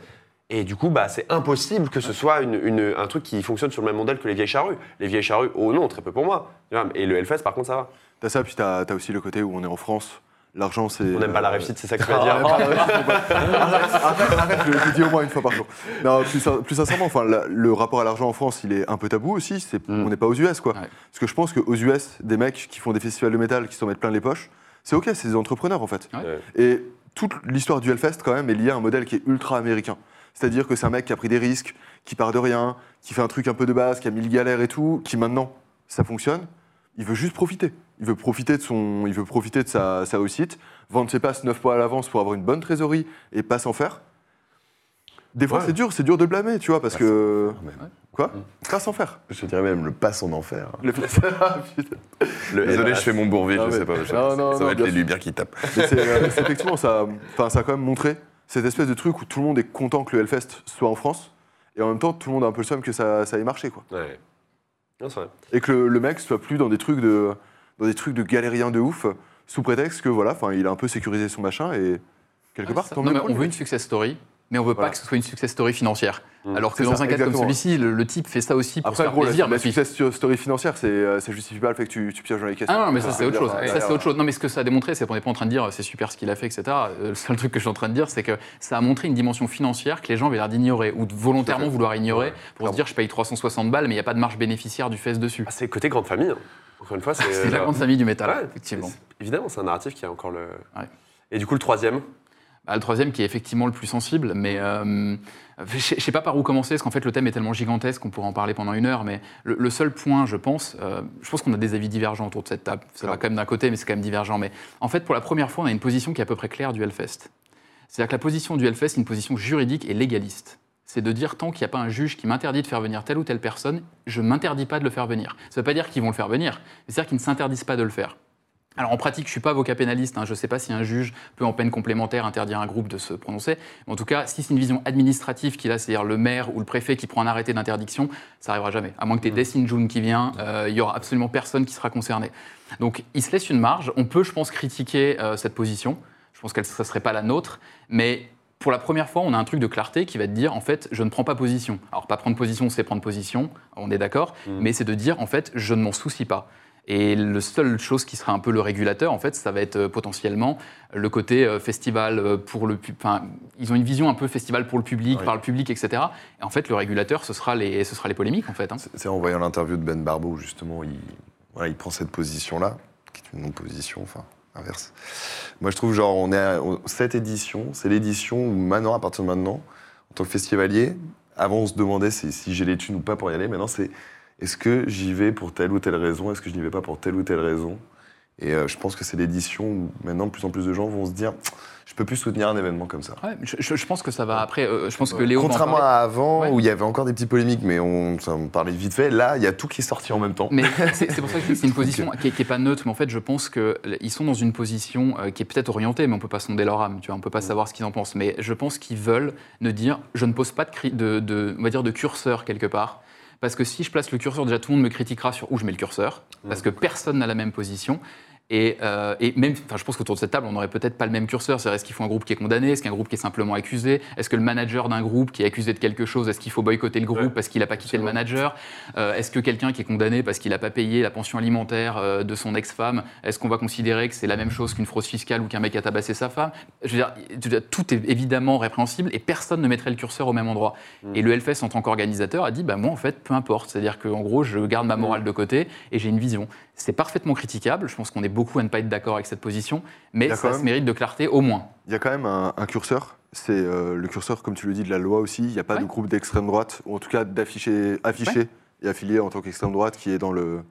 Et du coup, bah, c'est impossible que ce soit une- une- un truc qui fonctionne sur le même modèle que les vieilles charrues. Les vieilles charrues, oh non, très peu pour moi. Et le Hellfest, par contre, ça va. T'as ça, puis t'as as aussi le côté où on est en France. L'argent, c'est. On n'aime pas la euh, réussite, c'est ça que tu [laughs] vas Ah, dire. arrête, arrête, je le dis au moins une fois par jour. Non, plus, sin- plus sincèrement, enfin, la- le rapport à l'argent en France, il est un peu tabou aussi. Mm. On n'est pas aux US, quoi. Ouais. Parce que je pense qu'aux US, des mecs qui font des festivals de métal, qui s'en mettent plein les poches, c'est ok, c'est des entrepreneurs en fait. Ouais. Et toute l'histoire du Hellfest, quand même, est liée à un modèle qui est ultra américain. C'est-à-dire que c'est un mec qui a pris des risques, qui part de rien, qui fait un truc un peu de base, qui a mille galères et tout, qui maintenant, ça fonctionne. Il veut juste profiter. Il veut profiter de, son, il veut profiter de sa, sa haussite, vendre ses passes 9 mois à l'avance pour avoir une bonne trésorerie et pas s'en faire. Des fois, Ouais. c'est dur, c'est dur de blâmer, tu vois, parce Pas que. faire. Quoi Pas s'en faire. Je dirais même le passe en enfer. Le- Ah, putain. Le Désolé, je fais mon bourville, Ah je sais pas. je sais Non, pas. non, ça non, va être bien les lumières qui tapent. Mais c'est, euh, c'est effectivement, ça, enfin, ça a quand même montré cette espèce de truc où tout le monde est content que le Hellfest soit en France, et en même temps, tout le monde a un peu le seum que ça, ça ait marché, quoi. Ouais. Non, c'est vrai. Et que le, le mec soit plus dans des trucs de, dans des trucs de galérien de ouf, sous prétexte que voilà, enfin, il a un peu sécurisé son machin, et quelque part, tant Non, mais on lui. veut une success story, mais on veut Voilà. pas que ce soit une success story financière. Mm. Alors que dans ça, un cas comme celui-ci, le, le type fait ça aussi pour Après, se faire gros, la, plaisir. la mais puis- success story financière, c'est, euh, ça justifie pas le fait que tu, tu pièges dans les caisses. Ah non, mais ça c'est autre chose. Ouais, Ça ouais, c'est ouais. autre chose. Non, mais ce que ça a démontré, c'est qu'on n'est pas en train de dire c'est super ce qu'il a fait, etc. Euh, Le seul truc que je suis en train de dire, c'est que ça a montré une dimension financière que les gens avaient l'air d'ignorer ou de volontairement vouloir ignorer pour se dire je paye 360 balles, mais il n'y a pas de marge bénéficiaire du fest dessus. Ah, c'est côté grande famille. hein. Encore une fois, c'est. C'est la euh, grande famille du métal, ouais, effectivement. Évidemment, c'est un narratif qui a encore le. Ouais. Et du coup, le troisième. Bah, le troisième qui est effectivement le plus sensible, mais euh, je je sais pas par où commencer, parce qu'en fait le thème est tellement gigantesque qu'on pourrait en parler pendant une heure, mais le, le seul point, je pense, euh, je pense qu'on a des avis divergents autour de cette table. Ça va quand même d'un côté, mais c'est quand même divergent. Mais en fait, pour la première fois, on a une position qui est à peu près claire du Hellfest. C'est-à-dire que la position du Hellfest, c'est une position juridique et légaliste. C'est de dire tant qu'il n'y a pas un juge qui m'interdit de faire venir telle ou telle personne, je ne m'interdis pas de le faire venir. Ça ne veut pas dire qu'ils vont le faire venir, mais c'est-à-dire qu'ils ne s'interdisent pas de le faire. Alors en pratique, je suis pas avocat pénaliste, hein, je ne sais pas si un juge peut en peine complémentaire interdire un groupe de se prononcer. Mais en tout cas, si c'est une vision administrative qu'il a, c'est-à-dire le maire ou le préfet qui prend un arrêté d'interdiction, ça n'arrivera jamais. À moins que tu aies Dessine June qui vient, euh, il y aura absolument personne qui sera concerné. Donc il se laisse une marge. On peut, je pense, critiquer euh, cette position. Je pense que ce ne serait pas la nôtre, mais pour la première fois, on a un truc de clarté qui va te dire, en fait, je ne prends pas position. Alors, pas prendre position, c'est prendre position, on est d'accord, mais c'est de dire, en fait, je ne m'en soucie pas. Et le seule chose qui sera un peu le régulateur, en fait, ça va être euh, potentiellement le côté euh, festival euh, pour le public. Enfin, ils ont une vision un peu festival pour le public, Oui. par le public, etc. Et en fait, le régulateur, ce sera les, ce sera les polémiques, en fait. hein. C'est en voyant l'interview de Ben Barbeau, justement, il, voilà, il prend cette position-là, qui est une non-position, enfin, inverse. Moi, je trouve, genre, on est à, cette édition, c'est l'édition où maintenant, à partir de maintenant, en tant que festivalier, avant, on se demandait si, si j'ai les thunes ou pas pour y aller. Maintenant, c'est est-ce que j'y vais pour telle ou telle raison? Est-ce que je n'y vais pas pour telle ou telle raison? Et euh, je pense que c'est l'édition où maintenant, de plus en plus de gens vont se dire je peux plus soutenir un événement comme ça. Ouais, je, pense que ça va après. euh, je pense que Léo. Contrairement à avant, Ouais. où il y avait encore des petites polémiques, mais on, ça, on parlait vite fait, là, il y a tout qui est sorti en même temps. Mais c'est pour ça que c'est une [laughs] position qui n'est pas neutre, mais en fait, je pense qu'ils sont dans une position euh, qui est peut-être orientée, mais on ne peut pas sonder leur âme, tu vois, on ne peut pas savoir ce qu'ils en pensent. Mais je pense qu'ils veulent ne dire, je ne pose pas de, cri- de, de- on va dire de curseur quelque part. Parce que si je place le curseur, déjà tout le monde me critiquera sur où je mets le curseur, parce que personne n'a la même position. Et, euh, et même, enfin, je pense qu'autour de cette table, on n'aurait peut-être pas le même curseur. C'est-à-dire, est-ce qu'il faut un groupe qui est condamné? Est-ce qu'un groupe qui est simplement accusé? Est-ce que le manager d'un groupe qui est accusé de quelque chose, est-ce qu'il faut boycotter le groupe Ouais. parce qu'il n'a pas quitté le manager? Euh, Est-ce que quelqu'un qui est condamné parce qu'il n'a pas payé la pension alimentaire euh, de son ex-femme, est-ce qu'on va considérer que c'est la même chose qu'une fraude fiscale ou qu'un mec a tabassé sa femme? Je veux, dire, je veux dire, tout est évidemment répréhensible et personne ne mettrait le curseur au même endroit. Et le Hellfest, en tant qu'organisateur, a dit bah, moi, en fait, peu importe. C'est-à-dire qu'en gros, je garde ma morale de côté et j'ai une vision. C'est parfaitement critiquable. Je pense qu'on est beaucoup à ne pas être d'accord avec cette position, mais ça se mérite de clarté au moins. Il y a quand même un, un curseur. C'est euh, le curseur, comme tu le dis, de la loi aussi. Il n'y a pas Ouais. de groupe d'extrême droite, ou en tout cas d'affiché affiché et affilié en tant qu'extrême droite, qui est dans le,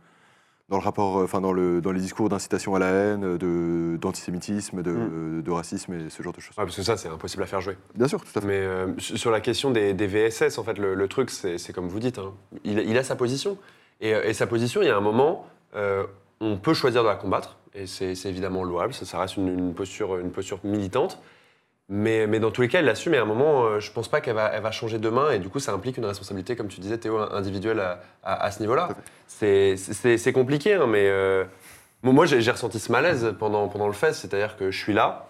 dans le rapport, euh, enfin dans, le, dans les discours d'incitation à la haine, de- d'antisémitisme, de, de racisme et ce genre de choses. Ouais, parce que ça, c'est impossible à faire jouer. Bien sûr, tout à fait. Mais euh, sur la question des, des VSS, en fait, le, le truc, c'est comme vous dites, hein. il, il a sa position. Et, et sa position, il y a un moment, euh, on peut choisir de la combattre, et c'est évidemment louable, ça, ça reste une, une posture, une posture militante. Mais, mais dans tous les cas, elle l'assume, et à un moment, euh, je pense pas qu'elle va, elle va changer demain, et du coup, ça implique une responsabilité, comme tu disais, Théo, individuelle à, à- à ce niveau-là. C'est- compliqué, hein, mais euh, moi, j'ai ressenti ce malaise pendant, pendant le fest, c'est-à-dire que je suis là,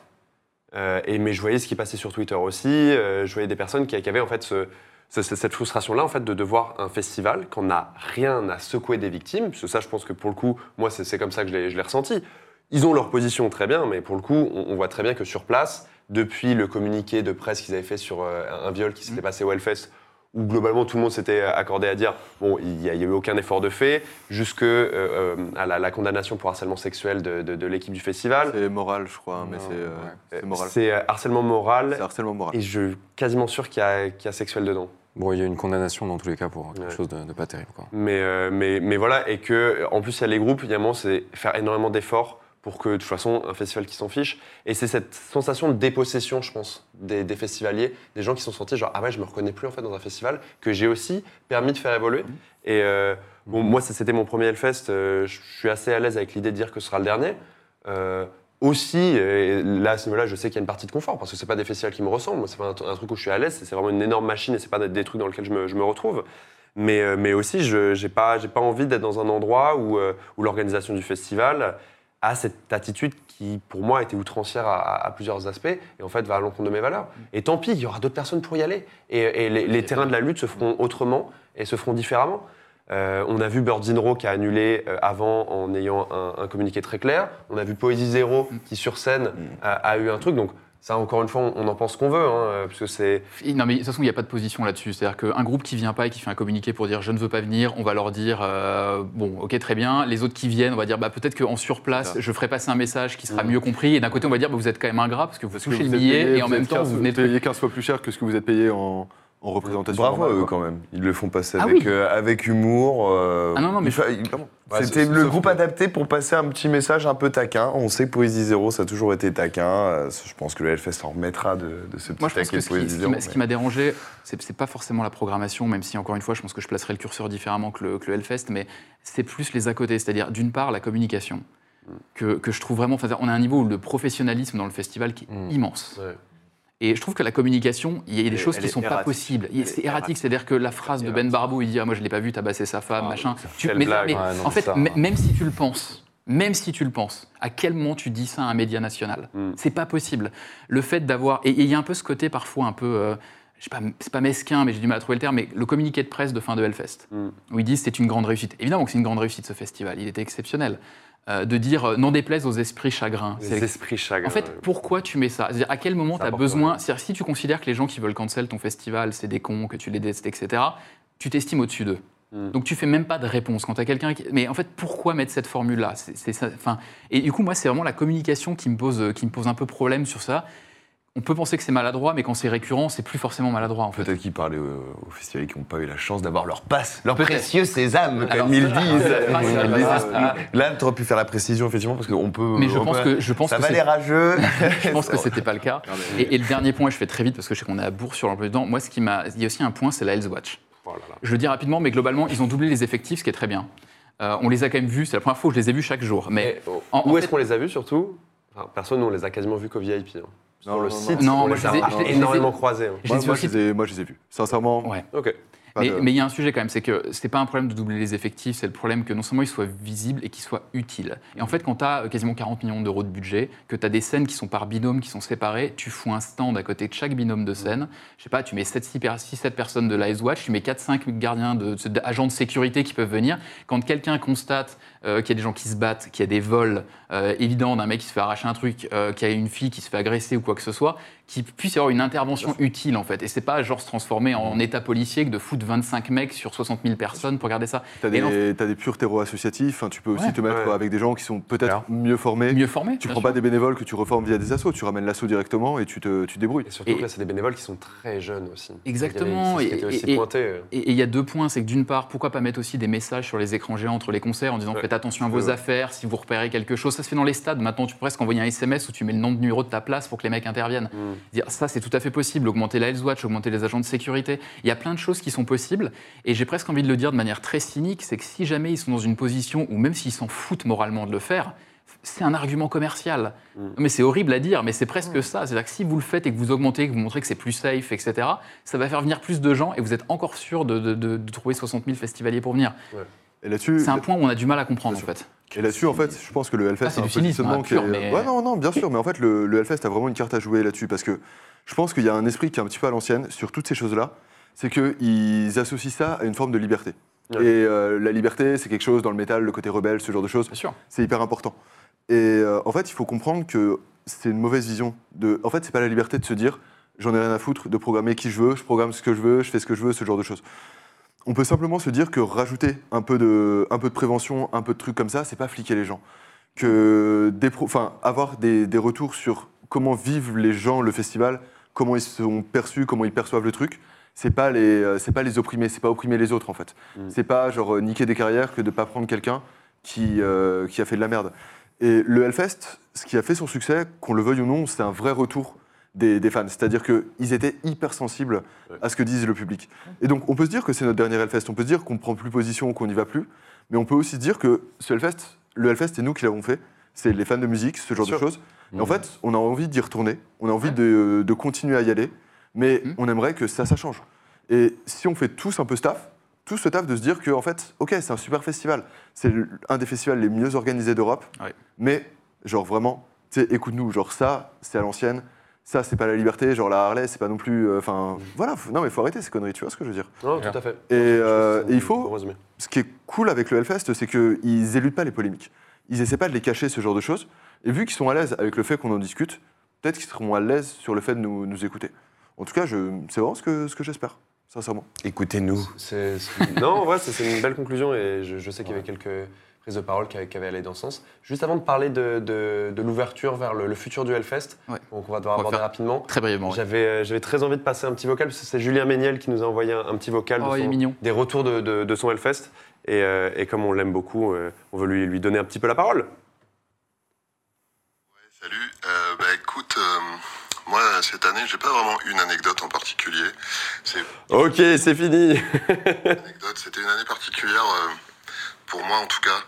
euh, et, mais je voyais ce qui passait sur Twitter aussi. euh, je voyais des personnes qui, qui avaient en fait ce- cette frustration-là en fait de, de voir un festival qu'on n'a rien à secouer des victimes. Parce que ça, je pense que pour le coup, moi, c'est comme ça que je l'ai ressenti. Ils ont leur position très bien, mais pour le coup, on, on voit très bien que sur place, depuis le communiqué de presse qu'ils avaient fait sur euh, un viol qui s'était passé au Hellfest, où globalement tout le monde s'était accordé à dire bon, il n'y a, il y a eu aucun effort de fait, jusque euh, euh, à la, la condamnation pour harcèlement sexuel de, de- de l'équipe du festival. C'est moral, je crois, mais c'est euh, ouais. c'est moral. C'est harcèlement moral C'est harcèlement moral. et je suis quasiment sûr qu'il y, a- qu'il y a sexuel dedans. Bon, il y a une condamnation dans tous les cas pour quelque Ouais. chose de, de pas terrible. Quoi. Mais, euh, mais, mais voilà, et que en plus il y a les groupes, il y a un moment, c'est faire énormément d'efforts pour que de toute façon un festival qui s'en fiche. Et c'est cette sensation de dépossession, je pense, des, des festivaliers, des gens qui sont sentis genre ah ouais je me reconnais plus en fait dans un festival que j'ai aussi permis de faire évoluer. Et euh, bon, moi c'était mon premier Hellfest, euh, je suis assez à l'aise avec l'idée de dire que ce sera le dernier. Euh, aussi, et là à ce niveau-là, je sais qu'il y a une partie de confort parce que c'est pas des festivals qui me ressemblent. C'est pas un, un truc où je suis à l'aise. C'est vraiment une énorme machine et c'est pas des, trucs dans lesquels je me, je me retrouve. Mais, euh, mais aussi, je j'ai pas, pas envie d'être dans un endroit où, euh, où l'organisation du festival a cette attitude qui, pour moi, était outrancière à, à- à plusieurs aspects et en fait va à l'encontre de mes valeurs. Et tant pis, il y aura d'autres personnes pour y aller. Et, et les, les terrains de la lutte se feront autrement et se feront différemment. Euh, on a vu Birds in Row qui a annulé euh, avant en ayant un, un communiqué très clair. On a vu Poésie Zéro qui, sur scène, a, a eu un truc. Donc, ça, encore une fois, on, en pense qu'on veut, hein, euh, parce que c'est. Non, mais de toute façon, il n'y a pas de position là-dessus. C'est-à-dire qu'un groupe qui vient pas et qui fait un communiqué pour dire je ne veux pas venir, on va leur dire euh, bon, ok, très bien. Les autres qui viennent, on va dire bah, peut-être qu'en surplace, je ferai passer un message qui sera mieux compris. Et d'un côté, on va dire bah, vous êtes quand même ingrat parce que vous Parce touchez le vous billet et en vous même temps, 15 vous venez de. payez 15 fois plus cher que ce que vous êtes payé en, en représentation. Bravo à eux quoi. quand même. Ils le font passer Ah avec, oui. euh, avec humour. euh, Ah non, non, mais il Ouais, C'était c'est- le sauf groupe que- adapté pour passer un petit message un peu taquin. On sait que Poésie Zéro, ça a toujours été taquin. Euh, Je pense que le Hellfest en remettra de, de ce petit Moi, je pense taquet que ce qui, Poésie ce qui Zéro. m'a- ce qui m'a dérangé, c'est c'est pas forcément la programmation, même si, encore une fois, je pense que je placerai le curseur différemment que le, que le Hellfest, mais c'est plus les à côté. C'est-à-dire, d'une part, la communication. que, que je trouve vraiment. enfin, on a un niveau de professionnalisme dans le festival qui est Mm. immense. Ouais. Et je trouve que la communication, il y a des Elle choses qui est sont pas possibles. C'est erratique, c'est-à-dire que la phrase de Ben. Barbeau, il dit ah, moi je l'ai pas vu tabasser sa femme, Ah, machin. mais, blague. mais Ouais, non, en fait, ça, hein. même si tu le penses, même si tu le penses, à quel moment tu dis ça à un média national? Mm. C'est pas possible. Le fait d'avoir et et il y a un peu ce côté parfois un peu, euh, je sais pas, c'est pas mesquin, mais j'ai du mal à trouver le terme, mais le communiqué de presse de fin de Hellfest, Mm. où ils disent c'est une grande réussite. Évidemment que c'est une grande réussite ce festival, il était exceptionnel. Euh, de dire euh, n'en déplaise aux esprits chagrins. Les esprits chagrins. en fait, pourquoi tu mets ça? C'est-à-dire, à quel moment tu as besoin si tu considères que les gens qui veulent cancel ton festival, c'est des cons, que tu les détestes, etc., tu t'estimes au-dessus d'eux. Mm. Donc, tu fais même pas de réponse quand tu as quelqu'un qui. Mais en fait, pourquoi mettre cette formule-là? C'est- enfin, Et du coup, moi, c'est vraiment la communication qui me, pose, euh, qui me pose un peu problème sur ça. On peut penser que c'est maladroit, mais quand c'est récurrent, c'est plus forcément maladroit, en fait. Peut-être qu'ils parlaient aux, aux festivaliers qui n'ont pas eu la chance d'avoir leur passe, leur précieux sésame, comme ils disent. Là, tu aurais pu faire la précision, effectivement, parce qu'on peut. Mais je on pense peut- que, je pense Ça que va les rageux. [laughs] je pense que c'était pas le cas. Et, et le dernier point, je fais très vite parce que je sais qu'on est à bourre sur l'emploi du temps. Moi, ce qui m'a, il y a aussi un point, c'est la Health Watch. Oh là là. Je le dis rapidement, mais globalement, ils ont doublé les effectifs, ce qui est très bien. Euh, on les a quand même vus, c'est la première fois où je les ai vus chaque jour. Mais Et, oh, en- en où fait- est-ce qu'on les a vus surtout? Enfin, Perso, nous, on les a quasiment vus qu'au VIP. hein. Sur Non, le non, site, non. on Non, moi, les je a les ai- je les- je les ai- énormément croisés. hein. moi, je les ai vus. Sincèrement, Ouais. Ok. Mais de- il y a un sujet quand même, c'est que c'est pas un problème de doubler les effectifs, c'est le problème que non seulement ils soient visibles et qu'ils soient utiles. Et en fait, quand tu as quasiment 40 millions d'euros de budget, que tu as des scènes qui sont par binôme, qui sont séparées, tu fous un stand à côté de chaque binôme de scène. Je sais pas, tu mets 6-7 personnes de l'Ice Watch, tu mets 4-5 gardiens, de, de- agents de sécurité qui peuvent venir. Quand quelqu'un constate euh, qu'il y a des gens qui se battent, qu'il y a des vols euh, évidents d'un mec qui se fait arracher un truc, euh, qu'il y a une fille qui se fait agresser ou quoi que ce soit, qu'il puisse y avoir une intervention utile en fait. Et c'est pas genre se transformer en état policier que de foutre 25 mecs sur 60 000 personnes pour regarder ça. T'as des, t'as des purs terreaux associatifs, tu peux aussi Ouais. te mettre Ouais. avec des gens qui sont peut-être mieux formés. Mieux formé. tu prends sûr. pas des bénévoles que tu reformes via des assos, tu ramènes l'assaut directement et tu te, tu te débrouilles. Et surtout Et- que là, c'est des bénévoles qui sont très jeunes aussi. Exactement, Il avait- qui et- aussi il y a deux points, c'est que d'une part, pourquoi pas mettre aussi des messages sur les écrans géants entre les concerts en disant Ouais. faites attention à vos Ouais. affaires, si vous repérez quelque chose. Ça se fait dans les stades. Maintenant, tu peux presque envoyer un SMS où tu mets le nom de numéro de ta place pour que les mecs interviennent. Mm. Dire ça, c'est tout à fait possible. Augmenter la Health Watch, augmenter les agents de sécurité. Il y a plein de choses qui sont possibles. Et j'ai presque envie de le dire de manière très cynique, c'est que si jamais ils sont dans une position où même s'ils s'en foutent moralement de le faire, c'est un argument commercial. Mm. Mais c'est horrible à dire, mais c'est presque ça. C'est-à-dire que si vous le faites et que vous augmentez, que vous montrez que c'est plus safe, etc., ça va faire venir plus de gens et vous êtes encore sûr de, de- de- de trouver 60 000 festivaliers pour venir. Et là-dessus, C'est un point où on a du mal à comprendre, en fait. Et là-dessus, en fait, je pense que le Hellfest Ah, c'est du cynisme, hein, est... pur, mais- Ouais, non, non, bien sûr, mais en fait, le, le Hellfest a vraiment une carte à jouer là-dessus, parce que je pense qu'il y a un esprit qui est un petit peu à l'ancienne sur toutes ces choses-là, c'est qu'ils associent ça à une forme de liberté. Ouais. Et euh, la liberté, c'est quelque chose dans le métal, le côté rebelle, ce genre de choses, Bien sûr. c'est hyper important. Et euh, en fait, il faut comprendre que c'est une mauvaise vision. De... En fait, c'est pas la liberté de se dire j'en ai rien à foutre de programmer qui je veux, je programme ce que je veux, je fais ce que je veux, ce genre de choses. On peut simplement se dire que rajouter un peu de, un peu de prévention, un peu de trucs comme ça, c'est pas fliquer les gens. Que des pro- enfin, avoir des, des retours sur comment vivent les gens le festival, comment ils sont perçus, comment ils perçoivent le truc, c'est pas les, euh, c'est pas les opprimer, c'est pas opprimer les autres en fait. Mm. C'est pas genre euh, niquer des carrières que de pas prendre quelqu'un qui, euh, qui a fait de la merde. Et le Hellfest, ce qui a fait son succès, qu'on le veuille ou non, c'est un vrai retour des, des fans. C'est-à-dire qu'ils étaient hyper sensibles Ouais. à ce que disent le public. Et donc, on peut se dire que c'est notre dernier Hellfest. On peut se dire qu'on prend plus position, qu'on n'y va plus. Mais on peut aussi se dire que ce Hellfest, le Hellfest, c'est nous qui l'avons fait. C'est les fans de musique, ce genre de choses. Et Mmh. en fait, on a envie d'y retourner. On a envie de, de continuer à y aller. Mais Mhm. on aimerait que ça, ça change. Et si on fait tous un peu staff, tout ce taf de se dire que, en fait, ok, c'est un super festival. C'est un des festivals les mieux organisés d'Europe. Ouais. Mais, genre, vraiment, écoute-nous, genre, ça, c'est à l'ancienne. Ça, c'est pas la liberté. Genre, la Harley, c'est pas non plus. euh, Enfin, voilà. faut- non, mais faut arrêter ces conneries, tu vois ce que je veux dire. Non, tout à fait. Et, euh, et il faut-. Ce qui est cool avec le Hellfest, c'est qu'ils éludent pas les polémiques. Ils essaient pas de les cacher, ce genre de choses. Et vu qu'ils sont à l'aise avec le fait qu'on en discute, peut-être qu'ils seront à l'aise sur le fait de nous, nous écouter. En tout cas, je- c'est vraiment ce que, ce que j'espère, sincèrement. Écoutez-nous. C'est- c'est- non, en vrai, c'est c'est une belle conclusion et je, je sais qu'il y avait quelques prises de parole qui, avaient allé dans ce sens. Juste avant de parler de, de- de l'ouverture vers le, le futur du Hellfest, Ouais. donc on va devoir On va aborder rapidement. Très brièvement. ouais. J'avais euh, j'avais très envie de passer un petit vocal parce que c'est Julien Méniel qui nous a envoyé un, un petit vocal Oh, son- des retours de, de- de son Hellfest. Et, euh, et comme on l'aime beaucoup, euh, on veut lui, lui donner un petit peu la parole. Salut, Euh, bah écoute, euh, moi cette année j'ai pas vraiment une anecdote en particulier. C'est Ok, c'est fini. [laughs] anecdote, c'était une année particulière euh, pour moi en tout cas,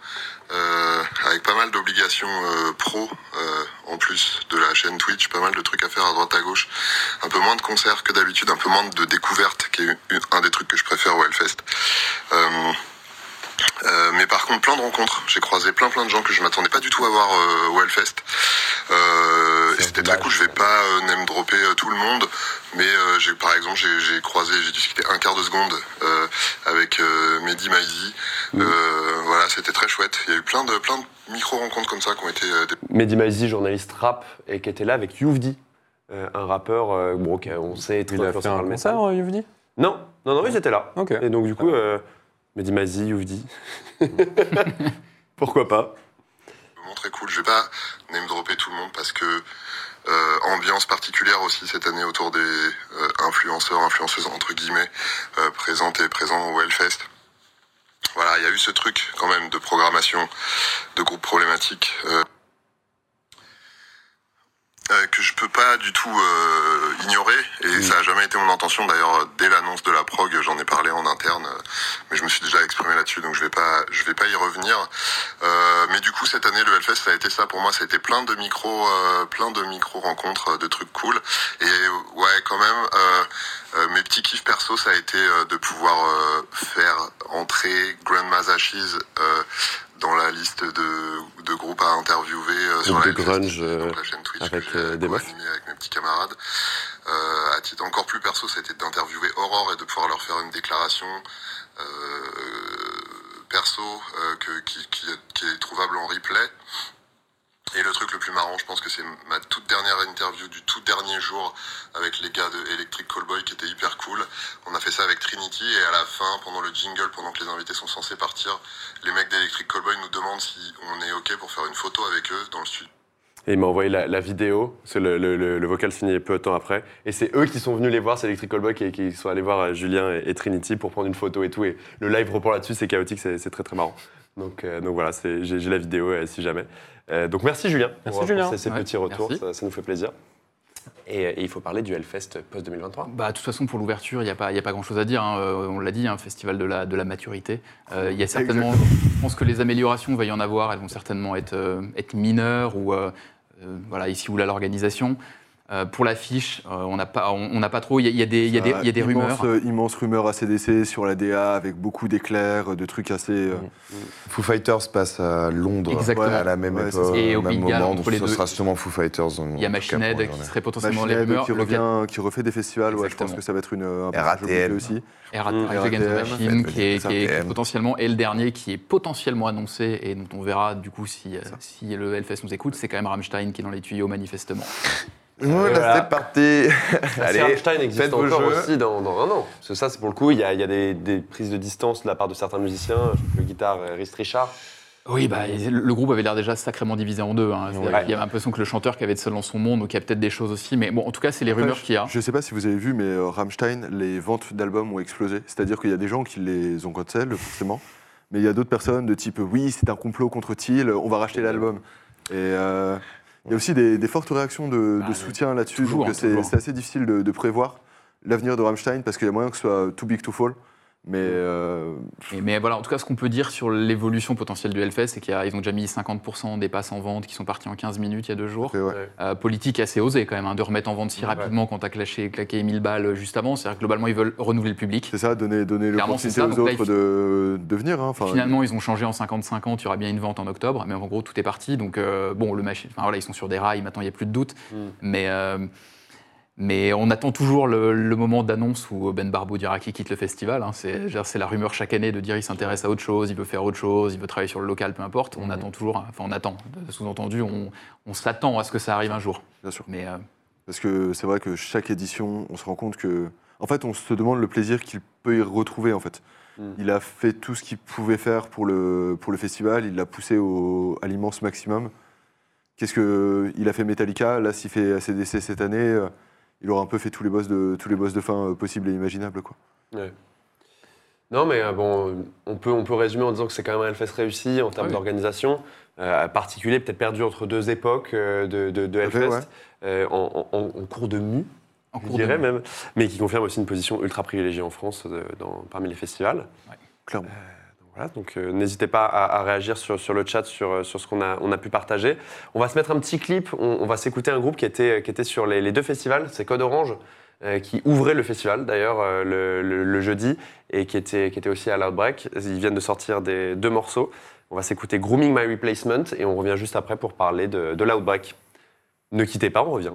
euh, avec pas mal d'obligations euh, pro euh, en plus de la chaîne Twitch, pas mal de trucs à faire à droite à gauche, un peu moins de concerts que d'habitude, un peu moins de découvertes, qui est un des trucs que je préfère au Hellfest. Mais par contre, plein de rencontres. J'ai croisé plein plein de gens que je m'attendais pas du tout à voir au Hellfest. Très dommage. cool. Je vais pas euh, name dropper euh, tout le monde, mais euh, j'ai par exemple j'ai j'ai croisé, j'ai discuté un quart de seconde euh, avec euh, Mehdi Maizi. Mm. Euh, voilà, c'était très chouette. Il y a eu plein de plein de micro rencontres comme ça qui ont été euh, des Mehdi Maizi, journaliste rap, et qui était là avec Youvdi, euh, un rappeur, euh, bon, qu'on sait être Il a influencé fait par un le concert, Yuvdi Non, non, non, ils étaient là. Ok. Et donc, du coup, euh, Mehdi Maizi, Youvdi. [laughs] Pourquoi pas? Très cool. Je vais pas name dropper tout le monde parce que euh, ambiance particulière aussi cette année autour des euh, influenceurs, influenceuses entre guillemets, euh, présentes et présents au Hellfest. Voilà, il y a eu ce truc quand même de programmation de groupes problématiques euh, euh, que je peux pas du tout euh, ignorer. Et ça a jamais été mon intention. D'ailleurs dès l'annonce de la prog j'en ai parlé en interne euh, mais je me suis déjà exprimé là-dessus donc je vais pas je vais pas y revenir. Euh, mais du coup cette année le Hellfest ça a été ça pour moi. Ça a été plein de micro euh, plein de micro rencontres euh, de trucs cool. Et euh, ouais quand même euh, mes petits kiffs perso ça a été euh, de pouvoir euh, faire entrer Grandma's Ashes dans la liste de, de groupes à interviewer sur la de Hellfest, grunge, donc la chaîne Twitch avec, que j'ai des avec mes petits camarades. À titre encore plus perso, c'était d'interviewer Aurore et de pouvoir leur faire une déclaration perso que, qui, qui, est, qui est trouvable en replay. Et le truc le plus marrant, je pense que c'est ma toute dernière interview du tout dernier jour avec les gars de Electric Callboy qui était hyper cool. On a fait ça avec Trinity et à la fin, pendant le jingle, pendant que les invités sont censés partir, les mecs d'Electric Callboy nous demandent si on est OK pour faire une photo avec eux dans le studio. Et il m'a envoyé la, vidéo, c'est le, vocal signé peu de temps après. Et c'est eux qui sont venus les voir, c'est Electric Callboy qui, sont allés voir euh, Julien et, et Trinity pour prendre une photo et tout. Et le live reprend là-dessus, c'est chaotique, c'est très très marrant. Donc, euh, donc voilà, c'est- j'ai la vidéo euh, si jamais. Euh, donc merci Julien Merci, pour, Julien. pour ces, ces Ouais, petits retours, ça, ça nous fait plaisir. Et, et il faut parler du Hellfest post-2023. Bah, de toute façon, pour l'ouverture, il n'y a pas, il y a pas grand-chose à dire. hein. On l'a dit, un festival de la, de la maturité. Euh, Il y a certainement, je pense que les améliorations, il va y en avoir. Elles vont certainement être, euh, être mineures ou voilà, ici ou là l'organisation. Euh, pour l'affiche, euh, on n'a pas, on, on n'a pas trop. Il y a, il y a des, il y a des, il y a des immense, rumeurs. euh, immense rumeur ACDC sur la DA avec beaucoup d'éclairs, de trucs assez. euh, Foo Fighters passe à Londres Exactement. à la même Ouais, époque. Et au même moment. Donc les ce deux. sera sûrement Foo Fighters. Il y a Machine Head qui serait potentiellement les Machine Head rumeurs. qui, Le- revient, qui refait des festivals, ouais, je pense que ça va être une, un plus aussi. RATM, Mm. Qui est, potentiellement, et le dernier qui est potentiellement annoncé et dont on verra du coup si, si le Hellfest nous écoute, c'est quand même Rammstein qui est dans les tuyaux manifestement. Voilà, Voilà. c'est parti. [laughs] Allez, Rammstein existe encore jeux. aussi dans, dans un an. Parce que ça, c'est pour le coup, il y a, il y a des, des prises de distance de la part de certains musiciens. Le guitare, euh, Rhys Richard. Oui, bah, le groupe avait l'air déjà sacrément divisé en deux. hein. Ouais. qu'il y avait l'impression que le chanteur qui avait de seul dans son monde, donc il y a peut-être des choses aussi. Mais bon, en tout cas, c'est les Après, rumeurs qu'il y a. Je sais pas si vous avez vu, mais euh, Rammstein, les ventes d'albums ont explosé. C'est-à-dire qu'il y a des gens qui les ont cancel, forcément. Mais il y a d'autres personnes de type oui, c'est un complot contre Thiel, on va racheter l'album. Et euh, il y a aussi des, des fortes réactions de, de soutien là-dessus. Donc c'est toujours. c'est assez difficile de, de prévoir l'avenir de Rammstein parce qu'il y a moyen que ce soit too big to fall. Mais euh, Et- mais voilà, en tout cas, ce qu'on peut dire sur l'évolution potentielle du Hellfest, c'est qu'ils ont déjà mis 50% des passes en vente qui sont partis en 15 minutes il y a deux jours. ouais. Euh, politique assez osée quand même, hein, de remettre en vente si Ouais. rapidement quand t'as claqué, claqué 1000 balles juste avant. C'est-à-dire que globalement, ils veulent renouveler le public. c'est ça, donner, donner l'opportunité aux Donc là, autres de, de venir. hein. Finalement, ils ont changé en 50-50, il y aura bien une vente en octobre, mais en gros, tout est parti. Donc, euh, bon, le machine, enfin, voilà, ils sont sur des rails, maintenant, il n'y a plus de doute. Mm. Mais, euh, mais on attend toujours le, le moment d'annonce où Ben Barbeau dira qu'il quitte le festival. hein. C'est la rumeur chaque année de dire il s'intéresse à autre chose, il veut faire autre chose, il veut travailler sur le local, peu importe. On attend toujours, enfin, on attend, sous-entendu, on, on s'attend à ce que ça arrive un jour. bien sûr. Mais euh, Parce que c'est vrai que chaque édition, on se rend compte que. En fait, on se demande le plaisir qu'il peut y retrouver, en fait. Mm. Il a fait tout ce qu'il pouvait faire pour le, pour le festival, il l'a poussé au, à l'immense maximum. Qu'est-ce que. Il a fait Metallica, là, s'il fait ACDC cette année, euh, il aura un peu fait tous les boss de, tous les boss de fin euh, possibles et imaginables, quoi. Ouais. Non, mais euh, bon, on peut, on peut résumer en disant que c'est quand même un Hellfest réussi en termes Oui. d'organisation, euh, particulier, peut-être perdu entre deux époques euh, de, de, fait, Hellfest, ouais. euh, en, en- en cours de mue, en je cours de dirais même, mais qui confirme aussi une position ultra privilégiée en France euh, dans- parmi les festivals. Clairement. Donc euh, n'hésitez pas à, réagir sur, le chat, sur, euh, ce qu'on a, pu partager. On va se mettre un petit clip, on, va s'écouter un groupe qui était, sur les, deux festivals, c'est Code Orange, euh, qui ouvrait le festival d'ailleurs le, jeudi, et qui était, qui était aussi à l'Outbreak. Ils viennent de sortir des, deux morceaux. On va s'écouter Grooming My Replacement, et on revient juste après pour parler de, de l'Outbreak. Ne quittez pas, on revient.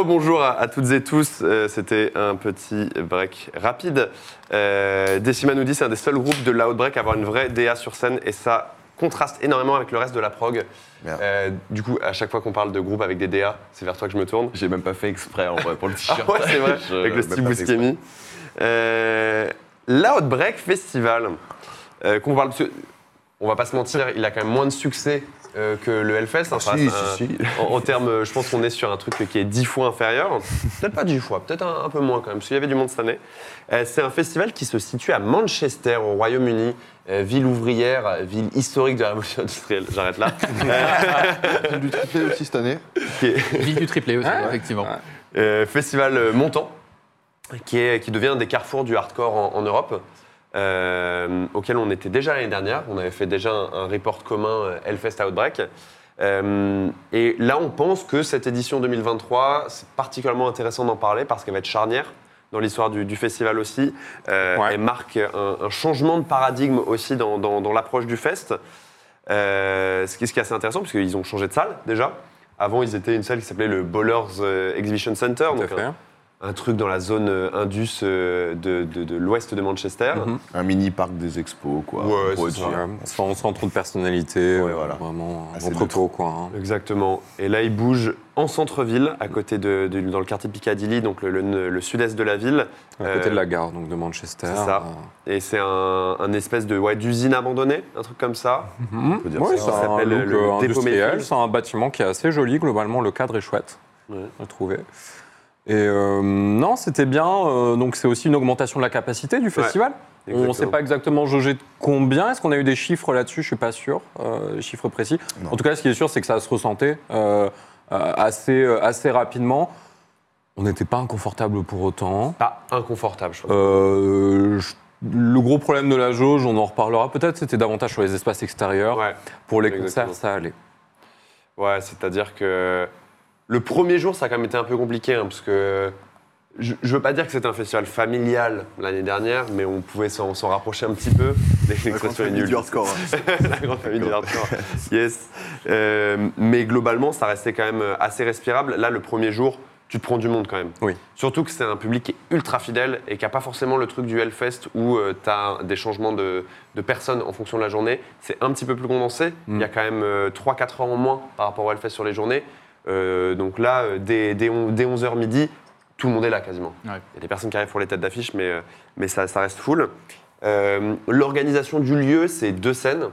Rebonjour à, à toutes et tous. Euh, C'était un petit break rapide. Euh, Decima nous dit c'est un des seuls groupes de l'Outbreak à avoir une vraie DA sur scène et ça contraste énormément avec le reste de la prog. Euh, du coup, à chaque fois qu'on parle de groupe avec des DA, c'est vers toi que je me tourne. J'ai même pas fait exprès en vrai pour le [laughs] Ah t-shirt. ouais, c'est vrai, [laughs] Je- avec le exprès. Buscemi. L'Outbreak Festival, qu'on parle, on va pas se mentir, il a quand même moins de succès euh, que le Hellfest. hein, ça Si, reste un- si, si. En, en termes, je pense qu'on est sur un truc qui est dix fois inférieur. Peut-être pas dix fois, peut-être un, un peu moins quand même, parce qu'il y avait du monde cette année. Euh, c'est un festival qui se situe à Manchester, au Royaume-Uni, euh, ville ouvrière, euh, ville historique de la révolution industrielle. J'arrête là. [laughs] J'ai du triplé aussi cette année. Ville du triplé aussi, effectivement. Euh, festival euh, montant, qui, est, qui devient un des carrefours du hardcore en, en Europe, euh, auquel on était déjà l'année dernière. On avait fait déjà un, un report commun euh, Hellfest Outbreak. Euh, et là, on pense que cette édition 2023, c'est particulièrement intéressant d'en parler parce qu'elle va être charnière dans l'histoire du, du festival aussi. Euh, Ouais. Elle marque un, un changement de paradigme aussi dans, dans- dans l'approche du fest. Euh, ce, qui, ce qui est assez intéressant, parce qu'ils ont changé de salle déjà. Avant, ils étaient une salle qui s'appelait le Bowlers Exhibition Center. Donc un- un truc dans la zone euh, Indus euh, de, de- de l'ouest de Manchester. Mhm. Un mini parc des expos, quoi. Ouais, être ça. Ouais, sans, sans trop de personnalité, Ouais, euh, voilà. vraiment un Assez entrepôt quoi. hein. Exactement. Et là, il bouge en centre-ville, à côté de, de- dans le quartier de Piccadilly, donc le, le- le sud-est de la ville. À côté Euh, de la gare donc de Manchester. c'est ça. Et c'est un, un espèce de ouais, d'usine abandonnée, un truc comme ça. Mhm. peut dire Oui, ça. c'est Ça un s'appelle le. Mayfield. C'est un bâtiment qui est assez joli. Globalement, le cadre est chouette. Ouais. J'ai trouvé. Et euh, non, c'était bien. euh, donc, c'est aussi une augmentation de la capacité du festival. On ne sait pas exactement jauger de combien. Est-ce qu'on a eu des chiffres là-dessus? Je suis pas sûr, euh, des chiffres précis. Non. En tout cas, ce qui est sûr, c'est que ça se ressentait euh, euh, assez, euh, assez rapidement. On n'était pas inconfortable pour autant. Pas inconfortable, je. Euh, je- le gros problème de la jauge, on en reparlera peut-être, c'était davantage sur les espaces extérieurs. Ouais. Pour les Exactement. concerts, ça allait. Ouais, c'est-à-dire que le premier jour, ça a quand même été un peu compliqué, hein, parce que je, je veux pas dire que c'était un festival familial l'année dernière, mais on pouvait s'en s'en rapprocher un petit peu. La grande L'expression est famille nulle. du hardcore. hein. [laughs] la grande famille du hardcore. Yes. Euh, mais globalement, ça restait quand même assez respirable. Là, le premier jour, tu te prends du monde quand même. Oui. Surtout que c'est un public qui est ultra fidèle et qui n'a pas forcément le truc du Hellfest où tu as des changements de, de personnes en fonction de la journée. C'est un petit peu plus condensé. Il y a quand même 3-4 heures en moins par rapport au Hellfest sur les journées. Euh, donc là, euh, dès, dès, on- dès 11h midi, tout le monde est là quasiment. Ouais. Il y a des personnes qui arrivent pour les têtes d'affiche, mais, euh, mais ça, ça reste full. Euh, L'organisation du lieu, c'est deux scènes,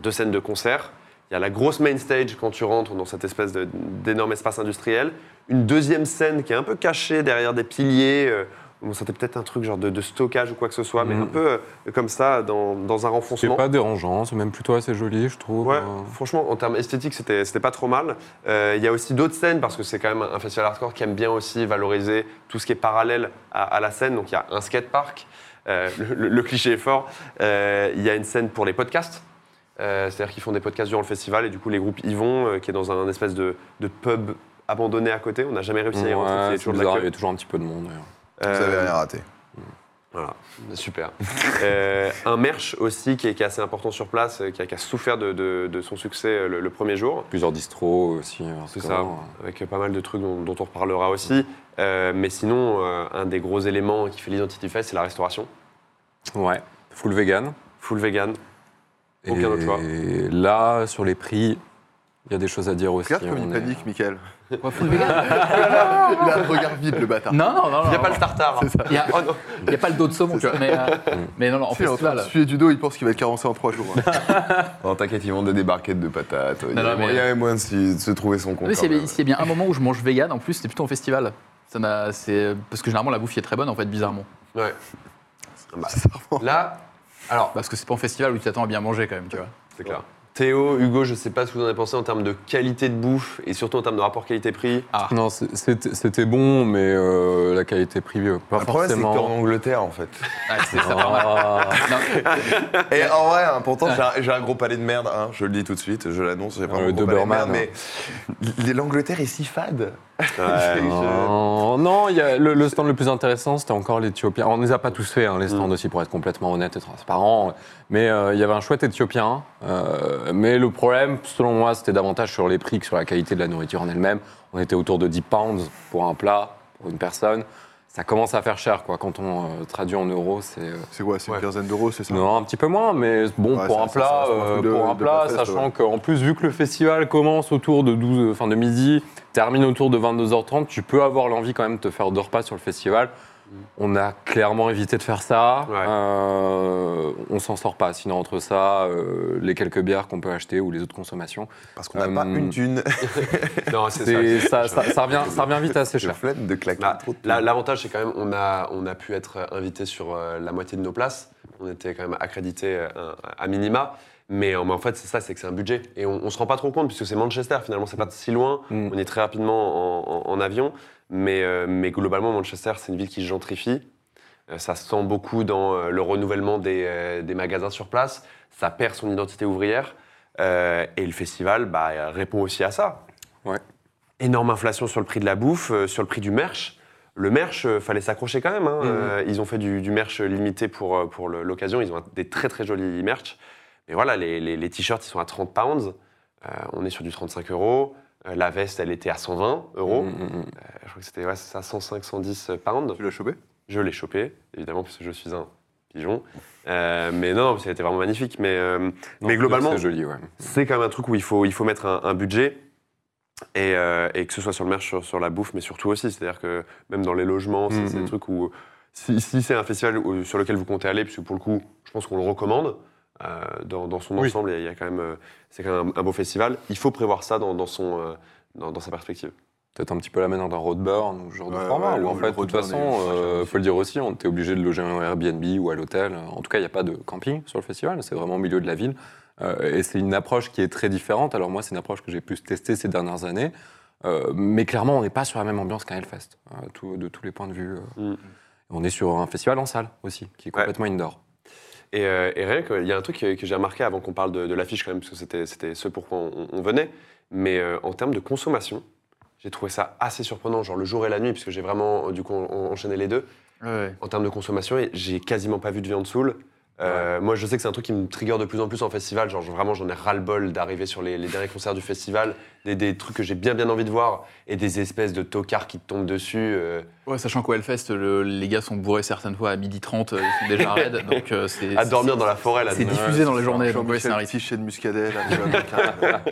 deux scènes de concert. Il y a la grosse main stage quand tu rentres dans cette espèce d'énorme espace industriel. Une deuxième scène qui est un peu cachée derrière des piliers. euh, Bon, c'était peut-être un truc genre de, de stockage ou quoi que ce soit, mais un peu euh, comme ça, dans, dans un C'est renfoncement. pas dérangeant, c'est même plutôt assez joli, je trouve. Ouais, Euh, franchement, en termes esthétiques, c'était c'était pas trop mal. Euh, Il y a aussi d'autres scènes, parce que c'est quand même un festival hardcore qui aime bien aussi valoriser tout ce qui est parallèle à, à la scène. Donc il y a un skatepark, euh, le, cliché est fort. Euh, Il y a une scène pour les podcasts. C'est-à-dire qu'ils font des podcasts durant le festival et du coup les groupes y vont, qui est dans un espèce de, de pub abandonné à côté. On n'a jamais réussi à y rentrer, ouais, il y a c'est toujours de la bizarre, queue. il y a toujours un petit peu de monde. d'ailleurs. Vous Euh, avez rien raté. voilà, super. Euh, un merch aussi qui est, qui est assez important sur place, euh, qui a, qui a souffert de, de- de son succès euh, le, le premier jour. Plusieurs distros aussi. C'est hardcore. ça, avec pas mal de trucs dont, dont on reparlera aussi. Euh, mais sinon, euh, un des gros éléments qui fait l'Identity Fest, c'est la restauration. Ouais, full vegan. Full vegan. Aucun autre choix. Et là, sur les prix, il y a des choses à dire aussi. Regarde comme il panique, Michael. Ouais, full vegan. Il a un regard vide, le bâtard. Non, non, non. Il n'y a pas le tartare. Il n'y a, Oh a pas le dos de saumon, tu vois. Mais, euh, mais non, non, en il est en train de suer du dos, il pense qu'il va être carencé en trois jours. hein. [laughs] Non, t'inquiète, ils vendent des barquettes de patates. Il y non, avait mais- moyen- il y avait moyen de, se trouver son compte. Oui, s'il y, a bien un moment où je mange vegan, en plus, c'était plutôt en festival. Ça m'a- c'est- Parce que généralement, la bouffe y est très bonne, en fait, bizarrement. Ouais. Bah, Bizarrement. là, alors, Parce que c'est pas en festival où tu t'attends à bien manger, quand même, tu vois. c'est clair. Théo, Hugo, je sais pas ce que vous en avez pensé en termes de qualité de bouffe et surtout en termes de rapport qualité-prix. Non, c'est- c'était bon, mais euh, la qualité privée, pas Le problème, c'est que t'es en. Angleterre, en fait. Ah, c'est ça. Ah, Non, Et en vrai, hein, pourtant, j'ai un- gros palais de merde, hein, je le dis tout de suite, je l'annonce, j'ai pas Euh, un gros palais de Doberman, merde, mais l- l'Angleterre est si fade. Ouais. [laughs] non, y a- le, le stand le plus intéressant, c'était encore l'Éthiopien. On ne les a pas tous fait, hein, les stands Mm. aussi, pour être complètement honnête et transparent. Mais euh, il y avait un chouette Éthiopien. euh, mais le problème, selon moi, c'était davantage sur les prix que sur la qualité de la nourriture en elle-même. On était autour de 10 pounds pour un plat, pour une personne. Ça commence à faire cher, quoi. Quand on euh, traduit en euros, c'est... euh, C'est quoi C'est Ouais. une quinzaine d'euros, c'est ça? Non, un petit peu moins, mais bon, Ouais, pour, un plat, euh, de- pour un plat, sachant ouais. qu'en plus, vu que le festival commence autour de, 12, enfin de midi, termine autour de 22h30, tu peux avoir l'envie quand même de te faire deux repas sur le festival. On a clairement évité de faire ça. Ouais. Euh, on s'en sort pas. Sinon, entre ça, euh, les quelques bières qu'on peut acheter ou les autres consommations, Parce qu'on n'a Euh, pas une thune. [laughs] Non, c'est ça. ça, ça, ça revient, ça revient vite assez cher. la flemme de claquer. L'avantage, c'est quand même on a, on a pu être invité sur euh, la moitié de nos places. On était quand même accrédité euh, à minima. Mais, euh, mais en fait, c'est ça, c'est que c'est un budget. Et on, on se rend pas trop compte, puisque c'est Manchester, finalement, c'est pas si loin. Mm. On est très rapidement en, en- en avion. Mais, euh, mais globalement, Manchester, c'est une ville qui se gentrifie. Euh, ça se sent beaucoup dans euh, le renouvellement des, des magasins sur place. Ça perd son identité ouvrière. Euh, et le festival bah, répond aussi à ça. Ouais. Énorme inflation sur le prix de la bouffe, euh, sur le prix du merch. Le merch, euh, fallait s'accrocher quand même. hein. Mhm. Ils ont fait du, du merch limité pour, l'occasion. Ils ont des très très jolis merch. Mais voilà, les, les- les t-shirts, ils sont à 30 pounds. On est sur du 35 euros. La veste, elle était à 120 euros. Euh, je crois que c'était ouais, ça, 105, 110 pounds. Tu l'as chopé? Je l'ai chopé, évidemment, puisque je suis un pigeon. Euh, mais non, ça a été vraiment magnifique. Mais, euh, Non, mais globalement, C'est joli, ouais. c'est quand même un truc où il faut, il faut mettre un, un budget. Et, euh, et que ce soit sur le merch, sur, sur la bouffe, mais surtout aussi. C'est-à-dire que même dans les logements, c'est Mhm. c'est des trucs où. Si, si c'est un festival où- sur lequel vous comptez aller, puisque pour le coup, je pense qu'on le recommande, euh, dans, dans son Oui. ensemble, il y a- quand même. euh, C'est quand même un, un beau festival. Il faut prévoir ça dans, dans son, euh, dans, dans sa perspective. Peut-être un petit peu la manière d'un roadburn ou ce genre de format. ouais, où en fait, de toute façon, euh, aussi. faut le dire aussi, on était obligé de loger un Airbnb ou à l'hôtel. En tout cas, il n'y a pas de camping sur le festival, c'est vraiment au milieu de la ville. Euh, et c'est une approche qui est très différente. Alors moi, c'est une approche que j'ai pu tester ces dernières années. Euh, mais clairement, on n'est pas sur la même ambiance qu'un Hellfest, euh, tout- de tous les points de vue. euh. Mm. On est sur un festival en salle aussi, qui est Ouais. complètement indoor. Et, euh, et rien que, il y a un truc que, que j'ai remarqué avant qu'on parle de, de l'affiche quand même, parce que c'était, c'était ce pourquoi on, on venait, mais euh, en termes de consommation, j'ai trouvé ça assez surprenant, genre le jour et la nuit, puisque j'ai vraiment euh, du coup en- enchaîné les deux. Ouais, ouais. En termes de consommation, et j'ai quasiment pas vu de viande saoule. Euh, Moi, je sais que c'est un truc qui me trigger de plus en plus en festival. Genre, vraiment, j'en ai ras-le-bol d'arriver sur les, les derniers concerts du festival, des, des trucs que j'ai bien bien envie de voir, et des espèces de tocards qui te tombent dessus. euh, Ouais, sachant qu'au Hellfest, le- les gars sont bourrés certaines fois à 12h30, euh, ils sont déjà [laughs] raides. donc euh, c'est, à dormir dans la forêt là. C'est diffusé dans la journée, donc ouais, c'est un chien de muscadet, là. [laughs]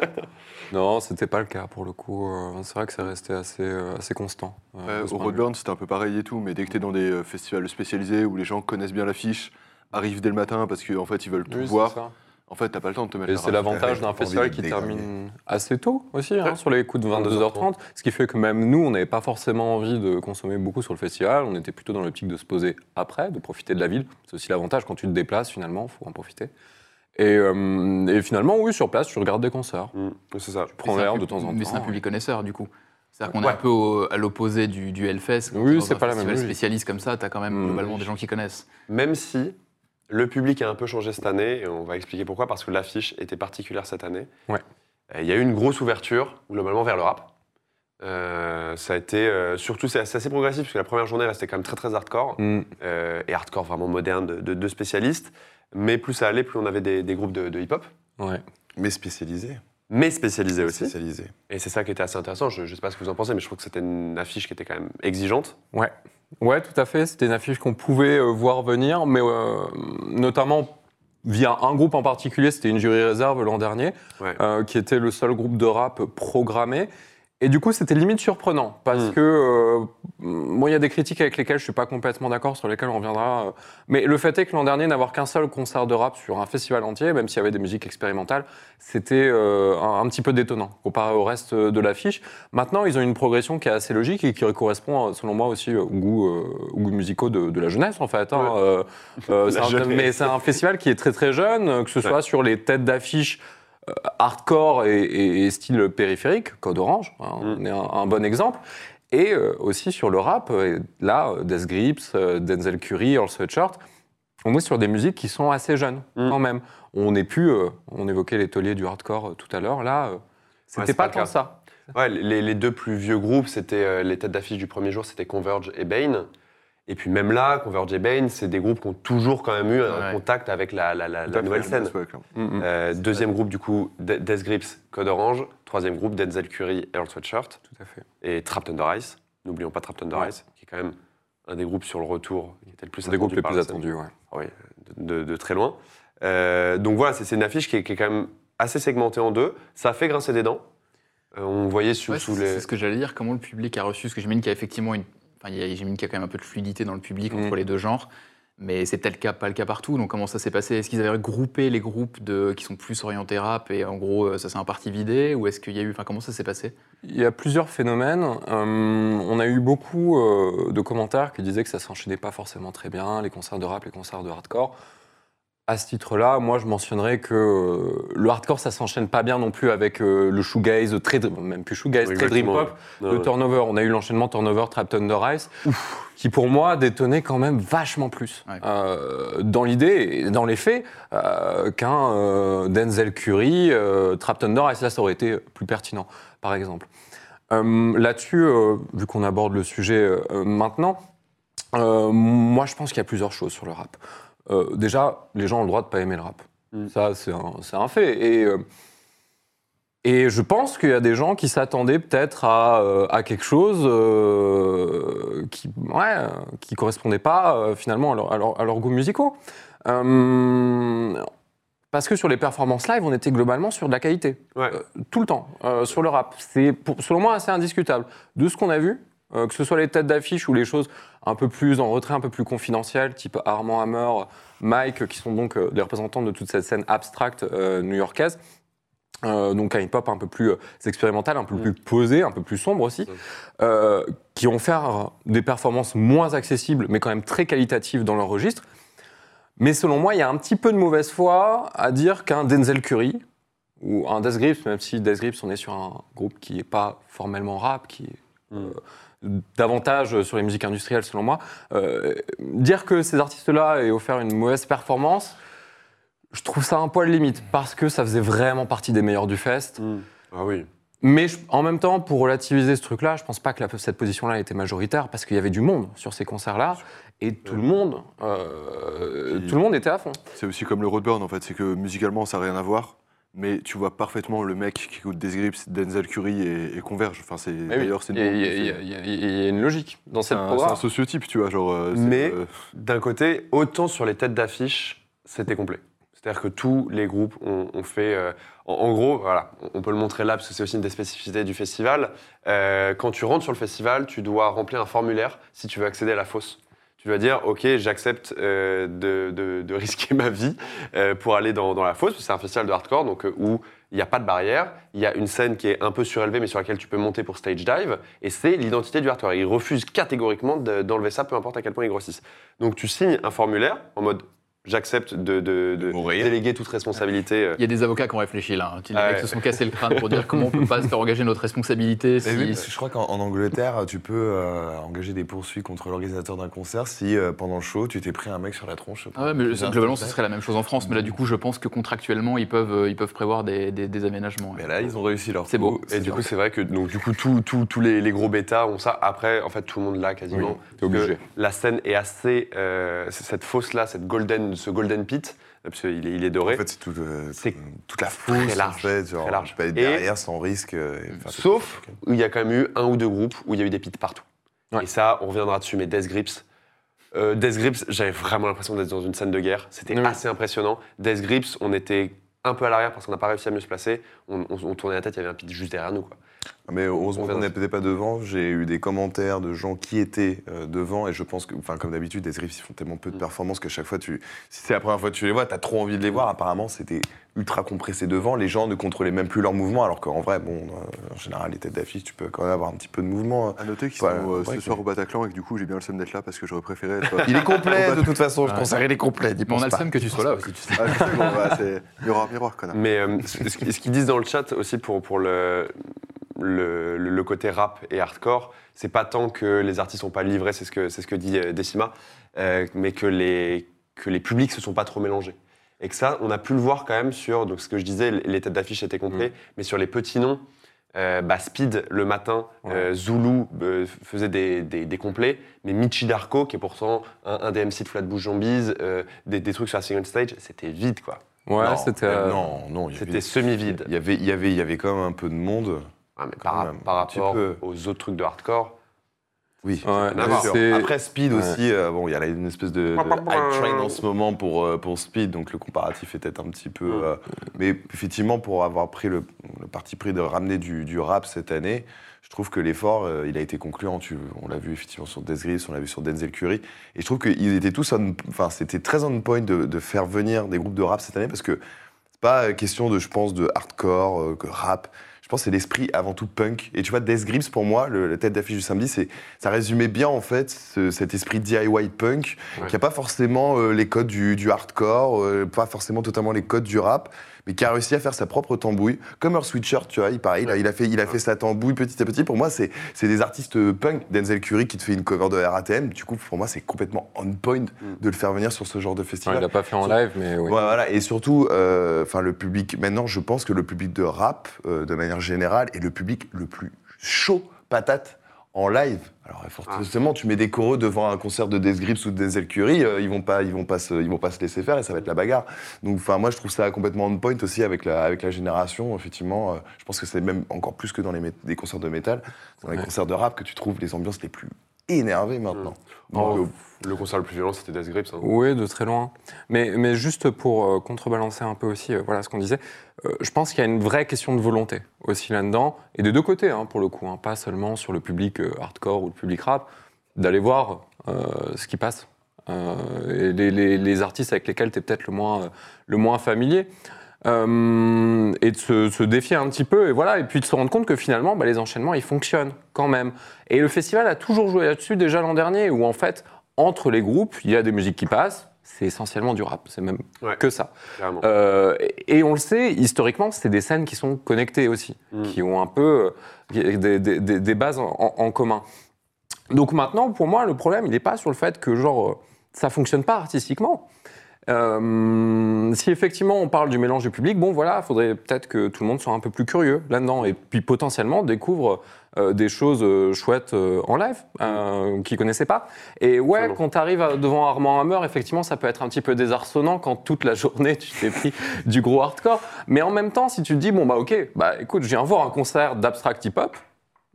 Non, c'était pas le cas pour le coup. C'est vrai que c'est resté assez, assez constant. Ouais, au. Roadburn, c'était un peu pareil et tout, mais dès que tu es dans des festivals spécialisés où les gens connaissent bien l'affiche, arrivent dès le matin parce qu'en fait, ils veulent tout Oui, voir, ça. en fait, t'as pas le temps de te mettre Et c'est l'avantage d'un festival qui termine assez tôt aussi, hein, Ouais. sur les coups de 22h30. Ce qui fait que même nous, on n'avait pas forcément envie de consommer beaucoup sur le festival. On était plutôt dans l'optique de se poser après, de profiter de la ville. C'est aussi l'avantage quand tu te déplaces, finalement, il faut en profiter. Et, euh, et finalement, oui, sur place, tu regardes des concerts. Mm, c'est ça. Tu prends l'air de temps en temps. Mais c'est un public connaisseur, du coup. C'est-à-dire qu'on est un peu au- à l'opposé du, du Hellfest. Oui, tu c'est pas la même festival logique. spécialiste comme ça, t'as quand même Mm. globalement des gens qui connaissent. Même si le public a un peu changé cette année, et on va expliquer pourquoi, parce que l'affiche était particulière cette année. Ouais. Euh, Il y a eu une grosse ouverture, globalement, vers le rap. Euh, ça a été, euh, surtout, c'est assez, assez progressif, parce que la première journée restait quand même très très hardcore, Mm. euh, et hardcore vraiment moderne de, de- de spécialistes. Mais plus ça allait, plus on avait des, des groupes de, de hip-hop, Ouais. Mais spécialisé. Mais spécialisés aussi. Spécialisé. Et c'est ça qui était assez intéressant. Je ne sais pas ce que vous en pensez, mais je trouve que c'était une affiche qui était quand même exigeante. Ouais. ouais, tout à fait. C'était une affiche qu'on pouvait euh, voir venir, mais euh, notamment via un groupe en particulier, c'était une jury réserve l'an dernier, Ouais. euh, qui était le seul groupe de rap programmé. Et du coup, c'était limite surprenant, parce Mm. que euh, moi, il y a des critiques avec lesquelles je suis pas complètement d'accord, sur lesquelles on reviendra. euh, mais le fait est que l'an dernier, n'avoir qu'un seul concert de rap sur un festival entier, même s'il y avait des musiques expérimentales, c'était euh, un, un petit peu détonnant comparé au reste de l'affiche. Maintenant, ils ont une progression qui est assez logique et qui correspond, euh, selon moi, aussi aux goûts, euh, aux goûts musicaux de, de la jeunesse, en fait. hein. Ouais. Euh, euh, [laughs] La c'est un- jeunesse. mais c'est un festival qui est très très jeune, euh, que ce soit Ouais. sur les têtes d'affiche euh, hardcore et, et- et style périphérique, Code Orange, hein, Mm. on est un, un bon exemple. Et euh, aussi sur le rap, et là, euh, Death Grips, euh, Denzel Curry, Earl Sweatshirt, on est sur des musiques qui sont assez jeunes Mm. quand même. On n'est plus, euh, on évoquait les tauliers du hardcore euh, tout à l'heure, là, euh, c'était pas, tant ça. Ouais, les, les deux plus vieux groupes, c'était euh, les têtes d'affiche du premier jour, c'était Converge et Bane. Et puis même là, Converge et Bane, c'est des groupes qui ont toujours quand même eu un Ouais. contact avec la, nouvelle scène. Mm, mm. Euh, deuxième groupe, du coup, De- Death Grips, Code Orange. Troisième groupe, Denzel Curry, Earl Sweatshirt. Tout à fait. Et Trap Thunder Ice. N'oublions pas Trap Thunder Ouais. Ice, qui est quand même un des groupes sur le retour qui était le plus C'est des groupes les plus attendus, ouais. Oui, de, de- de très loin. Euh, donc voilà, c'est une affiche qui est, qui est quand même assez segmentée en deux. Ça a fait grincer des dents. Euh, on voyait sous, Ouais, sous c'est les. c'est ce que j'allais dire, comment le public a reçu, parce que j'imagine qu'il y a effectivement une. Enfin, il y a- j'imagine qu'il y a quand même un peu de fluidité dans le public entre Mm. les deux genres, mais c'est peut-être le cas, pas le cas partout. Donc comment ça s'est passé? Est-ce qu'ils avaient regroupé les groupes de, qui sont plus orientés rap et en gros euh, ça s'est en partie vidé? Ou est-ce qu'il y a eu. Enfin, comment ça s'est passé? Il y a plusieurs phénomènes. Euh, on a eu beaucoup euh, de commentaires qui disaient que ça s'enchaînait pas forcément très bien, les concerts de rap, les concerts de hardcore. À ce titre-là, moi, je mentionnerais que euh, le hardcore, ça s'enchaîne pas bien non plus avec euh, le shoegaze, très, même plus shoegaze, très dream pop, ouais. Turnover. On a eu l'enchaînement Turnover, Trap Thunder Ice, qui pour moi détonnait quand même vachement plus Ouais. euh, dans l'idée et dans les faits qu'un Denzel Curry, Trap Thunder Ice. Là, ça aurait été plus pertinent, par exemple. Là-dessus, vu qu'on aborde le sujet maintenant, moi je pense qu'il y a plusieurs choses sur le rap. Euh, déjà, les gens ont le droit de pas aimer le rap. Mm. Ça, c'est un, fait. Et euh, Et je pense qu'il y a des gens qui s'attendaient peut-être à, euh, à quelque chose qui ouais, euh, qui correspondait pas finalement à, leur- à leur- à leurs goûts musicaux. Parce que sur les performances live, on était globalement sur de la qualité. Ouais. Tout le temps, sur le rap. C'est pour- selon moi assez indiscutable. De ce qu'on a vu, euh, que ce soit les têtes d'affiche ou les choses un peu plus en retrait, un peu plus confidentielles, type Armand Hammer, Mike, qui sont donc euh, des représentants de toute cette scène abstracte euh, new-yorkaise. Euh, donc un hip-hop un peu plus euh, expérimental, un peu plus posé, un peu plus sombre aussi, euh, qui ont fait des performances moins accessibles, mais quand même très qualitatives dans leur registre. Mais selon moi, il y a un petit peu de mauvaise foi à dire qu'un Denzel Curry ou un Death Grips, même si Death Grips, on est sur un groupe qui n'est pas formellement rap, qui est euh, davantage sur les musiques industrielles selon moi, euh, dire que ces artistes-là aient offert une mauvaise performance, je trouve ça un poil limite, parce que ça faisait vraiment partie des meilleurs du fest. Ah oui. Mais je- en même temps, pour relativiser ce truc-là, je pense pas que la- cette position-là était majoritaire parce qu'il y avait du monde sur ces concerts-là et tout le monde, euh, tout le monde était à fond. C'est aussi comme le Roadburn en fait, c'est que musicalement ça n'a rien à voir, mais tu vois parfaitement le mec qui écoute Death Grips, Denzel Curry et, et Converge. Enfin, c'est oui, d'ailleurs c'est il y, a- une logique dans cette un, c'est un sociotype, tu vois, genre. euh, Mais- euh, D'un côté, autant sur les têtes d'affiche, c'était complet. C'est-à-dire que tous les groupes ont, ont fait. euh, en, en gros, voilà, on- on peut le montrer là parce que c'est aussi une des spécificités du festival. Euh, quand tu rentres sur le festival, tu dois remplir un formulaire si tu veux accéder à la fosse. Tu dois dire, OK, j'accepte euh, de, de- [laughs] risquer ma vie euh, pour aller dans, dans la fosse. C'est un festival de hardcore donc, euh, où il n'y a pas de barrière. Il y a une scène qui est un peu surélevée, mais sur laquelle tu peux monter pour stage dive. Et c'est l'identité du hardcore. Ils refusent catégoriquement de- d'enlever ça, peu importe à quel point ils grossissent. Donc tu signes un formulaire en mode j'accepte de, de- de mourir. déléguer toute responsabilité. euh. Il y a des avocats qui ont réfléchi là. hein. Les Ah ouais. se sont cassés le crâne pour dire comment on peut pas se faire engager notre responsabilité. Mais si- oui, parce que je crois qu'en en Angleterre, tu peux euh, engager des poursuites contre l'organisateur d'un concert si euh, pendant le show, tu t'es pris un mec sur la tronche. Ah ouais, mais globalement, ce serait la même chose en France. Mais là, du coup, je pense que contractuellement, ils peuvent, ils peuvent prévoir des, des- des aménagements. Mais là, ils ont réussi leur C'est beau. Et du coup, c'est vrai que donc, du coup, tous les, les gros bêtas ont ça. Après, en fait, tout le monde l'a quasiment. Oui, que obligé. La scène est assez. euh, cette fosse-là, cette golden, ce golden pit, parce qu'il est, il est doré. En fait, c'est tout, euh, toute la très fosse, large, en fait. Genre, très large. Tu peux être Et- derrière sans risque. euh, et Sauf où il y a quand même eu un ou deux groupes où il y a eu des pits partout. Ouais. Et ça, on reviendra dessus, mais Death Grips. euh, Death Grips, j'avais vraiment l'impression d'être dans une scène de guerre. C'était Oui. assez impressionnant. Death Grips, on était un peu à l'arrière parce qu'on n'a pas réussi à mieux se placer. On, on- on tournait la tête, il y avait un pit juste derrière nous. Quoi. Mais heureusement On qu'on n'était pas devant. J'ai eu des commentaires de gens qui étaient euh, devant et je pense que, enfin, comme d'habitude, les Riffs ils font tellement peu Mm. de performances que chaque fois, tu, si c'est la première fois que tu les vois, t'as trop envie de les voir. Apparemment, c'était ultra compressé devant. Les gens ne contrôlaient même plus leur mouvement, alors qu'en vrai, bon, euh, en général, les têtes d'affiche, tu peux quand même avoir un petit peu de mouvement. hein. À noter qu'ils sont euh, ce soir au Bataclan et que du coup j'ai bien le seum d'être là parce que j'aurais préféré être. [laughs] Il est complet de toute façon. Je considère il est complet. Mais on a le seum que tu sois là aussi. Tu sais. Ah, bon, bah, miroir, miroir, connard. Mais euh, ce qu'ils disent dans le chat aussi pour, pour le, le, le- le côté rap et hardcore, c'est pas tant que les artistes sont pas livrés, c'est ce que, c'est ce que dit euh, Decima, euh, mais que les, que les publics se sont pas trop mélangés. Et que ça, on a pu le voir quand même sur, donc ce que je disais, les têtes d'affiche étaient complets, mais sur les petits noms, euh, bah, Speed le matin, euh, Zulu euh, faisait des, des- des complets, mais Michi Darko, qui est pourtant un, un des MC de Flatbush Zombies, euh, des, des trucs sur la single stage, c'était vide quoi. Ouais, Non, c'était. non, non, C'était semi-vide. Il y avait, il y avait, il y avait quand même un peu de monde. Ah, mais par, même, rapport peu. aux autres trucs de hardcore, Oui. Ouais, Après Speed Ouais. aussi, euh, bon, il y a là une espèce de, de hype train en ce moment pour, euh, pour Speed, donc le comparatif est peut-être un petit peu. Mm. euh, mais effectivement, pour avoir pris le, le parti pris de ramener du, du rap cette année, je trouve que l'effort, euh, il a été concluant. Tu, on l'a vu effectivement sur Death Grips, on l'a vu sur Denzel Curry, et je trouve qu'ils étaient tous, on- enfin, c'était très on point de, de faire venir des groupes de rap cette année parce que c'est pas question de, je pense, de hardcore, euh, que rap. Pense que c'est l'esprit avant tout punk. Et tu vois, Death Grips, pour moi, le- la tête d'affiche du samedi, c'est, ça résumait bien, en fait, ce- cet esprit DIY punk, Ouais. qui n'a pas forcément euh, les codes du, du hardcore, euh, pas forcément totalement les codes du rap, mais qui a réussi à faire sa propre tambouille. Comme Earth Sweatshirt, tu vois, il, pareil, il a- fait, il a fait sa tambouille petit à petit. Pour moi, c'est, des artistes punk. Denzel Curry qui te fait une cover de RATM. Du coup, pour moi, c'est complètement on point de le faire venir sur ce genre de ouais, festival. il l'a pas fait en live, mais oui. Ouais, voilà. Et surtout, euh, le public. Maintenant, je pense que le public de rap, euh, de manière générale, est le public le plus chaud patate En live, alors forcément, tu mets des choreux devant un concert de Death Grips ou de Denzel Curry, euh, ils vont pas, ils vont pas se, ils vont pas se laisser faire et ça va être la bagarre. Donc, enfin, moi, je trouve ça complètement on point aussi avec la, avec la génération. Effectivement, euh, je pense que c'est même encore plus que dans les, concerts de métal, dans les Ouais. concerts de rap que tu trouves les ambiances les plus énervées maintenant. Oh, Donc, Le concert le plus violent, c'était Death Grips. hein. Oui, de très loin. Mais, mais juste pour euh, contrebalancer un peu aussi euh, voilà, ce qu'on disait, euh, je pense qu'il y a une vraie question de volonté aussi là-dedans, et des deux côtés, hein, pour le coup, hein, pas seulement sur le public euh, hardcore ou le public rap, d'aller voir euh, ce qui passe. Euh, et les, les- les artistes avec lesquels tu es peut-être le moins, euh, le moins familier. Euh, et de se, se défier un petit peu, et voilà, et puis de se rendre compte que finalement, bah, les enchaînements, ils fonctionnent quand même. Et le festival a toujours joué là-dessus déjà l'an dernier, où en fait, entre les groupes, il y a des musiques qui passent, c'est essentiellement du rap, c'est même Ouais. que ça. Euh, et on le sait, historiquement, c'est des scènes qui sont connectées aussi, Mm. qui ont un peu euh, des, des- des- des bases en, en- commun. Donc maintenant, pour moi, le problème, il n'est pas sur le fait que genre ça fonctionne pas artistiquement. Euh, si effectivement on parle du mélange du public, bon voilà, il faudrait peut-être que tout le monde soit un peu plus curieux là-dedans et puis potentiellement découvre euh, des choses euh, chouettes en live euh, qu'ils connaissaient pas. Et ouais, quand tu arrives devant Armand Hammer, effectivement, ça peut être un petit peu désarçonnant quand toute la [laughs] journée tu t'es pris du gros hardcore. Mais en même temps, si tu te dis bon bah ok, bah écoute, je viens voir un concert d'abstract hip-hop,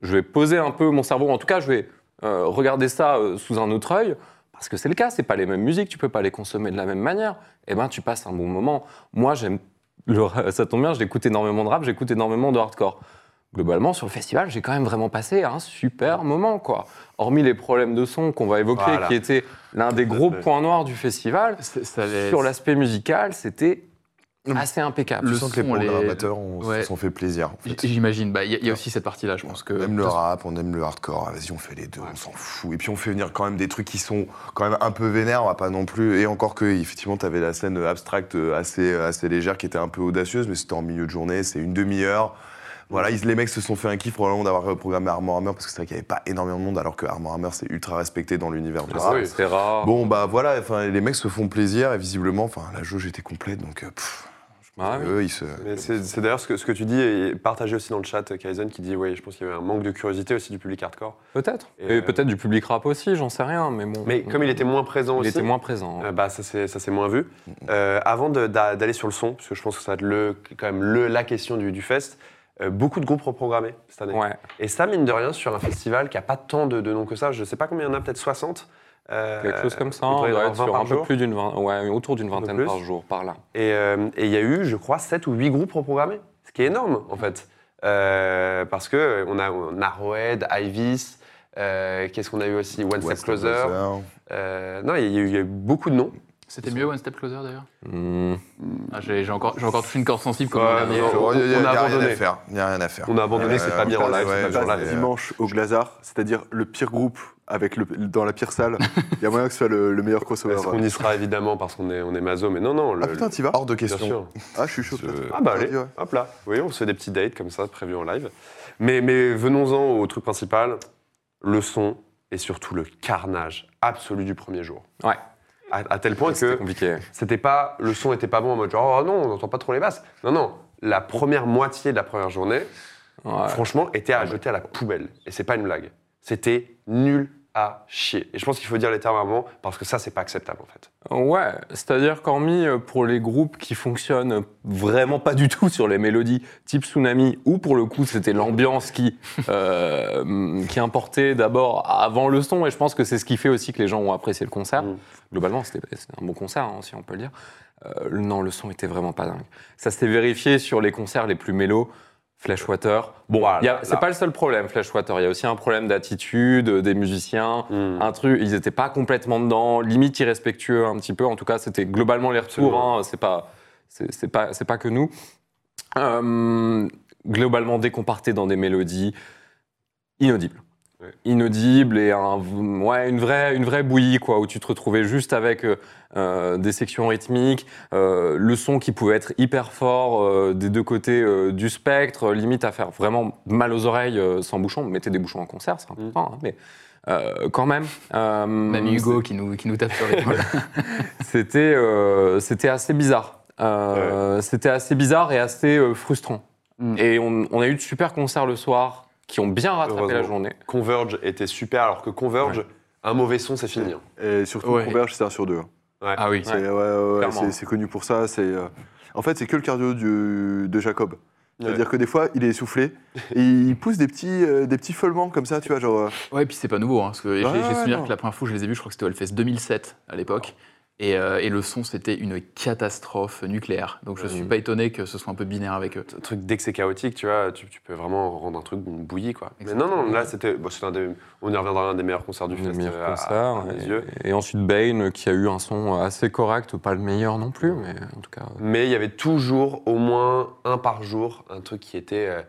je vais poser un peu mon cerveau, en tout cas, je vais regarder ça sous un autre œil. Parce que c'est le cas, c'est pas les mêmes musiques, tu peux pas les consommer de la même manière. Eh ben, tu passes un bon moment. Moi, j'aime. le Ça tombe bien, j'écoute énormément de rap, j'écoute énormément de hardcore. Globalement, sur le festival, j'ai quand même vraiment passé un super moment, quoi. Hormis les problèmes de son qu'on va évoquer, Voilà. qui étaient l'un des gros points noirs du festival, sur l'aspect musical, c'était assez impeccable. tu le sens que les les- programmateurs se Ouais. sont fait plaisir. en fait. J- J'imagine. Bah, Il y, a- y a aussi cette partie-là, je pense que. On aime le rap, on aime le hardcore. Ah, Vas-y, on fait les deux, on s'en fout. Et puis on fait venir quand même des trucs qui sont quand même un peu vénères, on va pas non plus. Et encore que, effectivement, tu avais la scène abstracte euh, assez, assez légère qui était un peu audacieuse, mais c'était en milieu de journée, c'est une demi-heure. Voilà, ils- les mecs se sont fait un kiff probablement d'avoir programmé Armor Hammer parce que c'est vrai qu'il n'y avait pas énormément de monde, alors que Armor Hammer c'est ultra respecté dans l'univers du Ah, rap. oui. C'est rare. Bon, bah voilà, enfin, les mecs se font plaisir et visiblement, enfin, la jauge était complète donc. euh, pff, Ah oui. eux, ils se. Mais c'est c'est d'ailleurs ce que, ce que tu dis, et partagé aussi dans le chat, Kaizen, qui dit Oui, je pense qu'il y avait un manque de curiosité aussi du public hardcore. Peut-être. Et, Et, euh, peut-être du public rap aussi, j'en sais rien. Mais bon. Mais comme il était moins présent Il aussi. était moins présent. Euh, bah, ça c'est ça s'est moins vu. Euh, avant de- d'a- d'aller sur le son, parce que je pense que ça va être le, quand même le, la question du, du fest, euh, beaucoup de groupes reprogrammés cette année. Ouais. Et ça, mine de rien, sur un festival qui a pas tant de, de noms que ça, je sais pas combien il y en a, peut-être 60. Euh, Quelque chose comme ça, il doit on y en doit avoir être 20 sur par un peu jour. plus d'une vingt- ouais, autour d'une vingtaine par jour, par là. Et euh, et il y a eu, je crois, 7 ou 8 groupes reprogrammés, ce qui est énorme en fait. Euh, parce que on a Narrowhead, Ivis, euh, qu'est-ce qu'on a eu aussi? One Step Closer. Euh, non, il y, a eu- il y a eu beaucoup de noms. C'était mieux One Step Closer d'ailleurs? Hmm. Ah, J'ai encore, encore touché une corde sensible comme Ouais, dernier. a, a On a rien abandonné. à faire. Il y a rien à faire. On a abandonné, c'est pas bien en live, dimanche au Glazard, c'est-à-dire le pire groupe avec le, dans la pire salle. Il y a moyen que ce soit le, le meilleur crossover. Est-ce qu'on y sera évidemment parce qu'on est, on est maso, mais non, non. le- Ah putain, t'y vas Hors de bien question. sûr. Ah, je suis chaud. Ah bah allez, hop là. Oui, on se fait des petits dates comme ça, prévus en live. Mais, mais venons-en au truc principal, le son et surtout le carnage absolu du premier jour. Ouais. À, à tel point C'était que compliqué. c'était pas, le son était pas bon en mode genre, oh non, on n'entend pas trop les basses. Non, non. La première moitié de la première journée, Ouais. franchement, était à jeter à la poubelle. Et c'est pas une blague. C'était nul à chier. Et je pense qu'il faut dire les termes à un moment parce que ça, c'est pas acceptable en fait. Ouais, c'est-à-dire qu'hormis euh, pour les groupes qui fonctionnent vraiment pas du [laughs] tout sur les mélodies type Tsunami, ou pour le coup c'était l'ambiance qui, euh, [laughs] qui importait d'abord avant le son, et je pense que c'est ce qui fait aussi que les gens ont apprécié le concert. Mm. Globalement, c'était c'était un bon concert, hein, si on peut le dire. Euh, non, le son était vraiment pas dingue. Ça s'est vérifié sur les concerts les plus mélos. Flashwater. Bon, Voilà, c'est pas le seul problème, Flashwater. Il y a aussi un problème d'attitude euh, des musiciens Mm. un truc, ils étaient pas complètement dedans, limite irrespectueux un petit peu. En tout cas, c'était globalement les retours. Hein, c'est pas, c'est pas, c'est pas que nous. Euh, globalement, dès qu'on partait dans des mélodies inaudibles. Ouais. Inaudibles et un, ouais, une, vraie, une vraie bouillie, quoi, où tu te retrouvais juste avec euh, euh, des sections rythmiques, euh, le son qui pouvait être hyper fort euh, des deux côtés euh, du spectre, limite à faire vraiment mal aux oreilles euh, sans bouchon. Mettez des bouchons en concert, c'est important, hein, mais euh, quand même. euh, Même Hugo qui nous, qui nous tape sur l'épaule. [laughs] c'était euh, c'était assez bizarre. Euh, C'était assez bizarre et assez euh, frustrant. Mm. Et on, on a eu de super concerts le soir, qui ont bien rattrapé la journée. Converge était super, alors que Converge, un mauvais son, c'est fini. hein. Et surtout, Ouais. Converge, c'est un sur deux. hein. Ah oui. C'est connu pour ça. c'est, euh, En fait, c'est que le cardio du- de Jacob. C'est-à-dire que des fois, il est essoufflé [laughs] et il pousse des petits, euh, des petits feulements comme ça, tu vois, genre. euh, Ouais, et puis c'est pas nouveau. Hein, parce que j'ai Ouais, j'ai ouais, souvenir non. que la première fois que je les ai vus, je crois que c'était au Hellfest 2007 à l'époque. Et, euh, et le son, c'était une catastrophe nucléaire. Donc je Ouais. suis pas étonné que ce soit un peu binaire avec eux. Un truc, dès que c'est chaotique, tu vois, tu, tu peux vraiment rendre un truc une bouillie, quoi. Mais non, non, là, c'était, bon, c'est un des, on y reviendra, un des meilleurs concerts du Le festival. meilleur à- concert. à mes et, yeux. et ensuite Bane qui a eu un son assez correct, pas le meilleur non plus, mais en tout cas. Mais il y avait toujours au moins un par jour, un truc qui était, euh,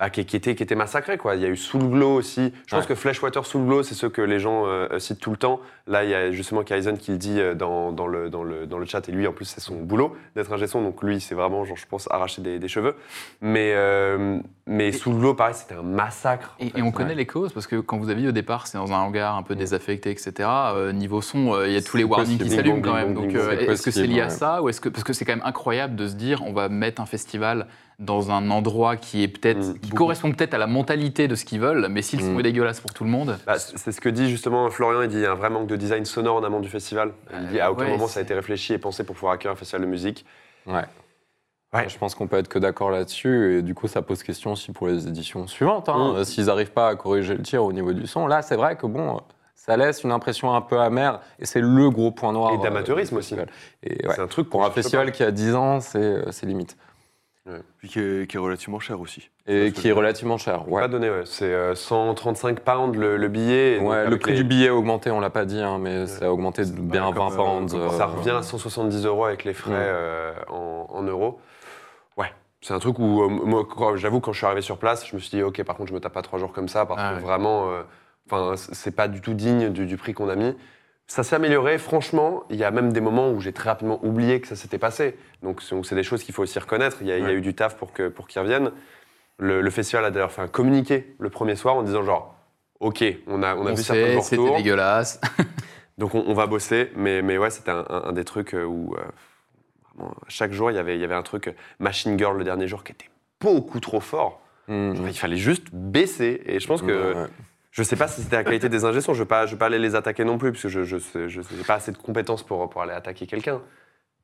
bah, qui, qui était, qui était massacré. Quoi. Il y a eu Soul Glow aussi. Je pense que Fleshwater Soul Glow, c'est ceux que les gens euh, citent tout le temps. Là, il y a justement Kaizen qui le dit euh, dans, dans le, dans, le, dans le chat. Et lui, en plus, c'est son boulot d'être un son. Donc lui, c'est vraiment, genre, je pense, arracher des, des cheveux. Mais, euh, mais Soul Glow, pareil, c'était un massacre. Et, et on connaît les causes parce que quand vous avez dit au départ, c'est dans un hangar un peu désaffecté, etc. euh, niveau son, il y a tous les warnings qui s'allument quand même. bing, Donc est-ce que c'est lié à ça ou est-ce que parce que c'est quand même incroyable de se dire on va mettre un festival dans un endroit qui est peut-être Mm, qui correspond peut-être à la mentalité de ce qu'ils veulent, mais si le son Mm. est dégueulasse pour tout le monde. Bah, c'est ce que dit justement Florian, il dit il y a un vrai manque de design sonore en amont du festival. Il dit à aucun ouais, moment ça a été réfléchi et pensé pour pouvoir accueillir un festival de musique. Ouais. Ouais. Je pense qu'on peut être que d'accord là-dessus, et du coup, ça pose question aussi pour les éditions suivantes. hein. Mm. Euh, S'ils n'arrivent pas à corriger le tir au niveau du son, là, c'est vrai que bon, euh, ça laisse une impression un peu amère, et c'est le gros point noir. Et euh, d'amateurisme du aussi. festival. Et ouais, C'est un truc pour un festival pas. qui a 10 ans, c'est euh, Puis qui est, qui est relativement cher aussi. Et qui est relativement cher. Ouais. Pas donné, ouais. C'est euh, 135 pounds le, le billet. Ouais, le prix les- du billet a augmenté, on l'a pas dit, hein, mais ça a augmenté de bien comme, 20 euh, pounds. euh, Ça revient à 170 euros avec les frais Ouais. euh, en, en euros. Ouais, c'est un truc où, euh, moi, j'avoue, quand je suis arrivé sur place, je me suis dit, ok, par contre, je me tape pas trois jours comme ça, parce Ah que ouais. vraiment, euh, enfin, c'est pas du tout digne du, du prix qu'on a mis. Ça s'est amélioré, franchement. Il y a même des moments où j'ai très rapidement oublié que ça s'était passé. Donc, c'est des choses qu'il faut aussi reconnaître. Il y a, il y a Ouais. eu du taf pour qu'ils pour reviennent. Le, le festival a d'ailleurs fait un communiqué le premier soir en disant genre, ok, on a, on a On vu certains c'était dégueulasse. [laughs] Donc on, on va bosser, mais, mais ouais, c'était un, un- un des trucs euh, où euh, chaque jour, il y avait- il y avait un truc, euh, Machine Girl le dernier jour, qui était beaucoup trop fort. mm, Genre, il fallait juste baisser. Et je pense que, ouais. Je sais pas si c'était la qualité des ingénieurs, je ne vais, pas- je vais pas aller les attaquer non plus, parce que je n'ai je, je, j'ai pas assez de compétences pour, pour aller attaquer quelqu'un.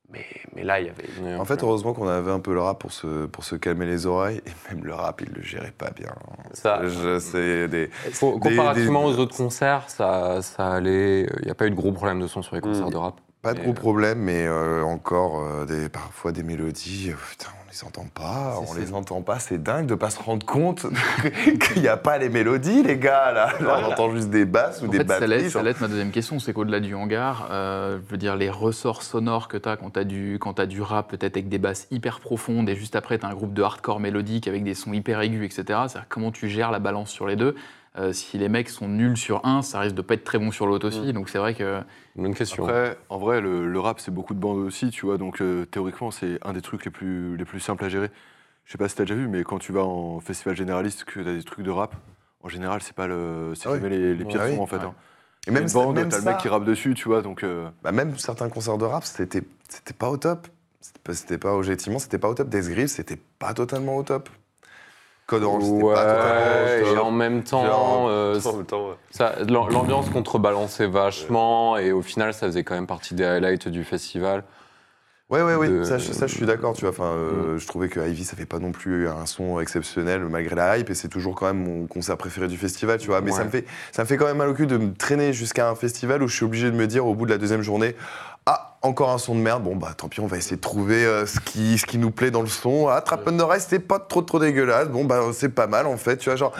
Mais, mais là, il y avait... Mais, En fait, heureusement qu'on avait un peu le rap pour se, pour se calmer les oreilles. Et même le rap, il le gérait pas bien. ça, Je- C'est des. Co- Des- Comparativement des- aux autres concerts, ça, ça allait. Il n'y a pas eu de gros problèmes de son sur les concerts Mm. de rap. Pas de gros euh, problèmes, mais euh, encore euh, des, parfois des mélodies. putain, on les entend pas, C'est- on c'est- les entend pas. C'est dingue de pas se rendre compte [laughs] qu'il n'y a pas les mélodies, les gars. Là, Genre, on entend juste des basses ou En des fait, ça batteries. ça laisse ma deuxième question, c'est qu'au-delà du hangar, euh, je veux dire, les ressorts sonores que tu as quand tu as, du- quand t'as du rap, peut-être avec des basses hyper profondes, et juste après, tu as un groupe de hardcore mélodique avec des sons hyper aigus, etc. C'est-à-dire comment tu gères la balance sur les deux. Euh, si les mecs sont nuls sur un, ça risque de pas être très bon sur l'autre aussi. Donc c'est vrai que. Bonne question. Après, en vrai, le, le rap, c'est beaucoup de bandes aussi, tu vois. Donc, euh, théoriquement, c'est un des trucs les plus, les plus simples à gérer. Je sais pas si t'as déjà vu, mais quand tu vas en festival généraliste, que t'as des trucs de rap, en général, c'est pas le, c'est Ah oui. jamais les, les pires Ah oui. sons, en fait. Ouais. hein. Et même, bande, même t'as le mec qui rappe dessus, tu vois. Donc, euh, Bah, même certains concerts de rap, c'était c'était pas au top. C'était pas, pas objectivement, c'était pas au top. Death Grips, c'était pas totalement au top. Code Orange, c'était Ouais, pas totalement et au top. en même temps, Genre, euh, [laughs] En même temps, ouais. ça- l'am- l'ambiance contrebalançait vachement, et au final, ça faisait quand même partie des highlights du festival. Ouais, ouais, ouais, de- ça, je- ça, je suis d'accord, tu vois. Enfin, euh, je trouvais que Ivy, ça fait pas non plus un son exceptionnel malgré la hype, et c'est toujours quand même mon concert préféré du festival, tu vois. Mais ça, me fait, ça me fait quand même mal au cul de me traîner jusqu'à un festival où je suis obligé de me dire au bout de la deuxième journée, encore un son de merde, bon, bah tant pis, on va essayer de trouver euh, ce, qui, ce qui nous plaît dans le son. Ah, Trap Under Ice, c'est pas trop trop dégueulasse, bon, bah c'est pas mal en fait, tu vois, genre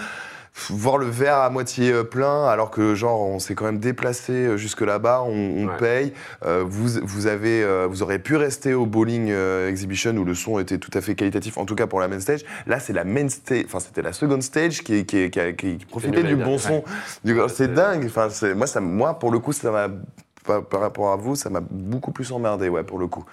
voir le verre à moitié euh, plein alors que genre on s'est quand même déplacé euh, jusque là-bas, on, on Ouais. paye. Euh, vous, vous avez, euh, vous aurez pu rester au bowling euh, exhibition où le son était tout à fait qualitatif, en tout cas pour la main stage. Là, c'est la main stage, enfin c'était la seconde stage qui, qui, qui, qui- profitait du bon son. Du- Ouais, c'est c'est- dingue. Enfin, c'est- moi, ça, moi, pour le coup, ça m'a par, par rapport à vous, ça m'a beaucoup plus emmerdé, ouais, pour le coup.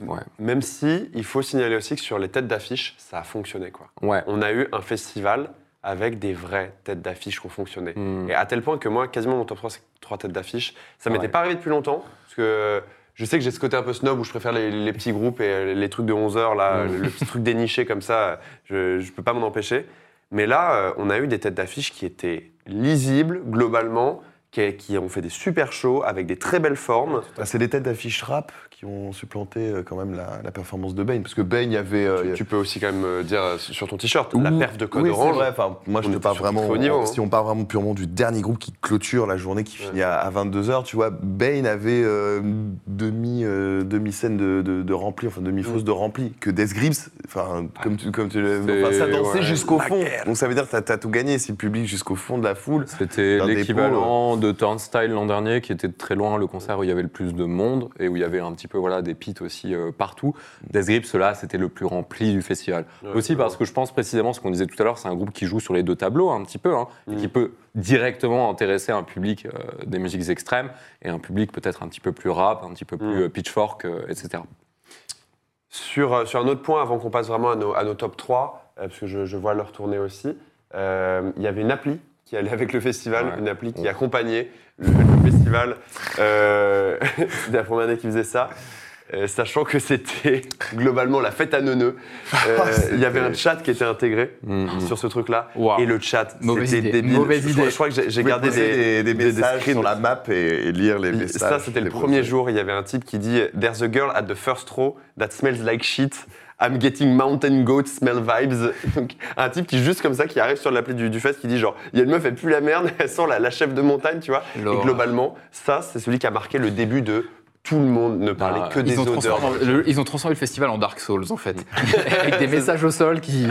Ouais. Même si, il faut signaler aussi que sur les têtes d'affiche, ça a fonctionné. Quoi. ouais. On a eu un festival avec des vraies têtes d'affiche qui ont fonctionné. Mm. Et à tel point que moi, quasiment mon top 3, c'est trois têtes d'affiche. Ça m'était Ouais. pas arrivé depuis longtemps, parce que je sais que j'ai ce côté un peu snob où je préfère les, les petits groupes et les trucs de 11 heures, là, Mm. le petit truc déniché comme ça, je, je peux pas m'en empêcher. Mais là, euh, on a eu des têtes d'affiche qui étaient lisibles, globalement, qui, qui ont fait des super shows avec des très belles formes. Ah, c'est des têtes d'affiche rap qui ont supplanté euh, quand même la, la performance de Bane. Parce que Bane, il y avait. euh, il y a- Tu peux aussi quand même euh, dire sur ton t-shirt, la perf de Code oui, Orange. vrai. Enfin, moi, je te parle vraiment. niveau, hein. Si on parle vraiment purement du dernier groupe qui clôture la journée qui finit à, 22h, tu vois, Bane avait euh, demi, euh, demi-scène de, de, de rempli, enfin demi-fausse de rempli. Que Death Grips, enfin, comme tu, comme tu enfin, ça dansait ouais. jusqu'au fond. guerre. Donc ça veut dire que t'as as tout gagné, c'est le public jusqu'au fond de la foule. C'était l'équivalent de Turnstile l'an dernier, qui était très loin le concert où il y avait le plus de monde et où il y avait un petit peu voilà, des pits aussi euh, partout. Death Grips, là, c'était le plus rempli du festival. Ouais, aussi parce que je pense précisément ce qu'on disait tout à l'heure, c'est un groupe qui joue sur les deux tableaux un petit peu, hein, et Mm. qui peut directement intéresser un public euh, des musiques extrêmes et un public peut-être un petit peu plus rap, un petit peu plus Mm. euh, pitchfork, etc. Sur, sur un autre point, avant qu'on passe vraiment à nos, à nos top 3, euh, parce que je, je vois leur tournée aussi, il y avait une appli qui allait avec le festival, Ouais. une appli qui Ouais. accompagnait le, le festival. Euh, [laughs] C'était la première année qu'ils faisaient ça. euh, sachant que c'était globalement la fête à neuneux. [laughs] Euh, il y avait un chat qui était intégré Mm, mm. sur ce truc-là. Et le chat, c'était débile. Mauvaise je, idée. je crois que j'ai gardé des, des, des messages sur la map et, et lire les messages. Ça, c'était le premier jour. Il y avait un type qui dit There's a girl at the first row that smells like shit. I'm getting mountain goat smell vibes. Donc, un type qui, juste comme ça, qui arrive sur l'appli du, du fest, qui dit genre, il y a une meuf, elle pue la merde, [laughs] elle sent la, la chef de montagne, tu vois. Et globalement, ça, c'est celui qui a marqué le début de tout le monde ne parlait Ah, que des odeurs. le, ils ont transformé le festival en Dark Souls, en fait. [laughs] Avec des messages au sol qui.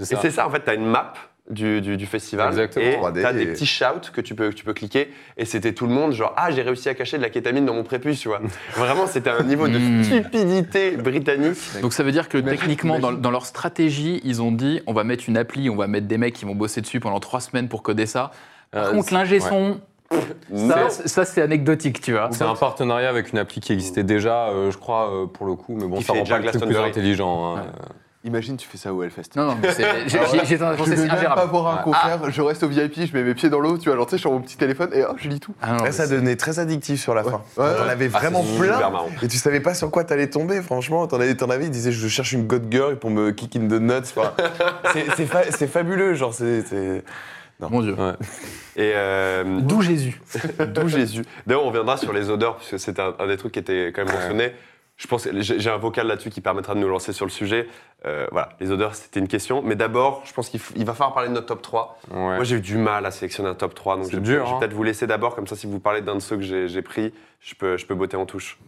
Et c'est ça, en fait, tu as une map du, du, du festival Exactement. et 3D, tu as des et- petits shouts que tu peux, que tu peux cliquer et c'était tout le monde genre ah j'ai réussi à cacher de la kétamine dans mon prépuce tu vois [laughs] vraiment c'était un niveau de Mm. stupidité britannique Donc ça veut dire que Imagine- techniquement, dans, imagine. dans leur stratégie, ils ont dit on va mettre une appli, on va mettre des mecs qui vont bosser dessus pendant trois semaines pour coder ça. Par Euh, contre, l'ingé ouais. son, ça, ça, c'est anecdotique, tu vois. C'est un partenariat avec une appli qui existait déjà, euh, je crois, euh, pour le coup, mais bon, Qui ça fait rend pas le truc plus intelligent. hein. Imagine, tu fais ça au Hellfest. Non, non, mais c'est- [laughs] j'ai- Je penser, vais c'est même pas ingérable. voir un Ouais. concert, je reste au VIP, je mets mes pieds dans l'eau, tu vois, genre, tu sais, sur mon petit téléphone et hop, je lis tout. Ah non, Ouais, mais ça c'est- devenait très addictif sur la fin. Ouais, T'en ouais. avais Ah, vraiment c'est plein. super marrant. Et tu savais pas sur quoi t'allais tomber, franchement. T'en avais, t'en avais, ils disaient je cherche une god girl pour me kick in the nuts. Enfin, [laughs] c'est, c'est fa- c'est fabuleux, genre c'est. c'est- Mon Dieu. Ouais. et euh, D'où Jésus [laughs] d'où Jésus d'ailleurs on reviendra sur les odeurs puisque c'était un, un des trucs qui était quand même mentionné je pense j'ai un vocal là-dessus qui permettra de nous lancer sur le sujet Euh, voilà les odeurs c'était une question mais d'abord je pense qu'il va falloir parler de notre top 3 Ouais. Moi, j'ai eu du mal à sélectionner un top 3, donc je, dur, je vais hein. peut-être vous laisser d'abord, comme ça, si vous parlez d'un de ceux que j'ai j'ai pris, je peux, je peux botter en touche.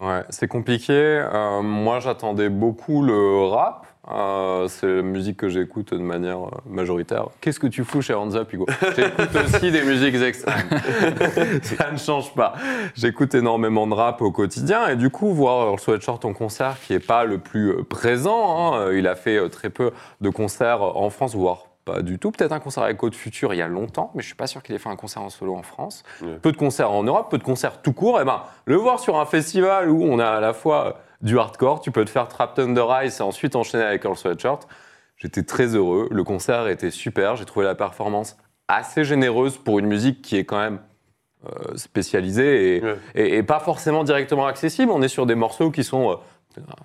Ouais, c'est compliqué. Euh, moi, j'attendais beaucoup le rap. Euh, c'est la musique que j'écoute de manière euh, majoritaire. Qu'est-ce que tu fous chez Hands Up, Hugo J'écoute [laughs] aussi des musiques extrêmes. [laughs] Ça ne change pas. J'écoute énormément de rap au quotidien et du coup, voir Earl Sweatshirt en concert, qui n'est pas le plus euh, présent, hein, euh, il a fait très peu de concerts en France, voire pas du tout. Peut-être un concert avec Code Future il y a longtemps, mais je suis pas sûr qu'il ait fait un concert en solo en France. Ouais. Peu de concerts en Europe, peu de concerts tout court. Et ben, le voir sur un festival où on a à la fois du hardcore, tu peux te faire Trapped Under Ice et ensuite enchaîner avec Earl Sweatshirt. J'étais très heureux. Le concert était super. J'ai trouvé la performance assez généreuse pour une musique qui est quand même euh, spécialisée et, Ouais. et- et pas forcément directement accessible. On est sur des morceaux qui sont, euh,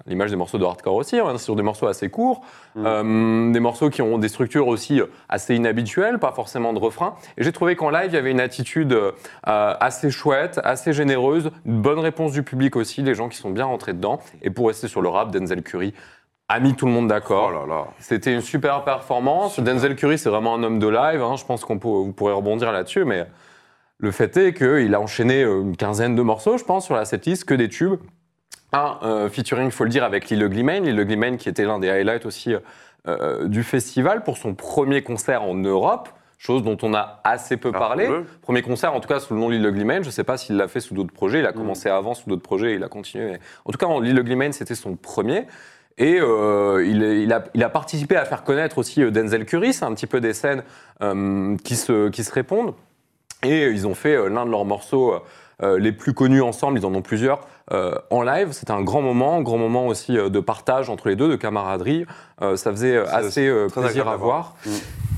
l'image des morceaux de hardcore aussi, on est sur des morceaux assez courts, Mm. euh, des morceaux qui ont des structures aussi euh, assez inhabituelles, pas forcément de refrain. Et j'ai trouvé qu'en live, il y avait une attitude euh, assez chouette, assez généreuse, une bonne réponse du public aussi, les gens qui sont bien rentrés dedans. Et pour rester sur le rap, Denzel Curry a mis tout le monde d'accord. Oh là là. C'était une super performance. Denzel Curry, c'est vraiment un homme de live. hein. Je pense qu'on peut, vous pourrez rebondir là-dessus, mais le fait est qu'il a enchaîné une quinzaine de morceaux, je pense, sur la setlist, que des tubes. Un euh, featuring, il faut le dire, avec Lil Ugly Mane. Lil Ugly Mane qui était l'un des highlights aussi euh, du festival pour son premier concert en Europe, chose dont on a assez peu Ah, parlé. Premier concert, en tout cas, sous le nom Lil Ugly Mane. Je ne sais pas s'il l'a fait sous d'autres projets. Il a commencé avant sous d'autres projets et il a continué. En tout cas, en Lil Ugly Mane, c'était son premier. Et euh, il, a, il a participé à faire connaître aussi euh, Denzel Curry. C'est un petit peu des scènes euh, qui, se, qui se répondent. Et ils ont fait euh, l'un de leurs morceaux euh, les plus connus ensemble, ils en ont plusieurs, euh, en live. C'était un grand moment, grand moment aussi euh, de partage entre les deux, de camaraderie. Euh, ça faisait assez euh, plaisir à voir. Mm.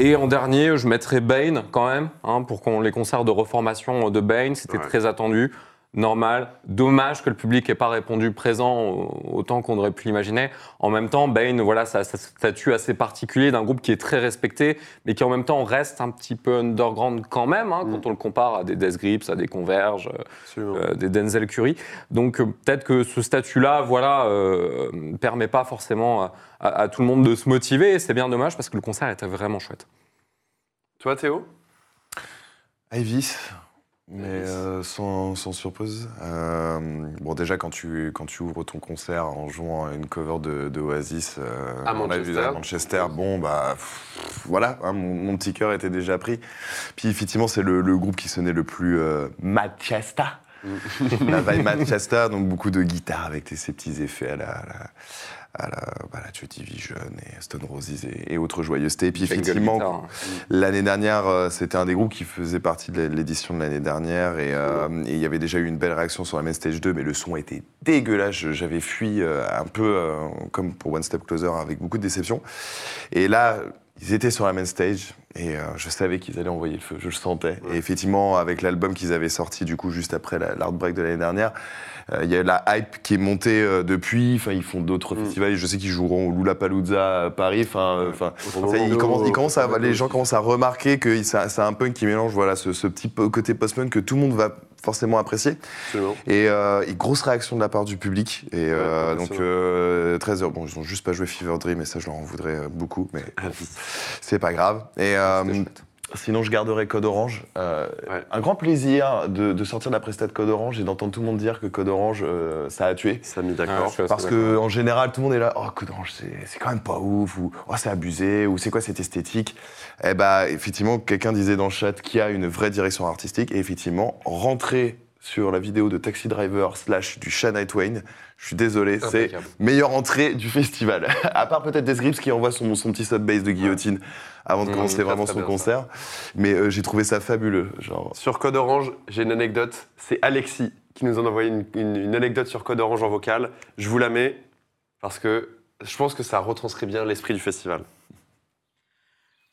Et en dernier, je mettrais Bane quand même, hein, pour qu'on les concerts de reformation de Bane, c'était Ouais. très attendu. Normal. Dommage que le public n'ait pas répondu présent au- autant qu'on aurait pu l'imaginer. En même temps, Bane, voilà, ça, ça statut assez particulier d'un groupe qui est très respecté, mais qui en même temps reste un petit peu underground quand même, hein, quand on le compare à des Death Grips, à des Converge, euh, euh, des Denzel Curry. Donc euh, peut-être que ce statut-là, voilà, euh, permet pas forcément à, à- à tout le monde de se motiver. Et c'est bien dommage parce que le concert était vraiment chouette. Toi, Théo? Ivis, mais euh, sans, sans surprise. Euh, bon, déjà, quand tu, quand tu ouvres ton concert en jouant une cover de, de Oasis, euh, À Manchester. à Manchester, bon, bah pff, voilà, hein, mon, mon petit cœur était déjà pris. Puis effectivement, c'est le, le groupe qui sonnait le plus euh, Manchester. la vibe Manchester, donc beaucoup de guitare avec ces petits effets à la, à la, à la, bah, la et Stone Roses et, et autres joyeusetés. Et puis effectivement, hein. L'année dernière, euh, c'était un des groupes qui faisait partie de l'édition de l'année dernière et euh, et il y avait déjà eu une belle réaction sur la main stage 2, mais le son était dégueulasse. J'avais fui euh, un peu comme pour One Step Closer avec beaucoup de déception. Et là, ils étaient sur la main stage et euh, je savais qu'ils allaient envoyer le feu, je le sentais. Et effectivement, avec l'album qu'ils avaient sorti du coup juste après la- l'Heartbreak de l'année dernière, euh, il y a la hype qui est montée euh, depuis. Enfin, ils font d'autres festivals. et Je sais qu'ils joueront au Lollapalooza à Paris. Enfin, ils commencent, ils commencent à, les gens commencent à remarquer que c'est un punk qui mélange voilà, ce, ce petit côté post-punk que tout le monde va forcément. Absolument. Et, euh, et grosse réaction de la part du public. Et euh, Ouais, donc, impressionnant. euh, 13 heures. Bon, ils ont juste pas joué Fever Dream, et ça, je leur en voudrais beaucoup, mais c'est pas grave. Et sinon, je garderai Code Orange. Euh, Ouais. Un grand plaisir de, de sortir de la prestat de Code Orange et d'entendre tout le monde dire que Code Orange, euh, ça a tué. Samy, Ah, d'accord. je suis assez Parce d'accord. que en général, tout le monde est là. Oh, Code Orange, c'est c'est quand même pas ouf. Ou oh, c'est abusé. Ou c'est quoi cette esthétique? Eh bah, effectivement, quelqu'un disait dans le chat qu'il y a une vraie direction artistique. Et effectivement, rentrer sur la vidéo de Taxi Driver slash du Shania Twain, je suis désolé, c'est meilleure entrée du festival. [laughs] à part peut-être Death Grips qui envoie son, son petit sub bass de guillotine avant de Mmh, commencer vraiment son concert. Mais euh, j'ai trouvé ça fabuleux. Genre, Sur Code Orange, j'ai une anecdote. C'est Alexis qui nous en a envoyé une, une- une anecdote sur Code Orange en vocal. Je vous la mets parce que je pense que ça retranscrit bien l'esprit du festival.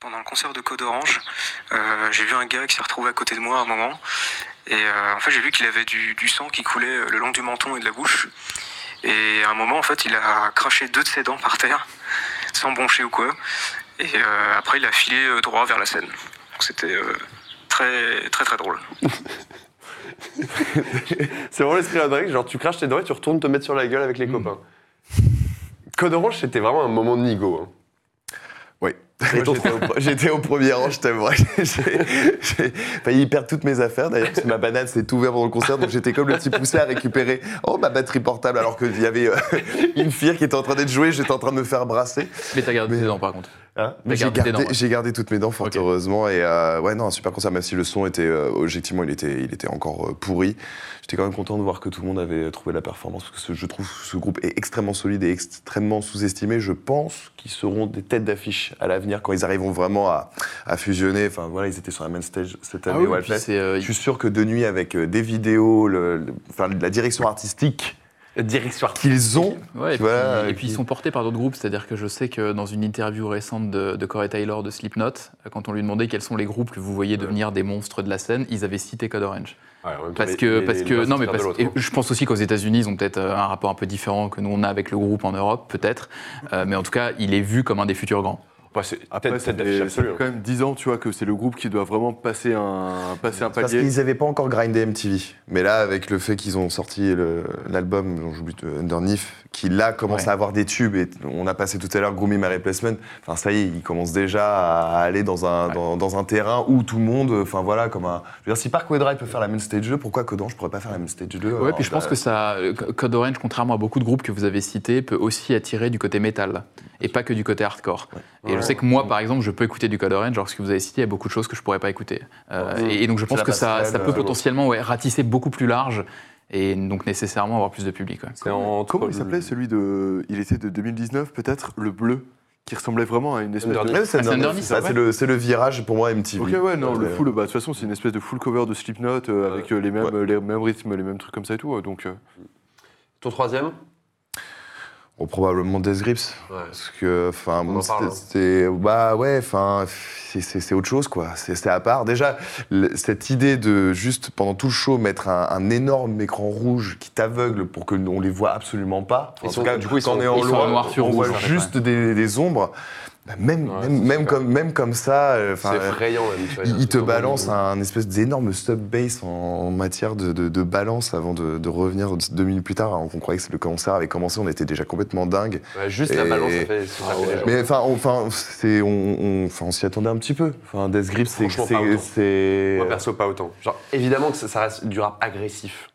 Pendant le concert de Code Orange, euh, j'ai vu un gars qui s'est retrouvé à côté de moi à un moment. Et euh, en fait, j'ai vu qu'il avait du, du sang qui coulait euh, le long du menton et de la bouche. Et à un moment, en fait, il a craché deux de ses dents par terre, sans broncher ou quoi. Et euh, après, il a filé droit vers la scène. C'était très, très, très drôle. [laughs] C'est vraiment l'esprit Drake, genre tu craches tes dents et tu retournes te mettre sur la gueule avec les copains. Code Orange, c'était vraiment un moment de nigo. hein. J'étais au, premier rang, je t'aimerais. [laughs] J'ai failli perdre toutes mes affaires d'ailleurs, parce que ma banane s'est ouverte pendant le concert, donc j'étais comme le petit poussé à récupérer oh, ma batterie portable, alors qu'il y avait euh, [laughs] une fille qui était en train d'être jouée, j'étais en train de me faire brasser. Mais t'as gardé Mais- tes dents par contre. Hein j'ai gardé toutes mes dents, fort heureusement. Et euh, ouais, non, un super concert, même si le son était, euh, objectivement, il était, il était encore euh, pourri. J'étais quand même content de voir que tout le monde avait trouvé la performance, parce que ce- je trouve ce groupe est extrêmement solide et extrêmement sous-estimé. Je pense qu'ils seront des têtes d'affiche à l'avenir quand ils arriveront vraiment à, à fusionner. Enfin, voilà, ils étaient sur la main stage cette année Ah oui, au c'est, euh, Je suis sûr que de nuit, avec des vidéos, le- le- enfin, la direction artistique Direction qu'ils ont, Ouais, et, vois, puis, et puis ils sont portés par d'autres groupes, c'est-à-dire que je sais que dans une interview récente de, de Corey Taylor de Slipknot, quand on lui demandait quels sont les groupes que vous voyez devenir des monstres de la scène, ils avaient cité Code Orange. Ouais, Parce que, les- parce les que non, mais parce, hein. je pense aussi qu'aux États-Unis, ils ont peut-être euh, un rapport un peu différent que nous on a avec le groupe en Europe, peut-être. Euh, mais en tout cas, il est vu comme un des futurs grands. Ouais, c'est Après, ça fait, fait quand même 10 ans, tu vois, que c'est le groupe qui doit vraiment passer un, passer un Parce palier. qu'ils n'avaient pas encore grindé MTV. Mais là, avec le fait qu'ils ont sorti l'album, dont j'oublie, Underneath, qui là commence Ouais. à avoir des tubes, et on a passé tout à l'heure Grooming My Replacement, enfin ça y est, ils commencent déjà à aller dans un, dans, dans un terrain où tout le monde, enfin voilà, comme un... Je veux dire, si Parkway Drive peut faire la même stage 2, pourquoi Code Orange pourrait pas faire la même stage 2 Ouais, puis je pense que ça, Code Orange, contrairement à beaucoup de groupes que vous avez cités, peut aussi attirer du côté métal et pas que du côté hardcore. Et je sais que moi, par exemple, je peux écouter du Code Orange, alors ce que vous avez cité, il y a beaucoup de choses que je pourrais pas écouter. Euh, Ouais. et, et donc je pense que ça, peut euh, potentiellement ouais, ratisser beaucoup plus large et donc nécessairement avoir plus de public. ouais. Comment il s'appelait celui de. Il était de 2019, peut-être Le bleu, qui ressemblait vraiment à une espèce de. Underneath. Ouais, c'est Ah, c'est Underneath, Underneath, ça, ouais. c'est le, c'est le virage pour moi MTV. Ok, ouais, non, le full, bah, de toute façon, c'est une espèce de full cover de Slipknot euh, avec euh, les, mêmes, Ouais. les mêmes rythmes, les mêmes trucs comme ça et tout. Donc, euh, Ton troisième? Bon, probablement Death Grips. Ouais. Parce que, enfin, On bon, c'était- bah ouais, enfin, c'est- c'est c'est autre chose, quoi. C'est c'est à part. Déjà, le- cette idée de juste pendant tout le show mettre un, un énorme écran rouge qui t'aveugle pour que on les voit absolument pas. En tout cas, du coup, ils quand sont- on est en ils sont loin, en noir sur on rouge, voit en fait, juste des, des ombres. Bah, même, Ouais, même, comme, même comme ça, euh, enfin, C'est effrayant même. tu vois, il, te balance un espèce d'énorme sub-bass en, en matière de, de- de balance avant de, de revenir deux minutes plus tard. Alors qu'on croyait que le concert avait commencé, on était déjà complètement dingue. Ouais, juste la balance, ça fait. ça fait les gens. Mais enfin, on, enfin, c'est, on, on- on s'y attendait un petit peu. Enfin, Death Grip, c'est, Franchement, c'est, pas autant. c'est- Moi perso, pas autant. Genre, évidemment que ça, ça reste du rap agressif.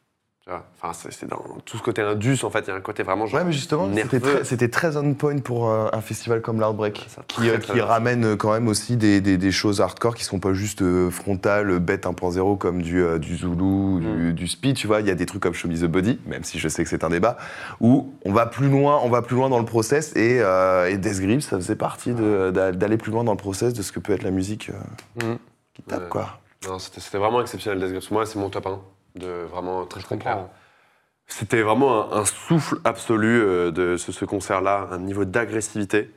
Enfin, c'est dans tout ce côté indus, en fait, il y a un côté vraiment genre. Ouais, mais justement, c'était très, c'était très on point pour euh, un festival comme l'Outbreak, qui, euh, qui ramène euh, quand même aussi des, des- des choses hardcore qui sont pas juste euh, frontales, bêtes 1.0 comme du, euh, du Zulu, du, du speed, tu vois. Il y a des trucs comme Show Me the Body, même si je sais que c'est un débat, où on va plus loin, on va plus loin dans le process et, et Death Grip, ça faisait partie d'aller plus loin dans le process de ce que peut être la musique Mm. qui tape, Ouais. quoi. Non, c'était c'était vraiment exceptionnel, Death Grips. Moi, c'est mon top 1. De vraiment très, très clair. C'était vraiment un, un souffle absolu euh, de ce, ce concert-là, un niveau d'agressivité.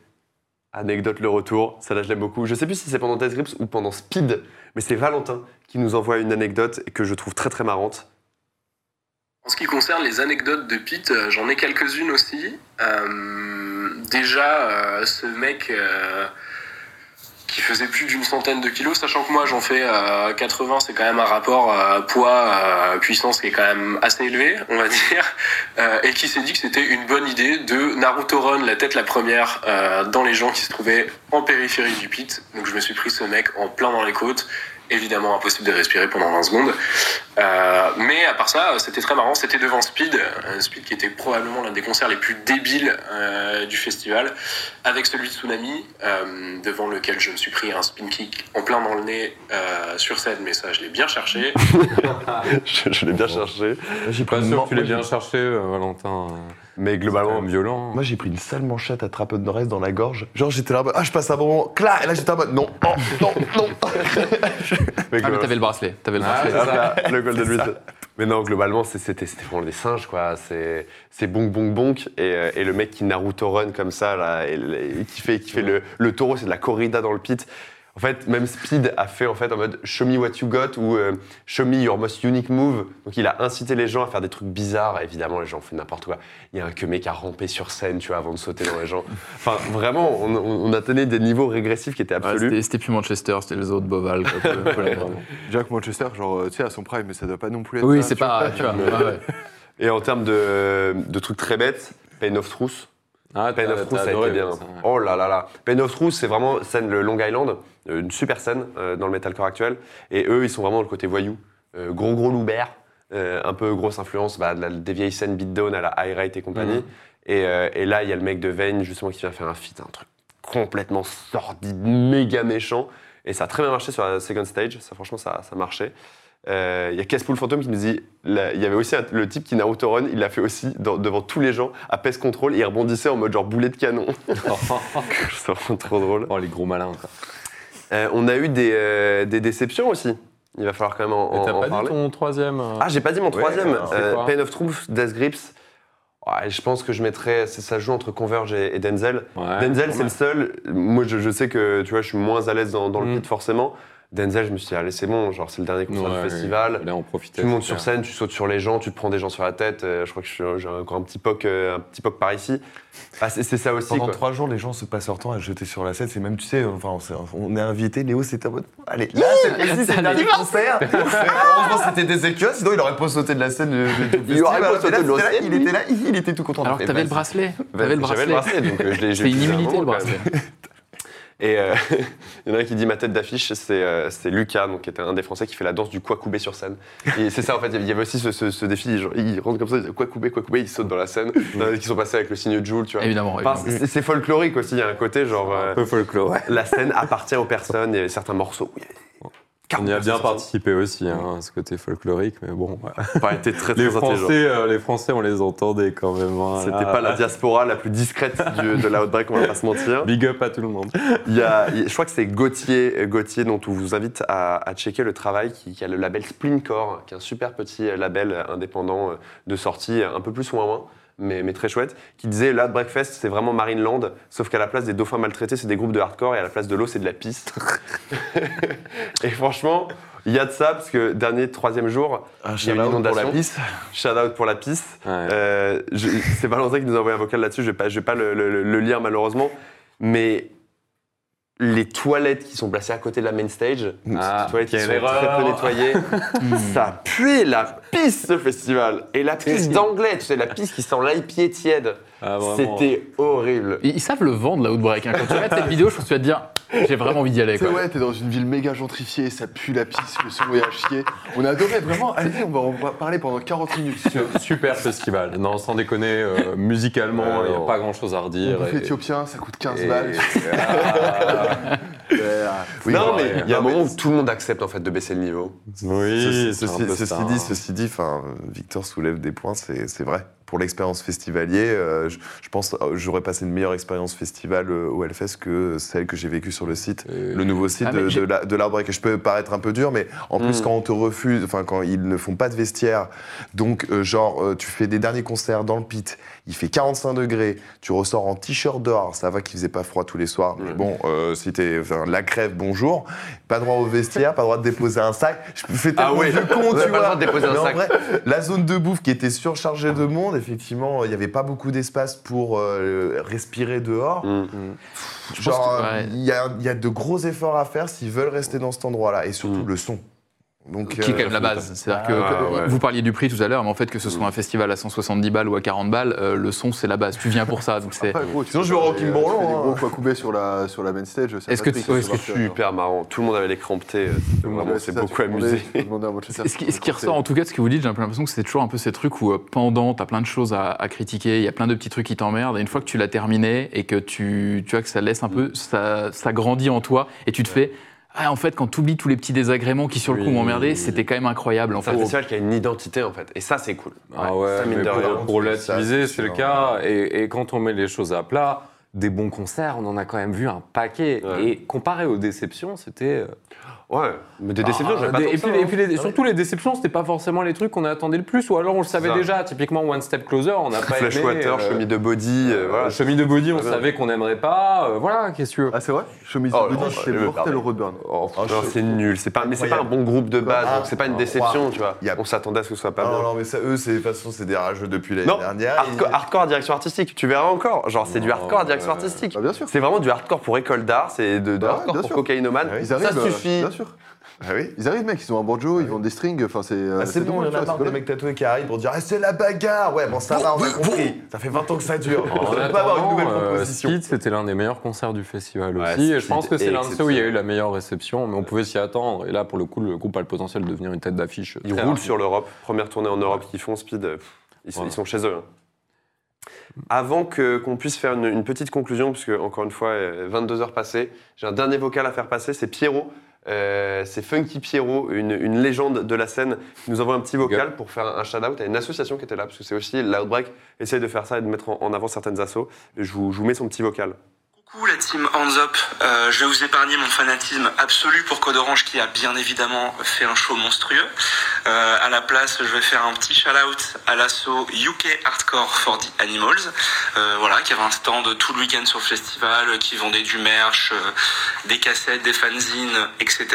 Anecdote le retour, celle-là je l'aime beaucoup. Je sais plus si c'est pendant Death Grips ou pendant Speed, mais c'est Valentin qui nous envoie une anecdote et que je trouve très très marrante. En ce qui concerne les anecdotes de Pete, euh, j'en ai quelques-unes aussi. Euh, déjà, euh, ce mec euh, qui faisait plus d'une centaine de kilos, sachant que moi j'en fais euh, 80, c'est quand même un rapport euh, poids-puissance qui est quand même assez élevé, on va [laughs] dire, euh, et qui s'est dit que c'était une bonne idée de Naruto Run, la tête la première, euh, dans les gens qui se trouvaient en périphérie du pit. Donc je me suis pris ce mec en plein dans les côtes. Évidemment, impossible de respirer pendant 20 secondes. Euh, mais à part ça, c'était très marrant. C'était devant Speed, euh, Speed qui était probablement l'un des concerts les plus débiles euh, du festival, avec celui de Tsunami, euh, devant lequel je me suis pris un spin kick en plein dans le nez euh, sur scène, mais ça, je l'ai bien cherché. [laughs] je je l'ai bien cherché. J'ai Pas pris une sûr que tu l'aies bien cherché, euh, Valentin. Mais globalement, même violent. Moi, j'ai pris une sale manchette à trapeau de nord-est dans la gorge. Genre, j'étais là, en mode, ah, je passe un bon moment. Clac Et là, j'étais en mode, non, oh, non, non. [laughs] mais Ah, mais t'avais le bracelet. T'avais le Ah, bracelet. Hop là, [laughs] le Golden. Mais non, globalement, c'était c'était vraiment des singes, quoi. C'est c'est bonk, bonk, bonk. Et, euh, et le mec qui Naruto run comme ça, là, et, et qui fait, qui fait le, le taureau, c'est de la corrida dans le pit. En fait, même Speed a fait en fait en mode show me what you got ou euh, show me your most unique move. Donc il a incité les gens à faire des trucs bizarres. Évidemment, les gens font n'importe quoi. Il y a un que mec à ramper sur scène, tu vois, avant de sauter dans les gens. Enfin, vraiment, on, on, atteignait des niveaux régressifs qui étaient Ouais, absolus. c'était- C'était plus Manchester, c'était le zoo de Boval. quoi. [laughs] Jack Manchester, genre, euh, tu sais, à son prime, mais ça doit pas non plus être. oui, c'est pas. Tu vois, ouais, ouais. et en termes de, de trucs très bêtes, Pain of Truth. Ah, Pain of Truth, ça a adoré, été bien. ouais, ça, ouais. Oh là là là. Pain of Truth, c'est vraiment scène le Long Island, euh, une super scène euh, dans le metalcore actuel. Et eux, ils sont vraiment le côté voyou. Euh, gros gros loubert, euh, un peu grosse influence bah, de la- des vieilles scènes beatdown à la high rate et compagnie. Mhm. Et, euh, et là, il y a le mec de Vane justement qui vient faire un feat, un truc complètement sordide, méga méchant. Et ça a très bien marché sur la second stage. Ça, franchement, ça, ça marchait. Euh, Il y a Caspool Phantom qui nous dit il y avait aussi un- le type qui Naruto Run, il l'a fait aussi dans- devant tous les gens à PES Control. Il rebondissait en mode genre boulet de canon. [laughs] C'est vraiment trop drôle. Oh, les gros malins, quoi. Euh, on a eu des, euh, des déceptions aussi. Il va falloir quand même en, en- t'as pas parler. dit ton troisième Ah, j'ai pas dit mon troisième. Euh, Pain of Truth, Death Grips. Ouais, je pense que je mettrais. Ça joue entre Converge et, et Denzel. ouais, Denzel, c'est le seul. Moi, je, je sais que tu vois, je suis moins à l'aise dans, dans le Mm. pit forcément. Denzel, je me suis dit, allez, c'est bon, genre, c'est le dernier concert Ouais, du festival. Fallait en profiter. Tu montes sur clair. scène, tu sautes sur les gens, tu te prends des gens sur la tête. euh, je crois que j'ai encore un petit poc, euh, un petit poc par ici. Ah, c'est ça aussi. Pendant quoi. trois jours, les gens se passent leur temps à jeter sur la scène. C'est même, tu sais, enfin, on on est invité, Léo, c'était en mode. Allez, là, c'est le dernier concert. [laughs] Heureusement, c'était des écueils, sinon il aurait pas sauté de la scène. du Il aurait pas sauté là, de la là, scène, Il était là, il était tout content. Alors que Et t'avais le bracelet. T'avais le J'avais le bracelet. donc euh, je l'ai. C'est une immunité, le bracelet. [laughs] Et euh, [laughs] il y en a un qui dit ma tête d'affiche, c'est euh, c'est Lucas, donc, qui était un des Français qui fait la danse du Kwakubé sur scène. Et c'est ça, en fait, il y avait aussi ce, ce- ce défi, genre, il rentre comme ça, il dit Kwakubé, Kwakubé, il saute dans la scène. Il y en a qui sont passés avec le signe de Joule, tu vois. Évidemment. Enfin, c'est folklorique aussi, il y a un côté genre. euh, Un peu folklore, ouais. la scène appartient aux personnes, il y avait certains morceaux où il y avait On y a 40 bien participé aussi, hein, ce côté folklorique, mais bon. ouais. Pas été très [laughs] très Les. Français, euh, les Français, on les entendait quand même. hein, C'était pas la diaspora la plus discrète du- de la Outbreak, on va pas se mentir. Big up à tout le monde. Il y a, je crois que c'est Gauthier, euh, Gauthier dont on vous invite à, à checker le travail, qui, qui a le label Splintcore, qui est un super petit euh, label indépendant euh, de sortie, un peu plus ou moins moins, mais, mais très chouette, qui disait là, Breakfast, c'est vraiment Marineland, sauf qu'à la place des dauphins maltraités, c'est des groupes de hardcore, et à la place de l'eau, c'est de la piste. [laughs] et franchement, il y a de ça, parce que dernier, troisième jour, Un il y a eu shout-out pour la piste. Shout out pour la piste. Ouais. Euh, c'est Valentin qui nous a envoyé un vocal là-dessus, je ne vais pas, je vais pas le, le- le lire malheureusement, mais les toilettes qui sont placées à côté de la main stage, Ah, ces toilettes qui sont erreur. très peu nettoyées, [laughs] ça puait la piste ce festival. Et la piste d'anglais, tu sais, la piste qui sent l'IPA tiède, Ah, c'était horrible. Ils, ils savent le vendre, la Outbreak. hein. Quand tu regardes cette vidéo, je pense que tu vas te dire, j'ai vraiment envie d'y aller. Quoi. ouais, t'es dans une ville méga gentrifiée, ça pue la pisse, le son est à chier. On a adoré, vraiment, allez, on va en parler pendant 40 minutes. Super festival. Non, sans déconner, euh, musicalement, Euh, il n'y a pas grand chose à redire. Bouffe et- éthiopien, ça coûte 15 et- balles. [laughs] Ah, Oui, non, mais il y a un moment où tout le monde accepte en fait de baisser le niveau. oui, Ceci, c'est un ceci- dit, ceci dit, enfin, Victor soulève des points, c'est vrai. Pour l'expérience festivalier, euh, je, je pense euh, j'aurais passé une meilleure expérience festival euh, au Hellfest que celle que j'ai vécue sur le site, Euh, le nouveau site Ah, de, de, la- de l'Artbreak. Et je peux paraître un peu dur, mais en plus Mm. quand on te refuse, enfin quand ils ne font pas de vestiaire, donc euh, genre euh, tu fais des derniers concerts dans le pit, il fait 45 degrés, tu ressors en t-shirt dehors, ça va qu'il faisait pas froid tous les soirs, mais bon, euh, si t'es enfin, la crève, bonjour, pas droit au vestiaire, pas droit de déposer un sac, je fais Ah tellement ouais, vieux con, tu pas le droit vois. de déposer un Mais en sac. vrai, la zone de bouffe qui était surchargée de monde, effectivement, il n'y avait pas beaucoup d'espace pour euh, respirer dehors. Mm. Pense Genre, que- ouais. il y, a, il y a de gros efforts à faire s'ils veulent rester dans cet endroit-là, et surtout Mm. le son. Donc, Qui est euh, quand même la base. C'est-à-dire que Ah, que- ouais. vous parliez du prix tout à l'heure, mais en fait que ce soit un festival à 170 balles ou à 40 balles, euh, le son c'est la base. Tu viens pour ça, donc c'est. Après, [laughs] gros, tu Sinon, je vais au Rocking tu Bourlon, fais des hein. gros Kwakubé sur la, sur la main stage. Est-ce que que marche, Super marrant, tout le monde avait les cramptés, vraiment Ouais, c'est c'est beaucoup amusé. Ce qui, ressort en tout cas de ce que vous dites, j'ai un peu l'impression que c'est toujours un peu ces trucs où euh, pendant, t'as plein de choses à, critiquer, il y a plein de petits trucs qui t'emmerdent, et une fois que tu l'as terminé et que tu, tu vois que ça laisse un peu, ça, ça grandit en toi, et tu te fais, ah en fait quand tu oublies tous les petits désagréments qui sur le coup Oui. m'emmerdaient, c'était quand même incroyable en C'est un fait. festival qui a une identité en fait, et ça c'est cool. Ah ouais, ça, mine de rien. pour, Ça, c'est le cas. Et, et quand on met les choses à plat, des bons concerts, on en a quand même vu un paquet. Ouais. Et comparé aux déceptions, c'était. Euh, Ouais, mais des déceptions, ah, j'avais pas des- tant et, que puis, ça, et hein. puis les- surtout les déceptions, c'était pas forcément les trucs qu'on attendait le plus, ou alors on le savait ça. déjà. Typiquement One Step Closer, on n'a pas aimé. Flashwater, euh, chemise de body, euh, voilà. Chemise de body, on savait qu'on n'aimerait pas. euh, voilà, qu'est-ce que tu veux Ah, c'est vrai? Chemise Oh, de non, Body, c'est le- mortel Roadburn. Oh, Non, c'est nul, c'est pas, mais c'est pas un bon groupe de base, Ah, donc c'est pas une ah, déception, tu vois. Il y a- On s'attendait à ce que ce soit pas Non, bien. non, mais ça, eux, c'est- de toute façon, c'est des rageux depuis l'année Non, dernière. hardcore, Ils- hardcore à direction artistique, tu verras encore. Genre, c'est du hardcore à direction euh, artistique. Bah, bien sûr. C'est vraiment du hardcore pour école d'art, c'est de, de Bah ouais, hardcore bien pour sûr. cocaïnomane. Ah. Ils Ça arrivent, euh, suffit. Bien sûr. Ah oui Ils arrivent, mec, ils ont un banjo, ils vendent des strings, enfin c'est. euh, Ah, c'est bon, il y en a marre des mecs tatoués qui arrivent pour dire Ah, c'est la bagarre Ouais, bon, ça va, on a compris. Ça fait 20 ans que ça dure. [laughs] On peut pas avoir une nouvelle euh, proposition. Speed, c'était l'un des meilleurs concerts du festival Ouais, aussi. Et je pense que c'est est l'un de ceux où il y a eu la meilleure réception, mais on pouvait s'y attendre. Et là, pour le coup, le groupe a le potentiel de devenir une tête d'affiche. Ils roulent rapide. sur l'Europe. Première tournée en Europe qu'ils font, Speed. euh, Ils, sont- Voilà. ils sont chez eux. hein. Avant que- qu'on puisse faire une, une petite conclusion, puisque encore une fois, euh, 22 heures passées, j'ai un dernier vocal à faire passer, c'est Pierrot. Euh, c'est Funky Pierrot, une, une légende de la scène, qui nous envoie un petit vocal pour faire un shout-out à une association qui était là, parce que c'est aussi l'Outbreak, essaye de faire ça et de mettre en, en avant certaines assos. Je vous, je vous mets son petit vocal. Coucou la team Hands Up, Euh, je vais vous épargner mon fanatisme absolu pour Code Orange qui a bien évidemment fait un show monstrueux. Euh, à la place, je vais faire un petit shout-out à l'assaut UK Hardcore for the Animals, euh, voilà, qui avait un stand tout le week-end sur le festival, qui vendait du merch, euh, des cassettes, des fanzines, etc.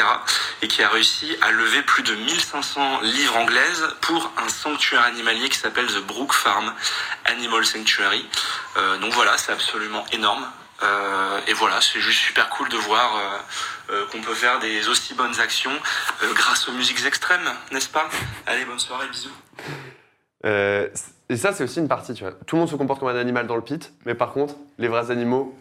Et qui a réussi à lever plus de 1500 livres anglaises pour un sanctuaire animalier qui s'appelle The Brook Farm Animal Sanctuary. Donc voilà, c'est absolument énorme. Euh, et voilà, c'est juste super cool de voir euh, euh, qu'on peut faire des aussi bonnes actions euh, grâce aux musiques extrêmes, n'est-ce pas? Allez, bonne soirée, bisous. Euh, et ça, c'est aussi une partie, tu vois. Tout le monde se comporte comme un animal dans le pit, mais par contre, les vrais animaux,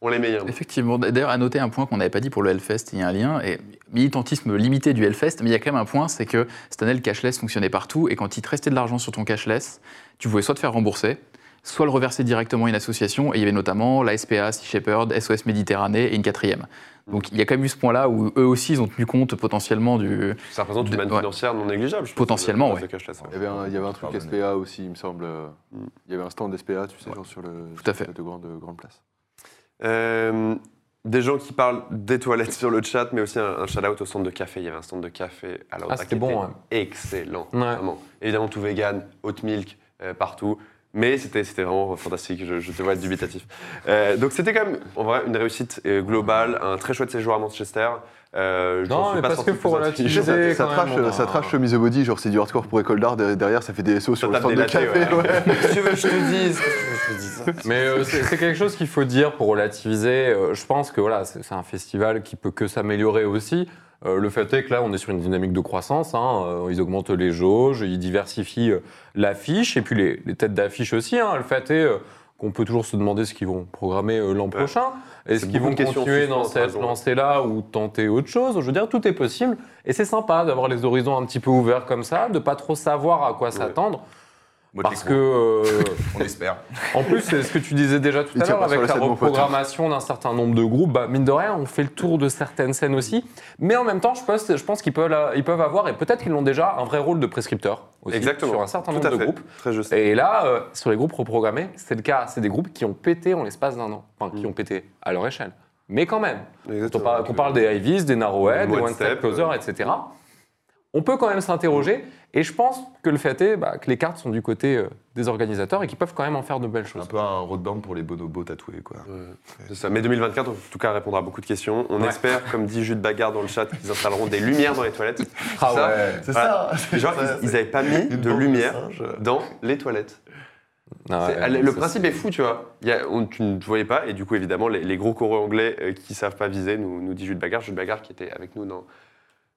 on les meilleurs. Effectivement. D'ailleurs, à noter un point qu'on n'avait pas dit pour le Hellfest, il y a un lien, et militantisme limité du Hellfest, mais il y a quand même un point, c'est que cette année, le cashless fonctionnait partout, et quand il te restait de l'argent sur ton cashless, tu pouvais soit te faire rembourser, soit le reverser directement à une association, et il y avait notamment la SPA, Sea Shepherd, SOS Méditerranée et une quatrième. Donc il y a quand même eu ce point-là où eux aussi, ils ont tenu compte potentiellement du... Ça représente une manne ouais. financière non négligeable. je Potentiellement, ouais. ouais. Il y avait un, il y avait un truc Pardonnez. SPA aussi, il me semble. euh, Mm. Il y avait un stand SPA, tu sais, genre sur le. Tout à fait. De grande, grande place. Euh, des gens qui parlent des toilettes sur le chat, mais aussi un, un shout-out au centre de café. Il y avait un stand de café à Ah, c'était bon, ouais. Excellent, Ouais. vraiment. Évidemment, tout vegan, oat milk, euh, partout. Mais c'était c'était vraiment fantastique, je, je te vois être dubitatif. Euh, donc c'était quand même, en vrai, une réussite euh, globale, un très chouette séjour à Manchester. Euh, je Non, mais pas parce qu'il faut ça, relativiser ça quand trash, même, ça trash the Body, genre c'est du hardcore pour école d'art, derrière, ça fait des SO sur le stand des de latés, café. ouais. ouais. Qu'est-ce [laughs] que tu veux que je te dise [laughs] que que Mais euh, c'est c'est quelque chose qu'il faut dire pour relativiser. Euh, je pense que voilà, c'est c'est un festival qui peut que s'améliorer aussi. Euh, le fait est que là, on est sur une dynamique de croissance. hein. Euh, ils augmentent les jauges, ils diversifient euh, l'affiche et puis les, les têtes d'affiche aussi. hein. Le fait est qu'on peut toujours se demander ce qu'ils vont programmer l'an prochain. Est-ce qu'ils vont continuer dans cette lancée-là ou tenter autre chose? Je veux dire, tout est possible. Et c'est sympa d'avoir les horizons un petit peu ouverts comme ça, de pas trop savoir à quoi s'attendre. Parce que, euh, [laughs] On espère. en plus, c'est ce que tu disais déjà tout Il à l'heure avec la reprogrammation d'un certain nombre de groupes, bah, mine de rien, on fait le tour de certaines scènes aussi. Mais en même temps, je pense, je pense qu'ils peuvent, ils peuvent avoir, et peut-être qu'ils l'ont déjà, un vrai rôle de prescripteur aussi Exactement. sur un certain Tout nombre de fait. groupes. Très juste. Et là, euh, sur les groupes reprogrammés, c'est le cas. C'est des groupes qui ont pété en l'espace d'un an. Enfin, qui Mm. ont pété à leur échelle. Mais quand même, quand on Exactement. parle, des Ivies, des Narrowhead, des One Step, Closer, euh. etc., on peut quand même s'interroger. Et je pense que le fait est bah, que les cartes sont du côté euh, des organisateurs et qu'ils peuvent quand même en faire de belles choses. un peu un roadburn pour les bonobos tatoués, quoi. C'est ça. Mais 2024, en tout cas, répondra à beaucoup de questions. On Ouais. espère, comme dit Jude Bagarre dans le chat, qu'ils installeront des lumières dans les toilettes. Ah Ça, ouais. C'est ça Genre, ils- ils n'avaient pas mis de lumière dans les toilettes. Ah ouais, le ça, principe est fou, tu vois. Il y a- on- tu ne voyais pas, et du coup, évidemment, les, les gros coraux anglais euh, qui savent pas viser, nous, nous dit Jude Bagarre. Jude Bagarre qui était avec nous dans,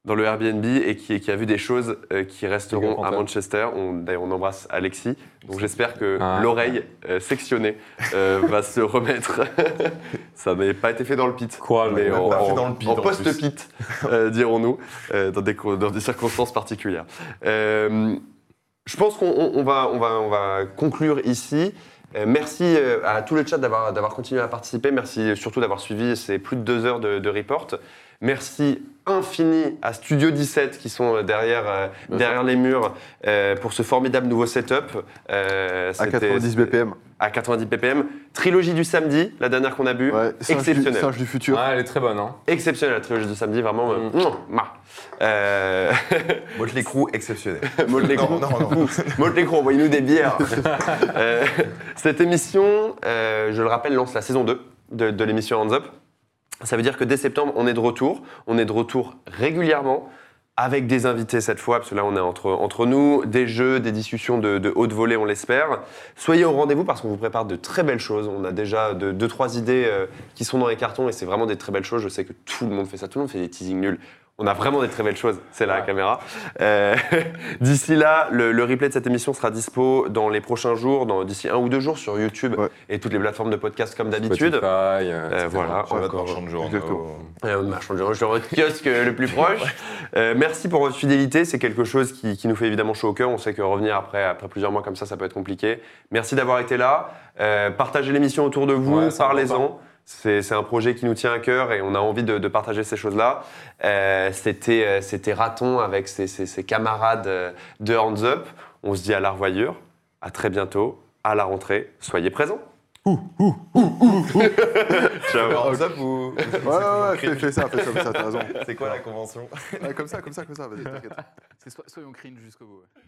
dans le Airbnb et qui, qui a vu des choses euh, qui resteront à. Manchester. On, D'ailleurs, on embrasse Alexis. Donc, j'espère que Ah. l'oreille euh, sectionnée euh, [laughs] va se remettre. [laughs] Ça n'avait pas été fait dans le pit. Courage, mais ouais, en, fait dans le pit, en en post-pit, [laughs] dirons-nous, dans, des, co- dans des circonstances particulières. Je pense qu'on on- on va, on va, on va conclure ici. Merci à tout le chat d'avoir d'avoir continué à participer. Merci surtout d'avoir suivi ces plus de deux heures de, de report. Merci infini à Studio 17 qui sont euh, derrière, euh, derrière les murs euh, pour ce formidable nouveau setup. Euh, À c'était- 90 BPM. À 90 ppm. Trilogie du samedi, la dernière qu'on a bu. Ouais, singe du, Exceptionnel. singe du futur. Ouais, elle est très bonne. Hein. Exceptionnel la trilogie du samedi, vraiment. euh, Mm. Euh, [laughs] Motley Crue, exceptionnel. [laughs] Motley Crue. Non, non, non. [laughs] Envoyez-nous des bières. Euh, cette émission, euh, je le rappelle, lance la saison 2 de, de l'émission Hands Up. Ça veut dire que dès septembre, on est de retour. On est de retour régulièrement avec des invités cette fois, parce que là on est entre, entre nous, des jeux, des discussions de, de haute volée, on l'espère. Soyez au rendez-vous parce qu'on vous prépare de très belles choses. On a déjà de- deux, trois idées euh, qui sont dans les cartons et c'est vraiment des très belles choses. Je sais que tout le monde fait ça, tout le monde fait des teasings nuls. On a vraiment des très belles choses, c'est là la caméra. Euh, [laughs] d'ici là, le, le replay de cette émission sera dispo dans les prochains jours, dans- d'ici un ou deux jours sur YouTube Ouais. et toutes les plateformes de podcast comme d'habitude. Spotify, euh, Euh, voilà. Sur votre encore- marchand de journaux. Exactement. euh, marchand de journaux sur votre kiosque euh, le plus [laughs] proche. Euh, merci pour votre fidélité. C'est quelque chose qui, qui nous fait évidemment chaud au cœur. On sait que revenir après, après plusieurs mois comme ça, ça peut être compliqué. Merci d'avoir été là. Euh, partagez l'émission autour de vous. Ouais, Parlez-en. C'est un projet qui nous tient à cœur et on a envie de, de partager ces choses-là. Euh, C'était euh, c'était Raton avec ses, ses- ses camarades euh, de Hands Up. On se dit à la revoyure. À très bientôt. À la rentrée. Soyez présents. Ciao. Alors, [laughs] ça, vous- Ouais, ouais, ouais, fais, fais ça, fais ça, fais ça, t'as raison. C'est quoi la convention? Ouais, comme ça, comme ça, comme ça, vas-y, t'inquiète. Soyons cringe jusqu'au bout. ouais.